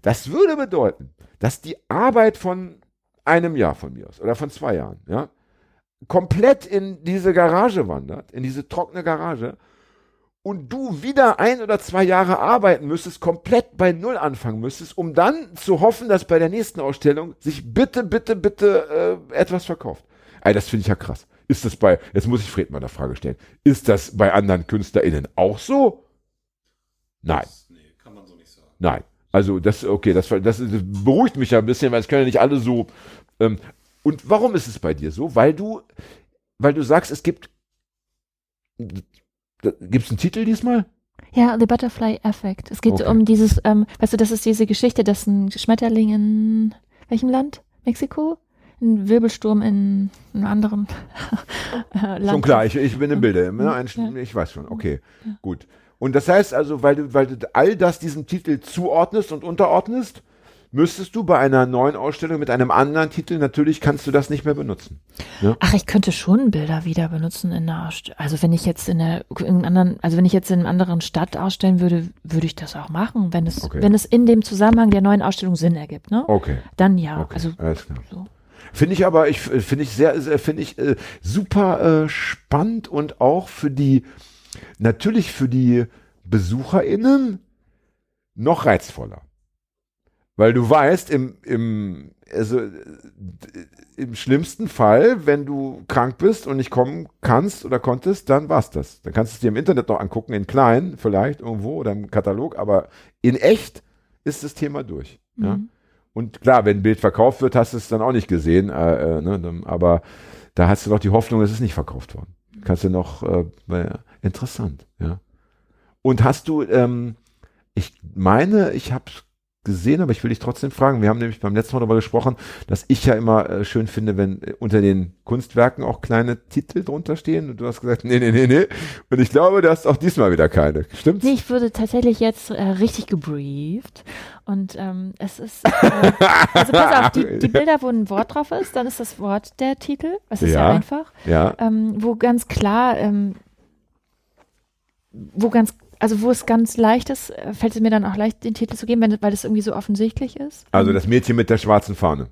Das würde bedeuten, dass die Arbeit von einem Jahr von mir aus oder von zwei Jahren, ja, komplett in diese Garage wandert, in diese trockene Garage und du wieder ein oder zwei Jahre arbeiten müsstest, komplett bei Null anfangen müsstest, um dann zu hoffen, dass bei der nächsten Ausstellung sich bitte, bitte, bitte äh, etwas verkauft. Ey, das finde ich ja krass. Ist das bei, jetzt muss ich Fred mal eine Frage stellen, ist das bei anderen KünstlerInnen auch so? Nein. Nee, kann man so nicht sagen. Nein. Also das, okay, das, das, das beruhigt mich ja ein bisschen, weil es können ja nicht alle so. Ähm, und warum ist es bei dir so? Weil du, weil du sagst, es gibt. Gibt es einen Titel diesmal? Ja, The Butterfly Effect. Es geht Okay. um dieses, ähm, weißt du, das ist diese Geschichte, dass ein Schmetterling in welchem Land? Mexiko? Ein Wirbelsturm in einem anderen äh, Land. Schon klar, ich, ich bin im Bilde. Ne? Ja. Ich weiß schon, okay, Ja. gut. Und das heißt also, weil du, weil du all das diesem Titel zuordnest und unterordnest, müsstest du bei einer neuen Ausstellung mit einem anderen Titel, natürlich kannst du das nicht mehr benutzen. Ach, ich könnte schon Bilder wieder benutzen in der Ausstellung. Also wenn ich jetzt in der in einem anderen, also wenn ich jetzt in einer anderen Stadt ausstellen würde, würde ich das auch machen, wenn es, Okay. wenn es in dem Zusammenhang der neuen Ausstellung Sinn ergibt, ne? Okay. Dann ja. Okay, Also alles klar. so. Finde ich aber, ich finde ich sehr, sehr finde ich äh, super äh, spannend und auch für die, natürlich für die BesucherInnen noch reizvoller. Weil du weißt, im, im, also, äh, im schlimmsten Fall, wenn du krank bist und nicht kommen kannst oder konntest, dann war's das. Dann kannst du es dir im Internet noch angucken, in klein vielleicht irgendwo oder im Katalog, aber in echt ist das Thema durch. Ja? Und klar, wenn ein Bild verkauft wird, hast du es dann auch nicht gesehen, äh, äh, ne, aber da hast du doch die Hoffnung, es ist nicht verkauft worden. Kannst du noch, äh, interessant, ja. Und hast du, ähm, ich meine, ich habe gesehen, aber ich will dich trotzdem fragen. Wir haben nämlich beim letzten Mal darüber gesprochen, dass ich ja immer äh, schön finde, wenn äh, unter den Kunstwerken auch kleine Titel drunter stehen. Und du hast gesagt, nee, nee, nee, nee. Und ich glaube, du hast auch diesmal wieder keine. Stimmt's? Nee, ich wurde tatsächlich jetzt äh, richtig gebrieft. Und ähm, es ist, äh, also pass auf, die, die Bilder, wo ein Wort drauf ist, dann ist das Wort der Titel. Es ist ja, Ja. einfach. Ja, Ähm, wo ganz klar, ähm, wo ganz, also wo es ganz leicht ist, äh, fällt es mir dann auch leicht, den Titel zu geben, wenn, weil das irgendwie so offensichtlich ist. also das Mädchen mit der schwarzen Fahne.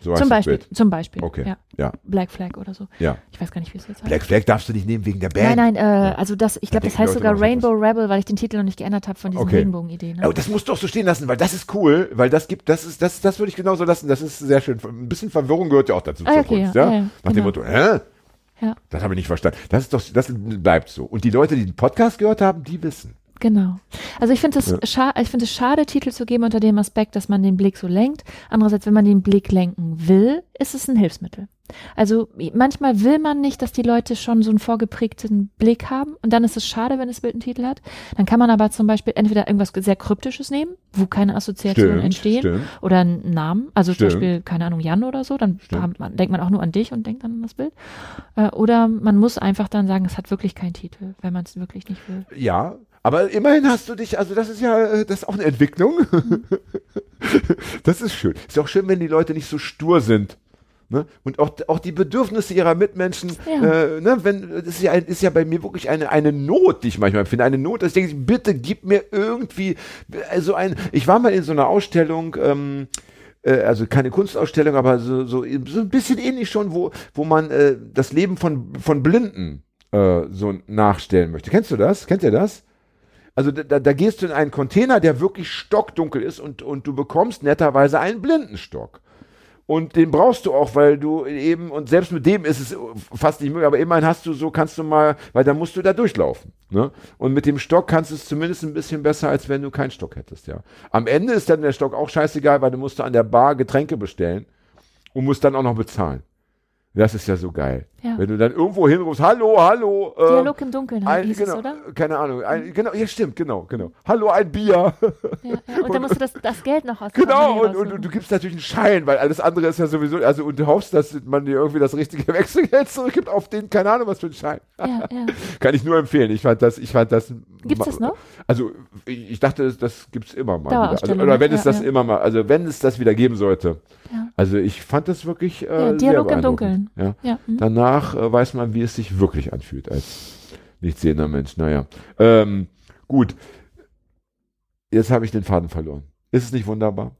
So zum Beispiel, zum Beispiel. Okay. Ja. Ja, Black Flag oder so. ja. Ich weiß gar nicht, wie es jetzt heißt. Black Flag darfst du nicht nehmen wegen der Band. Nein, nein, äh, also das, ich glaube, das heißt Leute sogar Rainbow Rebel, weil ich den Titel noch nicht geändert habe von diesen Okay. Regenbogen-Ideen. Ne? Oh, das musst du auch so stehen lassen, weil das ist cool, weil das gibt, das ist, das, das würde ich genauso lassen. Das ist sehr schön. Ein bisschen Verwirrung gehört ja auch dazu Ah, okay, Kunst, ja, ja? ja, Nach dem genau. Motto, hä? Ja. Das habe ich nicht verstanden. Das ist doch, das bleibt so. Und die Leute, die den Podcast gehört haben, die wissen. Genau. Also ich finde es Ja. scha ich es schade, Titel zu geben unter dem Aspekt, dass man den Blick so lenkt. Andererseits, wenn man den Blick lenken will, ist es ein Hilfsmittel. Also manchmal will man nicht, dass die Leute schon so einen vorgeprägten Blick haben und dann ist es schade, wenn das Bild einen Titel hat. Dann kann man aber zum Beispiel entweder irgendwas sehr Kryptisches nehmen, wo keine Assoziationen entstehen stimmt. oder einen Namen, also Stimmt. zum Beispiel, keine Ahnung, Jan oder so, dann Stimmt. man, denkt man auch nur an dich und denkt dann an das Bild. Äh, oder man muss einfach dann sagen, es hat wirklich keinen Titel, wenn man es wirklich nicht will. Ja, aber immerhin hast du dich, also das ist ja, äh, das ist auch eine Entwicklung. das ist schön. Ist auch schön, wenn die Leute nicht so stur sind. Ne? Und auch, auch die Bedürfnisse ihrer Mitmenschen, Ja. äh, ne, wenn, das ist ja, ein- ist ja bei mir wirklich eine, eine Not, die ich manchmal finde. Eine Not, dass ich denke, bitte gib mir irgendwie, also ein, ich war mal in so einer Ausstellung, ähm, äh, also keine Kunstausstellung, aber so, so, so ein bisschen ähnlich schon, wo, wo man äh, das Leben von, von Blinden äh, so nachstellen möchte. Kennst du das? Kennt ihr das? Also da, da- gehst du in einen Container, der wirklich stockdunkel ist und, und du bekommst netterweise einen Blindenstock. Und den brauchst du auch, weil du eben, und selbst mit dem ist es fast nicht möglich, aber immerhin hast du so, kannst du mal, weil dann musst du da durchlaufen. Ne? Und mit dem Stock kannst du es zumindest ein bisschen besser, als wenn du keinen Stock hättest, ja. Am Ende ist dann der Stock auch scheißegal, weil du musst an der Bar Getränke bestellen und musst dann auch noch bezahlen. Das ist ja so geil. Ja. Wenn du dann irgendwo hinrufst, hallo, hallo. äh, Dialog im Dunkeln ein, hieß genau, es, oder? Keine Ahnung. Ein, genau, ja, stimmt, genau, genau. Hallo, ein Bier. Ja, ja. Und dann musst du das, das Geld noch aus Genau, und, und, und du gibst natürlich einen Schein, weil alles andere ist ja sowieso, also und du hoffst, dass man dir irgendwie das richtige Wechselgeld zurückgibt auf den, keine Ahnung, was für einen Schein. Kann ich nur empfehlen. Ich fand das, ich fand das. Gibt's das noch? Also ich, ich dachte, das, das gibt's immer mal. Also, oder wenn es das immer mal, also wenn es das wieder geben sollte. Also ich fand das wirklich. Äh, Dialog im beeindruckend. Ja. Ja, hm. Danach äh, weiß man, wie es sich wirklich anfühlt als nicht sehender Mensch. Naja. Ähm, gut. Jetzt habe ich den Faden verloren. Ist es nicht wunderbar?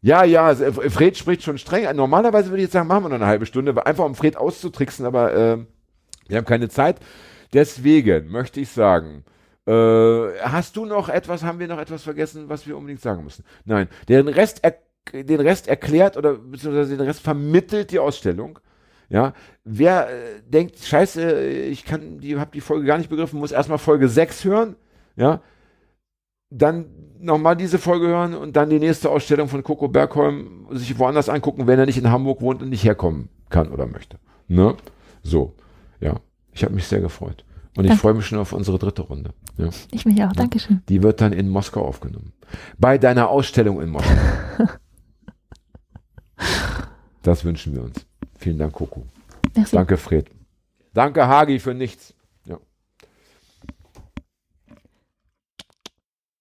Ja, ja, äh, Fred spricht schon streng. Normalerweise würde ich jetzt sagen, machen wir noch eine halbe Stunde, einfach um Fred auszutricksen, aber ähm, wir haben keine Zeit. Deswegen möchte ich sagen, äh, hast du noch etwas, haben wir noch etwas vergessen, was wir unbedingt sagen müssen? Nein, den Rest, den Rest erklärt oder beziehungsweise den Rest vermittelt die Ausstellung. Ja, wer äh, denkt, scheiße, ich kann die, habe die Folge gar nicht begriffen, muss erstmal Folge 6 hören, ja, dann nochmal diese Folge hören und dann die nächste Ausstellung von Coco Bergholm sich woanders angucken, wenn er nicht in Hamburg wohnt und nicht herkommen kann oder möchte. Ne? So, ja, ich habe mich sehr gefreut. Und ich Danke. freue mich schon auf unsere dritte Runde. Ja. Ich mich auch. Dankeschön. Die wird dann in Moskau aufgenommen. Bei deiner Ausstellung in Moskau. das wünschen wir uns. Vielen Dank, Coco. Merci. Danke, Fred. Danke, Hagi, für nichts.